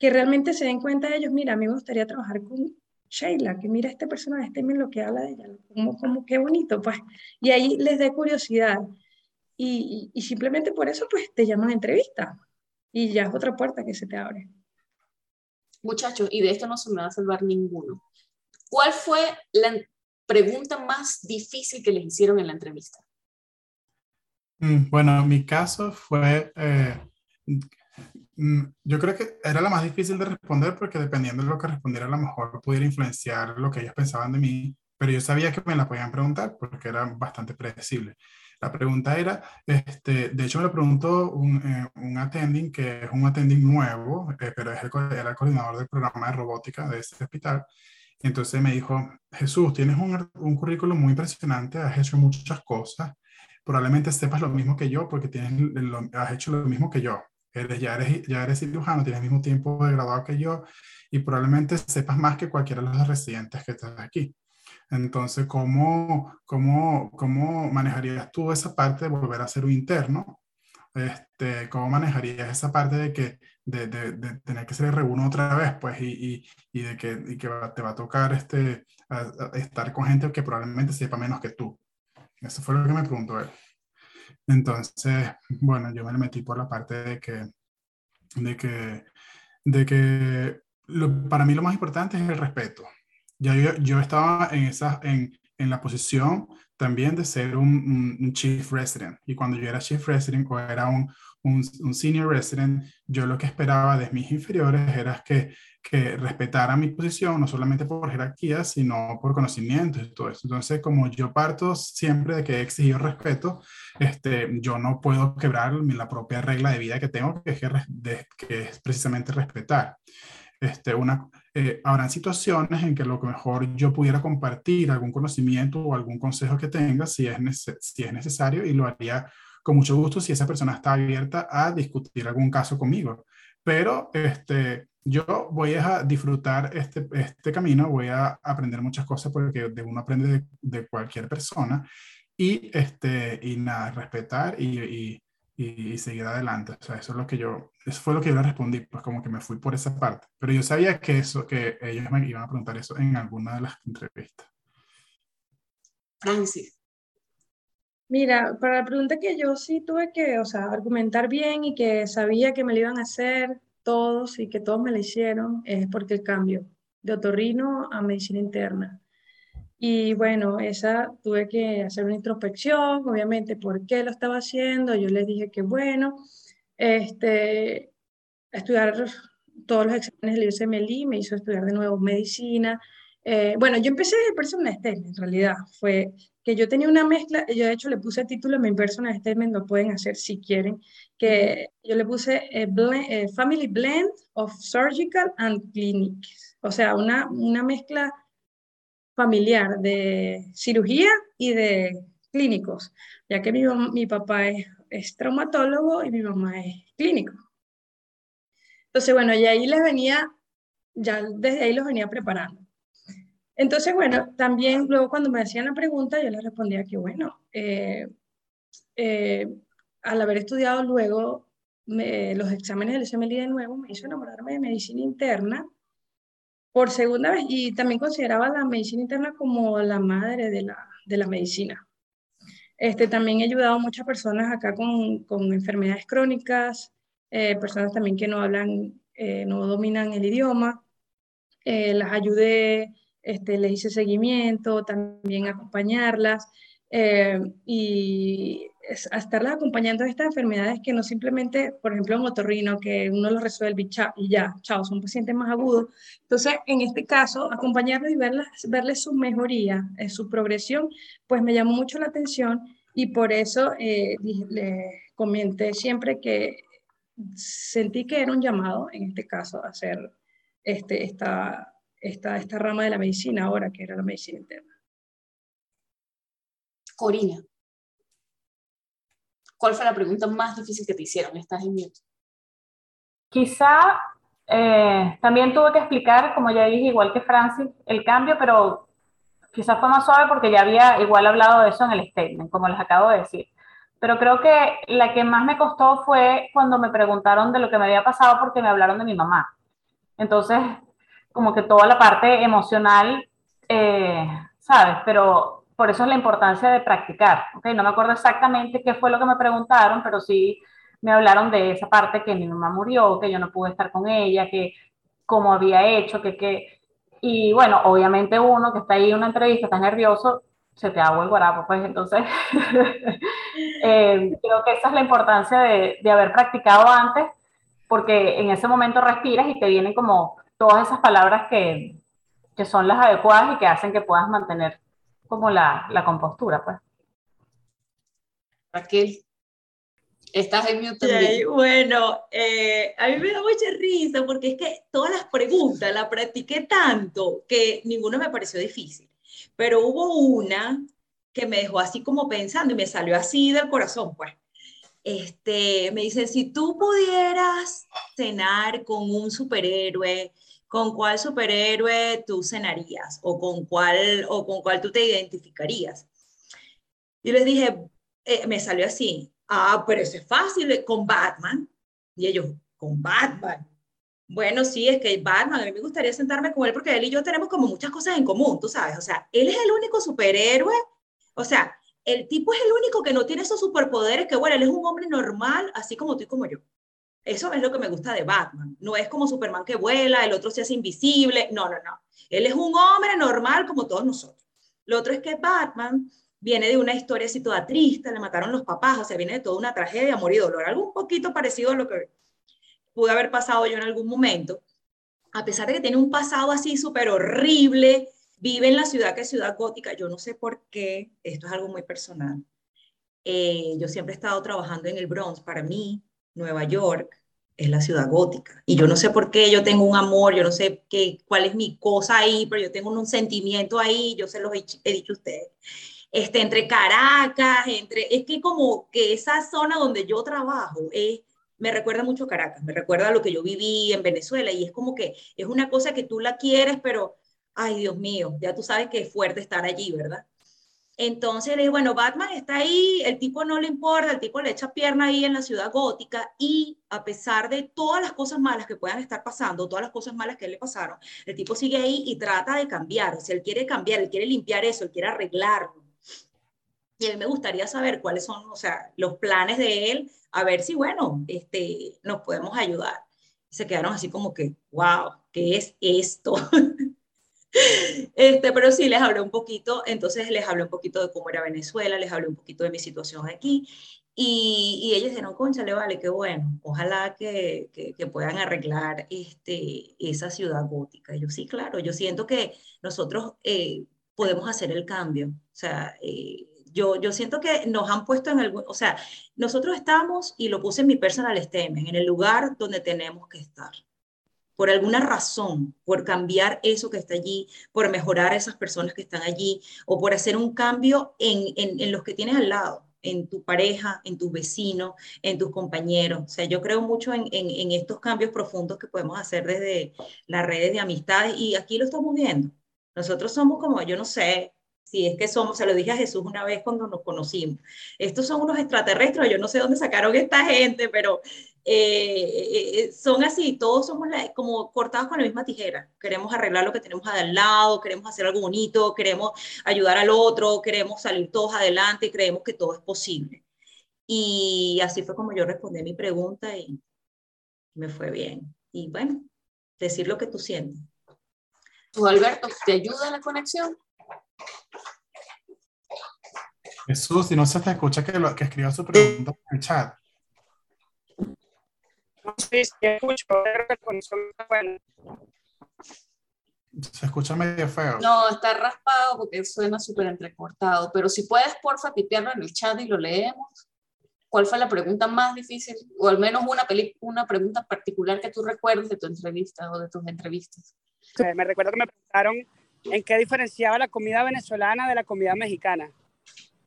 que realmente se den cuenta de ellos, mira, a mí me gustaría trabajar con Sheila, que mira esta persona, este lo que habla de ella, como, como qué bonito, pues, y ahí les dé curiosidad y, simplemente por eso pues te llaman a entrevista y ya es otra puerta que se te abre. Muchachos, y de esto no se me va a salvar ninguno. ¿Cuál fue la pregunta más difícil que les hicieron en la entrevista? Mm, bueno, mi caso fue, eh, mm, yo creo que era la más difícil de responder porque dependiendo de lo que respondiera, a lo mejor pudiera influenciar lo que ellos pensaban de mí, pero yo sabía que me la podían preguntar porque era bastante predecible. La pregunta era, este, de hecho me lo preguntó un, eh, un attending, que es un attending nuevo, eh, pero es el, era el coordinador del programa de robótica de ese hospital. entonces me dijo, Jesús, tienes un, un currículum muy impresionante, has hecho muchas cosas, probablemente sepas lo mismo que yo porque tienes, has hecho lo mismo que yo. Eres, ya, eres, ya eres cirujano, tienes el mismo tiempo de graduado que yo y probablemente sepas más que cualquiera de los residentes que estás aquí. Entonces, ¿cómo, cómo, cómo manejarías tú esa parte de volver a ser un interno? Este, ¿Cómo manejarías esa parte de, que, de, de, tener que ser R1 otra vez? Pues, y, y, y de que, y que te va a tocar este, estar con gente que probablemente sepa menos que tú. Eso fue lo que me preguntó él. Entonces, bueno, yo me metí por la parte de que, de que, de que para mí lo más importante es el respeto ya yo, yo estaba en, esa, en, en, la posición también de ser un, un, chief resident. Y cuando yo era chief resident o era un, un, un, senior resident, yo lo que esperaba de mis inferiores era que, que respetaran mi posición, no solamente por jerarquía, sino por conocimientos y todo eso. Entonces, como yo parto siempre de que he exigido respeto, este, yo no puedo quebrar la propia regla de vida que tengo, que es, que es precisamente respetar. Este, una, eh, habrán situaciones en que lo mejor yo pudiera compartir algún conocimiento o algún consejo que tenga, si es, si es necesario, y lo haría con mucho gusto si esa persona está abierta a discutir algún caso conmigo. Pero este, yo voy a disfrutar este, este camino, voy a aprender muchas cosas porque de uno aprende de, cualquier persona y, este, y nada, respetar y, y, seguir adelante. O sea, eso es lo que yo, eso fue lo que yo le respondí, pues como que me fui por esa parte. Pero yo sabía que eso, que ellos me iban a preguntar eso en alguna de las entrevistas. Francis. Mira, para la pregunta que yo sí tuve que, o sea, argumentar bien y que sabía que me lo iban a hacer todos y que todos me lo hicieron, es porque el cambio de otorrino a medicina interna. Y bueno, esa tuve que hacer una introspección, obviamente, por qué lo estaba haciendo. Yo les dije que bueno, este, estudiar todos los exámenes del ICMLI, me hizo estudiar de nuevo medicina. Eh, bueno, yo empecé desde personal statement, en realidad. Fue que yo tenía una mezcla, yo de hecho le puse el título en mi personal statement, lo pueden hacer si quieren, que yo le puse eh, eh, Family Blend of Surgical and Clinics. O sea, una, una mezcla familiar de cirugía y de clínicos, ya que mi, mi papá es, traumatólogo y mi mamá es clínico. Entonces, bueno, y ahí les venía, ya desde ahí los venía preparando. Entonces, bueno, también luego cuando me hacían la pregunta, yo les respondía que, bueno, eh, eh, al haber estudiado luego los exámenes del SMLI de nuevo, me hizo enamorarme de medicina interna por segunda vez y también consideraba la medicina interna como la madre de la, de la medicina. Este, también he ayudado a muchas personas acá con, con enfermedades crónicas, eh, personas también que no hablan, eh, no dominan el idioma. Eh, las ayudé, este, les hice seguimiento, también acompañarlas. y a estarlas acompañando a estas enfermedades que no simplemente, por ejemplo, un otorrino, que uno lo resuelve y, ya, chao, son pacientes más agudos. Entonces, en este caso, acompañarlos y verlas, verles su mejoría, eh, su progresión, pues me llamó mucho la atención y por eso eh, le comenté siempre que sentí que era un llamado, en este caso, a hacer este, esta, esta, esta rama de la medicina ahora, que era la medicina interna. Corina. ¿Cuál fue la pregunta más difícil que te hicieron? Estás en mute. Quizá eh, también tuve que explicar, como ya dije, igual que Francis, el cambio, pero quizás fue más suave porque ya había igual hablado de eso en el statement, como les acabo de decir. Pero creo que la que más me costó fue cuando me preguntaron de lo que me había pasado porque me hablaron de mi mamá. Entonces, como que toda la parte emocional, eh, ¿sabes? Pero por eso es la importancia de practicar. ¿okay? No me acuerdo exactamente qué fue lo que me preguntaron, pero sí me hablaron de esa parte que mi mamá murió, que yo no pude estar con ella, que cómo había hecho, que, que... Y bueno, obviamente uno que está ahí en una entrevista, está nervioso, se te agua el guarapo, pues entonces eh, creo que esa es la importancia de, de haber practicado antes, porque en ese momento respiras y te vienen como todas esas palabras que, que son las adecuadas y que hacen que puedas mantener como la, la compostura, pues. Raquel, estás en mute también. bueno, eh, a mí me da mucha risa porque es que todas las preguntas las practiqué tanto que ninguna me pareció difícil. Pero hubo una que me dejó así como pensando y me salió así del corazón, pues. Este, me dice, si tú pudieras cenar con un superhéroe ¿con cuál superhéroe tú cenarías? ¿O con cuál, o con cuál tú te identificarías? Y les dije, eh, me salió así, ah, pero eso es fácil, con Batman. Y ellos, con Batman. Bueno, sí, es que Batman, a mí me gustaría sentarme con él porque él y yo tenemos como muchas cosas en común, tú sabes, o sea, él es el único superhéroe, o sea, el tipo es el único que no tiene esos superpoderes, que bueno, él es un hombre normal, así como tú y como yo. Eso es lo que me gusta de Batman. No es como Superman que vuela, el otro se hace invisible. No, no, no. Él es un hombre normal como todos nosotros. Lo otro es que Batman viene de una historia así toda triste, le mataron los papás, o sea, viene de toda una tragedia, amor y dolor, algo un poquito parecido a lo que pude haber pasado yo en algún momento. A pesar de que tiene un pasado así súper horrible, vive en la ciudad que es ciudad gótica, yo no sé por qué, esto es algo muy personal. Eh, yo siempre he estado trabajando en el Bronx, para mí, Nueva York es la ciudad gótica. Y yo no sé por qué, yo tengo un amor, yo no sé qué, cuál es mi cosa ahí, pero yo tengo un sentimiento ahí, yo se los he, dicho a ustedes este, entre Caracas, entre, es que como que esa zona donde yo trabajo es, me recuerda mucho Caracas, me recuerda lo que yo viví en Venezuela y es como que es una cosa que tú la quieres, pero, ay Dios mío, ya tú sabes que es fuerte estar allí, ¿verdad? Entonces le dije, bueno, Batman está ahí, el tipo no le importa, el tipo le echa pierna ahí en la ciudad gótica y a pesar de todas las cosas malas que puedan estar pasando, todas las cosas malas que le pasaron, el tipo sigue ahí y trata de cambiar, o sea, él quiere cambiar, él quiere limpiar eso, él quiere arreglarlo. Y a mí me gustaría saber cuáles son, o sea, los planes de él, a ver si, bueno, este, nos podemos ayudar. se quedaron así como que, wow, ¿qué es esto? Este, pero sí, les hablé un poquito, entonces les hablé un poquito de cómo era Venezuela, les hablé un poquito de mi situación aquí, y, y ellos dijeron, concha, le vale, qué bueno, ojalá que, que, puedan arreglar este, esa ciudad gótica. yo sí, claro, yo siento que nosotros eh, podemos hacer el cambio, o sea, eh, yo, yo siento que nos han puesto en algún, o sea, nosotros estamos, y lo puse en mi personal statement, en el lugar donde tenemos que estar. Por alguna razón, por cambiar eso que está allí, por mejorar a esas personas que están allí, o por hacer un cambio en, en, los que tienes al lado, en tu pareja, en tus vecinos, en tus compañeros. O sea, yo creo mucho en, en, en, estos cambios profundos que podemos hacer desde las redes de amistades y aquí lo estamos viendo. Nosotros somos como, yo no sé, si es que somos, se lo dije a Jesús una vez cuando nos conocimos, estos son unos extraterrestres, yo no sé dónde sacaron esta gente, pero eh, eh, eh, son así, todos somos como cortados con la misma tijera, queremos arreglar lo que tenemos al lado, queremos hacer algo bonito, queremos ayudar al otro, queremos salir todos adelante y creemos que todo es posible. Y así fue como yo respondí a mi pregunta y me fue bien. Y bueno, decir lo que tú sientes. ¿Tú, Alberto, te ayuda la conexión? Jesús, si no se te escucha que, lo, que escriba su pregunta en el chat. Sí, sí, escucho, Se escucha medio feo. No, está raspado porque suena súper entrecortado, pero si puedes, porfa, tipearlo en el chat y lo leemos. ¿Cuál fue la pregunta más difícil? O al menos una, una pregunta particular que tú recuerdes de tu entrevista o de tus entrevistas. me recuerdo que me preguntaron en qué diferenciaba la comida venezolana de la comida mexicana.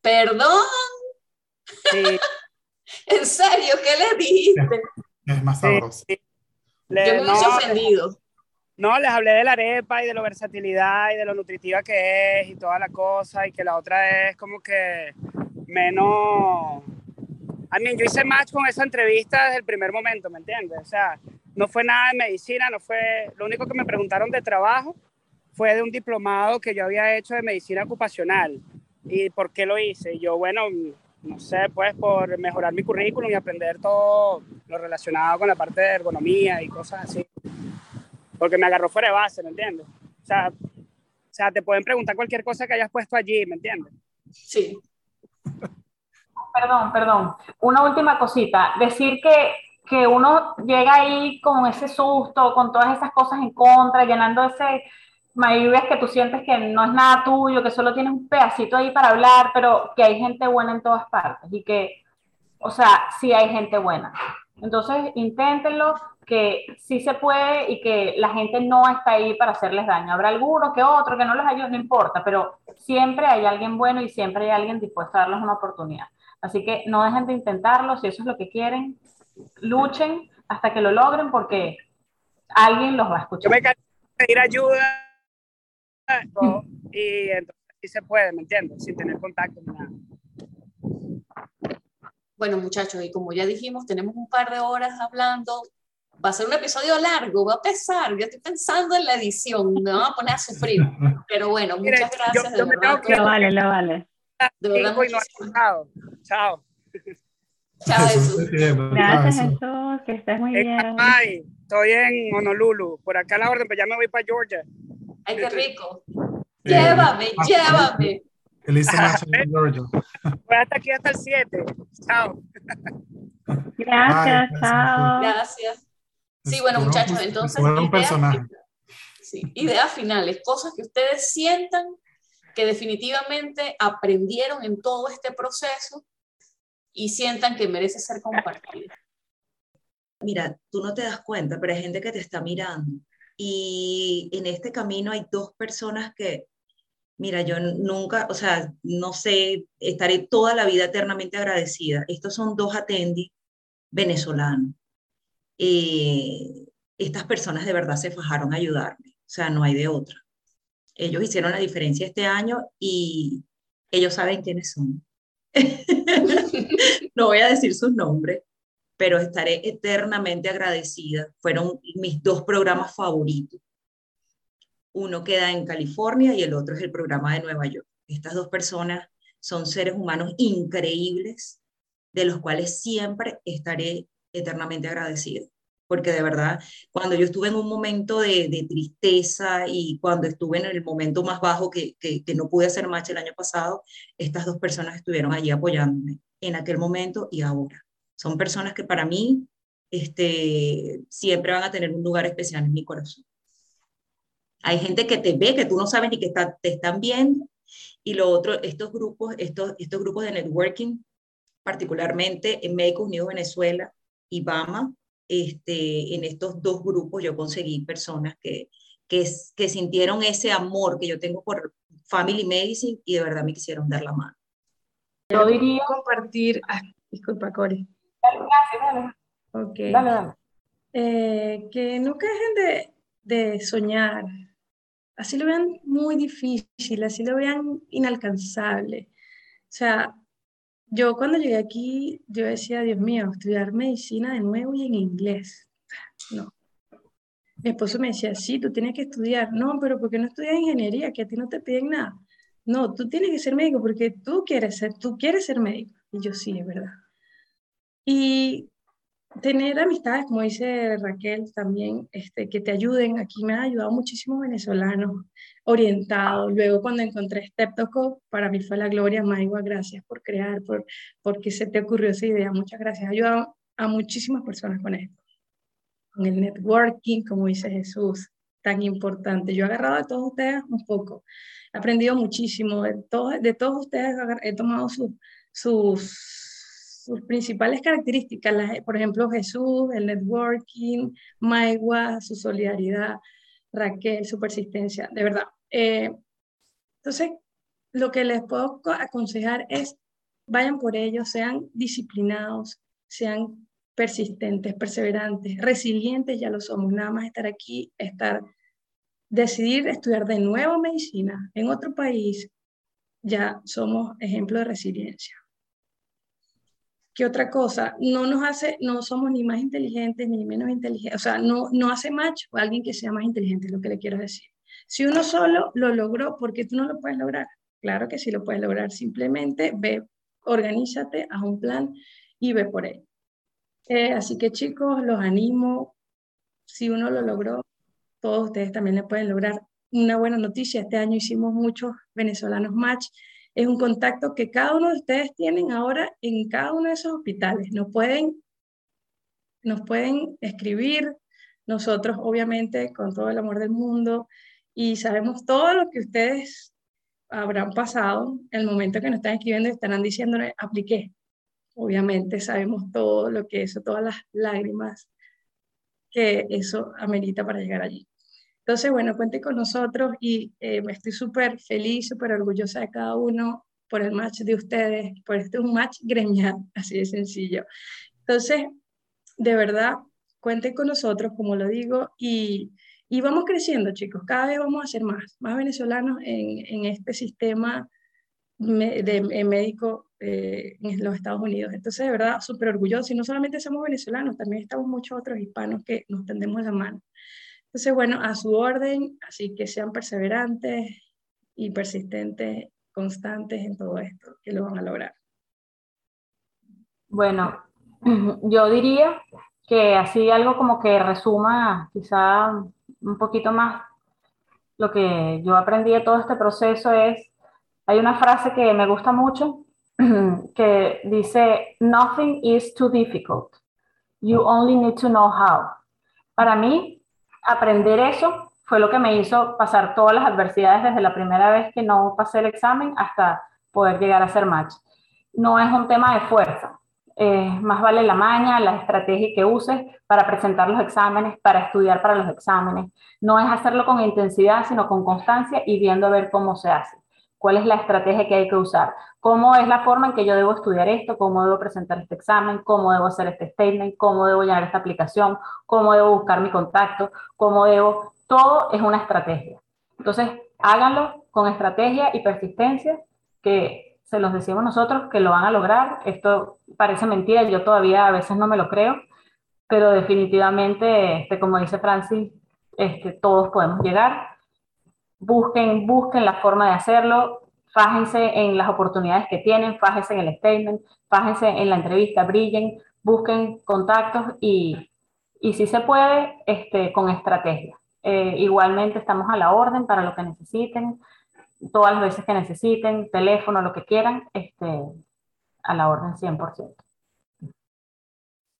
¿Perdón? Sí. ¿En serio? ¿Qué le dijiste? Es más sabroso. Yo me no, ofendido. No, les hablé de la arepa y de la versatilidad y de lo nutritiva que es y toda la cosa y que la otra es como que menos... A mí, yo hice match con esa entrevista desde el primer momento, ¿me entiendes? O sea, no fue nada de medicina, no fue... Lo único que me preguntaron de trabajo fue de un diplomado que yo había hecho de medicina ocupacional. ¿Y por qué lo hice? Yo, bueno, no sé, pues por mejorar mi currículum y aprender todo lo relacionado con la parte de ergonomía y cosas así. Porque me agarró fuera de base, ¿me entiendes? O sea, o sea, te pueden preguntar cualquier cosa que hayas puesto allí, ¿me entiendes? Sí. Perdón, perdón. Una última cosita. Decir que, que uno llega ahí con ese susto, con todas esas cosas en contra, llenando ese es que tú sientes que no es nada tuyo, que solo tienes un pedacito ahí para hablar, pero que hay gente buena en todas partes y que, o sea, sí hay gente buena. Entonces, inténtenlo, que sí se puede y que la gente no está ahí para hacerles daño. Habrá alguno que otro que no les ayude, no importa, pero siempre hay alguien bueno y siempre hay alguien dispuesto a darles una oportunidad. Así que no dejen de intentarlo, si eso es lo que quieren, luchen hasta que lo logren porque alguien los va a escuchar. Yo me pedir ayuda y entonces sí se puede, ¿me entiendes? Sin tener contacto ni nada. Bueno, muchachos, y como ya dijimos, tenemos un par de horas hablando. Va a ser un episodio largo, va a pesar. Yo estoy pensando en la edición, me van a poner a sufrir. Pero bueno, muchas gracias. de verdad, lo vale, lo vale. De verdad, Chao. Chao. Chao, Jesús. Gracias, Jesús. Que estés muy bien. Ay, estoy en Honolulu. Por acá a la orden, pero ya me voy para Georgia. Ay, qué rico. Llévame, llévame. Hizo match en Georgia. Voy hasta aquí hasta el 7. Chao. Gracias, chao. Gracias. Sí, bueno, muchachos, entonces, estuvo un ideas, personaje. sí, ideas finales, cosas que ustedes sientan que definitivamente aprendieron en todo este proceso y sientan que merece ser compartido. Mira, tú no te das cuenta, pero hay gente que te está mirando. Y en este camino hay dos personas que, mira, yo nunca, o sea, no sé, estaré toda la vida eternamente agradecida. Estos son dos atendis venezolanos. Eh, estas personas de verdad se fajaron a ayudarme, o sea, no hay de otra. Ellos hicieron la diferencia este año y ellos saben quiénes son. no voy a decir sus nombres, pero estaré eternamente agradecida. Fueron mis dos programas favoritos. Uno queda en California y el otro es el programa de Nueva York. Estas dos personas son seres humanos increíbles, de los cuales siempre estaré eternamente agradecida. Porque de verdad, cuando yo estuve en un momento de, tristeza y cuando estuve en el momento más bajo que, que, que no pude hacer match el año pasado, estas dos personas estuvieron allí apoyándome en aquel momento y ahora. Son personas que para mí este, siempre van a tener un lugar especial en mi corazón. Hay gente que te ve, que tú no sabes ni que está, te están viendo. Y lo otro, estos grupos, estos, estos grupos de networking, particularmente en Médicos Unidos Venezuela y BAMA, este, en estos dos grupos yo conseguí personas que, que, sintieron ese amor que yo tengo por Family Medicine y de verdad me quisieron dar la mano. Yo diría... Compartir, ah, disculpa, Cori. Gracias, dale. Ok. Dale, dale. Eh, que nunca dejen de, de soñar. Así lo vean muy difícil, así lo vean inalcanzable. O sea, yo cuando llegué aquí, yo decía, Dios mío, estudiar medicina de nuevo y en inglés. No. Mi esposo me decía, sí, tú tienes que estudiar. No, pero ¿por qué no estudias ingeniería? Que a ti no te piden nada. No, tú tienes que ser médico porque tú quieres ser, tú quieres ser médico. Y yo sí, es verdad. Y tener amistades, como dice Raquel, también, este, que te ayuden. Aquí me han ayudado muchísimos venezolanos orientados. Luego cuando encontré Steptoco, para mí fue la gloria. Maigua, gracias por crear, por porque se te ocurrió esa idea. Muchas gracias. Ha ayudado a muchísimas personas con esto. Con el networking, como dice Jesús, tan importante. Yo he agarrado de todos ustedes un poco. He aprendido muchísimo. De todos, de todos ustedes he tomado sus, sus, sus principales características. Por ejemplo, Jesús, el networking, Maigua, su solidaridad, Raquel, su persistencia. De verdad. Eh, entonces, lo que les puedo aconsejar es vayan por ello, sean disciplinados, sean persistentes, perseverantes, resilientes, ya lo somos, nada más estar aquí, estar, decidir estudiar de nuevo medicina en otro país, ya somos ejemplo de resiliencia. ¿Qué otra cosa? No nos hace, no somos ni más inteligentes ni menos inteligentes, o sea, no, no hace match a alguien que sea más inteligente, es lo que le quiero decir. Si uno solo lo logró, ¿por qué tú no lo puedes lograr? Claro que sí lo puedes lograr, simplemente ve, organízate, haz un plan y ve por él. Eh, así que chicos, los animo. Si uno lo logró, todos ustedes también le pueden lograr. Una buena noticia, este año hicimos muchos venezolanos match. Es un contacto que cada uno de ustedes tienen ahora en cada uno de esos hospitales. Nos pueden, nos pueden escribir, nosotros obviamente con todo el amor del mundo y sabemos todo lo que ustedes habrán pasado, el momento que nos están escribiendo y estarán diciendo, apliqué, obviamente sabemos todo lo que eso, todas las lágrimas que eso amerita para llegar allí. Entonces, bueno, cuente con nosotros y eh, me estoy súper feliz, súper orgullosa de cada uno por el match de ustedes, por este es un match gremial, así de sencillo. Entonces, de verdad, cuenten con nosotros, como lo digo, y, y vamos creciendo, chicos. Cada vez vamos a ser más, más venezolanos en, en este sistema de, médico eh, en los Estados Unidos. Entonces, de verdad, súper orgulloso. Y no solamente somos venezolanos, también estamos muchos otros hispanos que nos tendemos la mano. Entonces, bueno, a su orden, así que sean perseverantes y persistentes, constantes en todo esto, que lo van a lograr. Bueno, yo diría que así algo como que resuma quizá un poquito más lo que yo aprendí de todo este proceso es hay una frase que me gusta mucho que dice, nothing is too difficult. You only need to know how. Para mí, aprender eso fue lo que me hizo pasar todas las adversidades desde la primera vez que no pasé el examen hasta poder llegar a ser match. No es un tema de fuerza, más vale la maña, la estrategia que uses para presentar los exámenes, para estudiar para los exámenes. No es hacerlo con intensidad, sino con constancia y viendo a ver cómo se hace. ¿Cuál es la estrategia que hay que usar? ¿Cómo es la forma en que yo debo estudiar esto? ¿Cómo debo presentar este examen? ¿Cómo debo hacer este statement? ¿Cómo debo llenar esta aplicación? ¿Cómo debo buscar mi contacto? ¿Cómo debo? Todo es una estrategia. Entonces, háganlo con estrategia y persistencia, que se los decimos nosotros que lo van a lograr. Esto parece mentira, yo todavía a veces no me lo creo, pero definitivamente, este, como dice Francis, este, todos podemos llegar. Busquen, busquen la forma de hacerlo, fájense en las oportunidades que tienen, fájense en el statement, fájense en la entrevista, brillen, busquen contactos y, y si se puede, este, con estrategia. Eh, igualmente estamos a la orden para lo que necesiten, todas las veces que necesiten, teléfono, lo que quieran, este, a la orden 100%.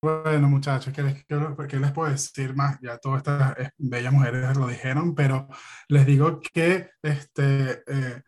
Bueno, muchachos, ¿qué les, qué les, puedo decir más? Ya todas estas eh, bellas mujeres lo dijeron, pero les digo que este, eh,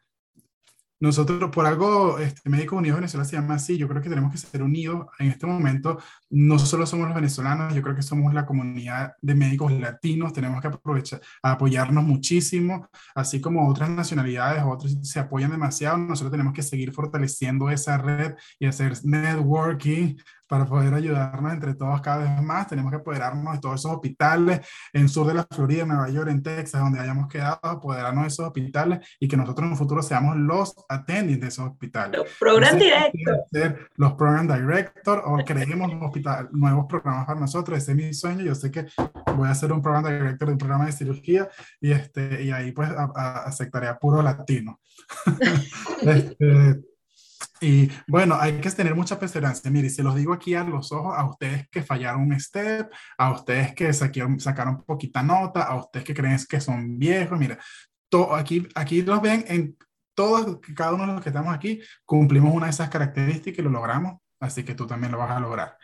nosotros, por algo, este, Médicos Unidos Venezuela se llama así, yo creo que tenemos que ser unidos en este momento. No solo somos los venezolanos, yo creo que somos la comunidad de médicos latinos, tenemos que aprovechar, apoyarnos muchísimo, así como otras nacionalidades, otros se apoyan demasiado, nosotros tenemos que seguir fortaleciendo esa red y hacer networking para poder ayudarnos entre todos cada vez más. Tenemos que apoderarnos de todos esos hospitales en sur de la Florida, en Nueva York, en Texas, donde hayamos quedado, apoderarnos de esos hospitales y que nosotros en un futuro seamos los attending de esos hospitales. Los program director. Los program director o creemos nuevos programas para nosotros. Ese es mi sueño. Yo sé que voy a hacer un program director de un programa de cirugía y, este, y ahí pues aceptaré a puro latino. este, y bueno, hay que tener mucha perseverancia. Mire, se los digo aquí a los ojos, a ustedes que fallaron un step, a ustedes que sacaron, sacaron poquita nota, a ustedes que creen que son viejos, mira, aquí, aquí los ven en todos, cada uno de los que estamos aquí, cumplimos una de esas características y lo logramos, así que tú también lo vas a lograr.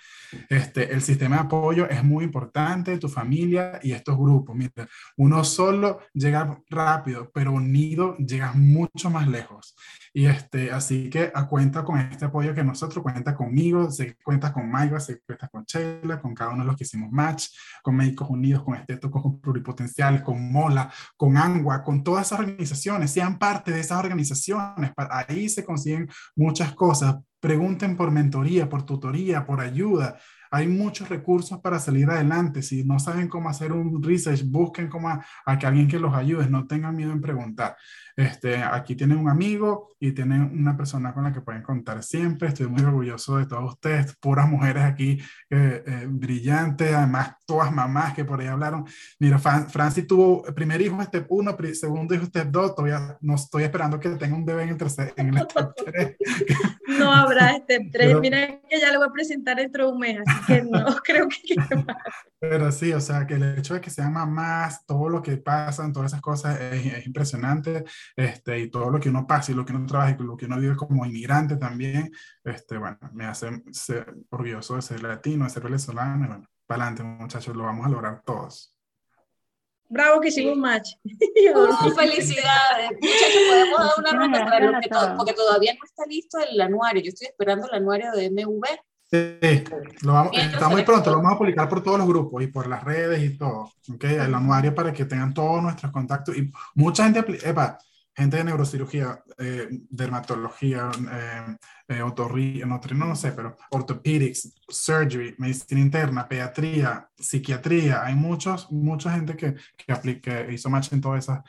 Este, el sistema de apoyo es muy importante, tu familia y estos grupos. Mira, uno solo llega rápido, pero unido llegas mucho más lejos. Y este, así que a cuenta con este apoyo que nosotros, cuenta conmigo, se cuenta con Maiva, se cuenta con Sheila, con cada uno de los que hicimos match, con Médicos Unidos, con Estéticos con Pluripotenciales, con MOLA, con ANGUA, con todas esas organizaciones, sean parte de esas organizaciones, ahí se consiguen muchas cosas. Pregunten por mentoría, por tutoría, por ayuda. Hay muchos recursos para salir adelante. Si no saben cómo hacer un research, busquen cómo a, que alguien que los ayude. No tengan miedo en preguntar. Este, aquí tienen un amigo y tienen una persona con la que pueden contar siempre. Estoy muy orgulloso de todos ustedes, puras mujeres aquí eh, eh, brillantes, además todas mamás que por ahí hablaron. Mira, Francis tuvo primer hijo step 1, segundo hijo step 2, todavía no estoy esperando que tenga un bebé en el, tercer, en el step 3. no habrá step 3, mira que ya lo voy a presentar dentro de un mes, así que no creo que Pero sí, o sea, que el hecho de que sean mamás, todo lo que pasan, todas esas cosas es, es impresionante, este, y todo lo que uno pasa y lo que uno trabaja y lo que uno vive como inmigrante también, este, bueno, me hace ser orgulloso de ser latino, de ser venezolano, y bueno, para adelante muchachos, lo vamos a lograr todos. Bravo que hicimos un match. felicidades. Muchachos, podemos dar una ronda para que todo, porque todavía no está listo el anuario. Yo estoy esperando el anuario de MV Sí, lo vamos, está muy pronto, lo vamos a publicar por todos los grupos y por las redes y todo, ¿ok? El anuario para que tengan todos nuestros contactos y mucha gente, epa, gente de neurocirugía, eh, dermatología, eh, eh, otorrino, no, sé, pero orthopedics, surgery, medicina interna, pediatría, psiquiatría, hay muchos, mucha gente que, que, aplique, hizo match en todas esas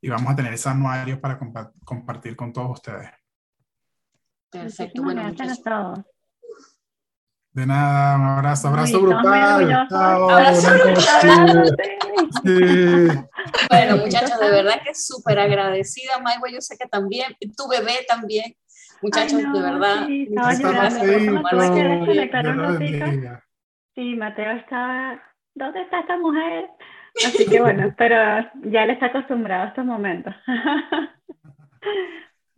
y vamos a tener ese anuario para compartir con todos ustedes. Perfecto, bueno, gracias a todos. De nada, un abrazo, abrazo grupal. Abrazo Bueno, muchachos, de verdad que súper agradecida, Maigua, yo sé que también, tu bebé también. Muchachos, de verdad. Sí, sí, Mateo estaba, ¿dónde está esta mujer? Así que bueno, pero ya le está acostumbrado a estos momentos.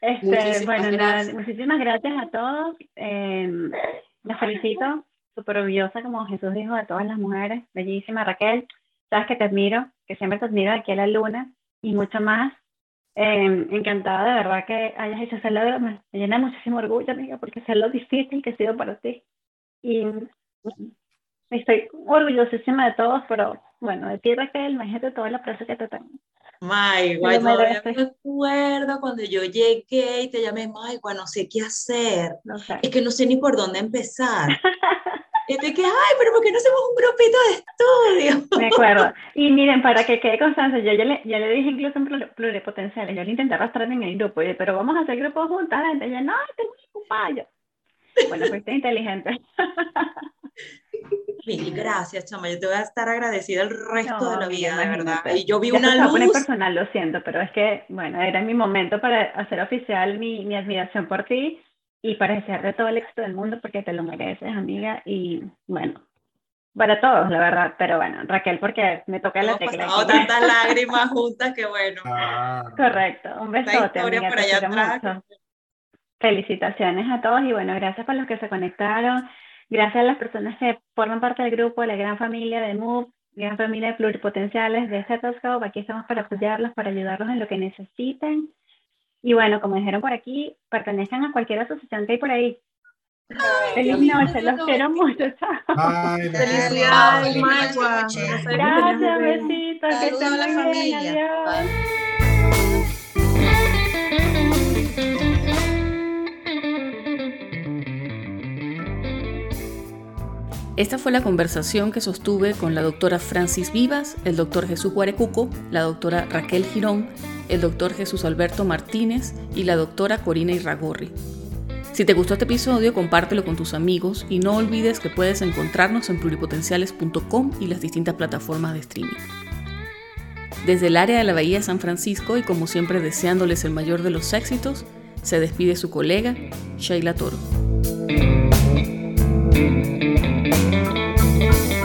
Este, muchísimas bueno, gracias. muchísimas gracias a todos. Eh, les felicito, súper orgullosa, como Jesús dijo, de todas las mujeres. Bellísima, Raquel. Sabes que te admiro, que siempre te admiro aquí a la luna y mucho más. Eh, encantada de verdad que hayas hecho ese logro. Me, llena muchísimo orgullo, amiga, porque sé lo difícil que ha sido para ti. Y estoy orgullosísima de todos, pero bueno, de ti, Raquel, imagínate todo el aprecio que te tengo. May, guay, todavía me acuerdo cuando yo llegué y te llamé, May, no sé qué hacer. Es que no sé ni por dónde empezar. y te que, ay, pero ¿por qué no hacemos un grupito de estudio? Me acuerdo. Y miren, para que quede constancia, yo ya le, ya le dije incluso en pluripotenciales, yo le intenté arrastrar en el grupo, pero vamos a hacer grupos juntas. Y ella, no, tengo un payo. Bueno, pues inteligente. Mil gracias, chama. Yo te voy a estar agradecida el resto de la vida, de verdad. Y yo vi una luz. Personal, lo siento, pero es que, bueno, era mi momento para hacer oficial mi, mi admiración por ti y para desearte todo el éxito del mundo porque te lo mereces, amiga. Y bueno, para todos, la verdad. Pero bueno, Raquel, porque me toca la tecla. Hemos tantas lágrimas juntas que bueno. Correcto. Un besote, amiga. Por allá Felicitaciones a todos y bueno, gracias por los que se conectaron. Gracias a las personas que forman parte del grupo, la gran familia de MOVE, gran familia de pluripotenciales de Stethoscope. Aquí estamos para apoyarlos, para ayudarlos en lo que necesiten. Y bueno, como dijeron por aquí, pertenecen a cualquier asociación que hay por ahí. Feliz noche, los quiero mucho. Felicidades, Gracias, besitos. Que estén muy bien. Adiós. Esta fue la conversación que sostuve con la doctora Francis Vivas, el doctor Jesús Guarecuco, la doctora Raquel Girón, el doctor Jesús Alberto Martínez y la doctora Corina Irragorri. Si te gustó este episodio, compártelo con tus amigos y no olvides que puedes encontrarnos en pluripotenciales.com y las distintas plataformas de streaming. Desde el área de la Bahía San Francisco y como siempre deseándoles el mayor de los éxitos, se despide su colega, Sheila Toro. thank you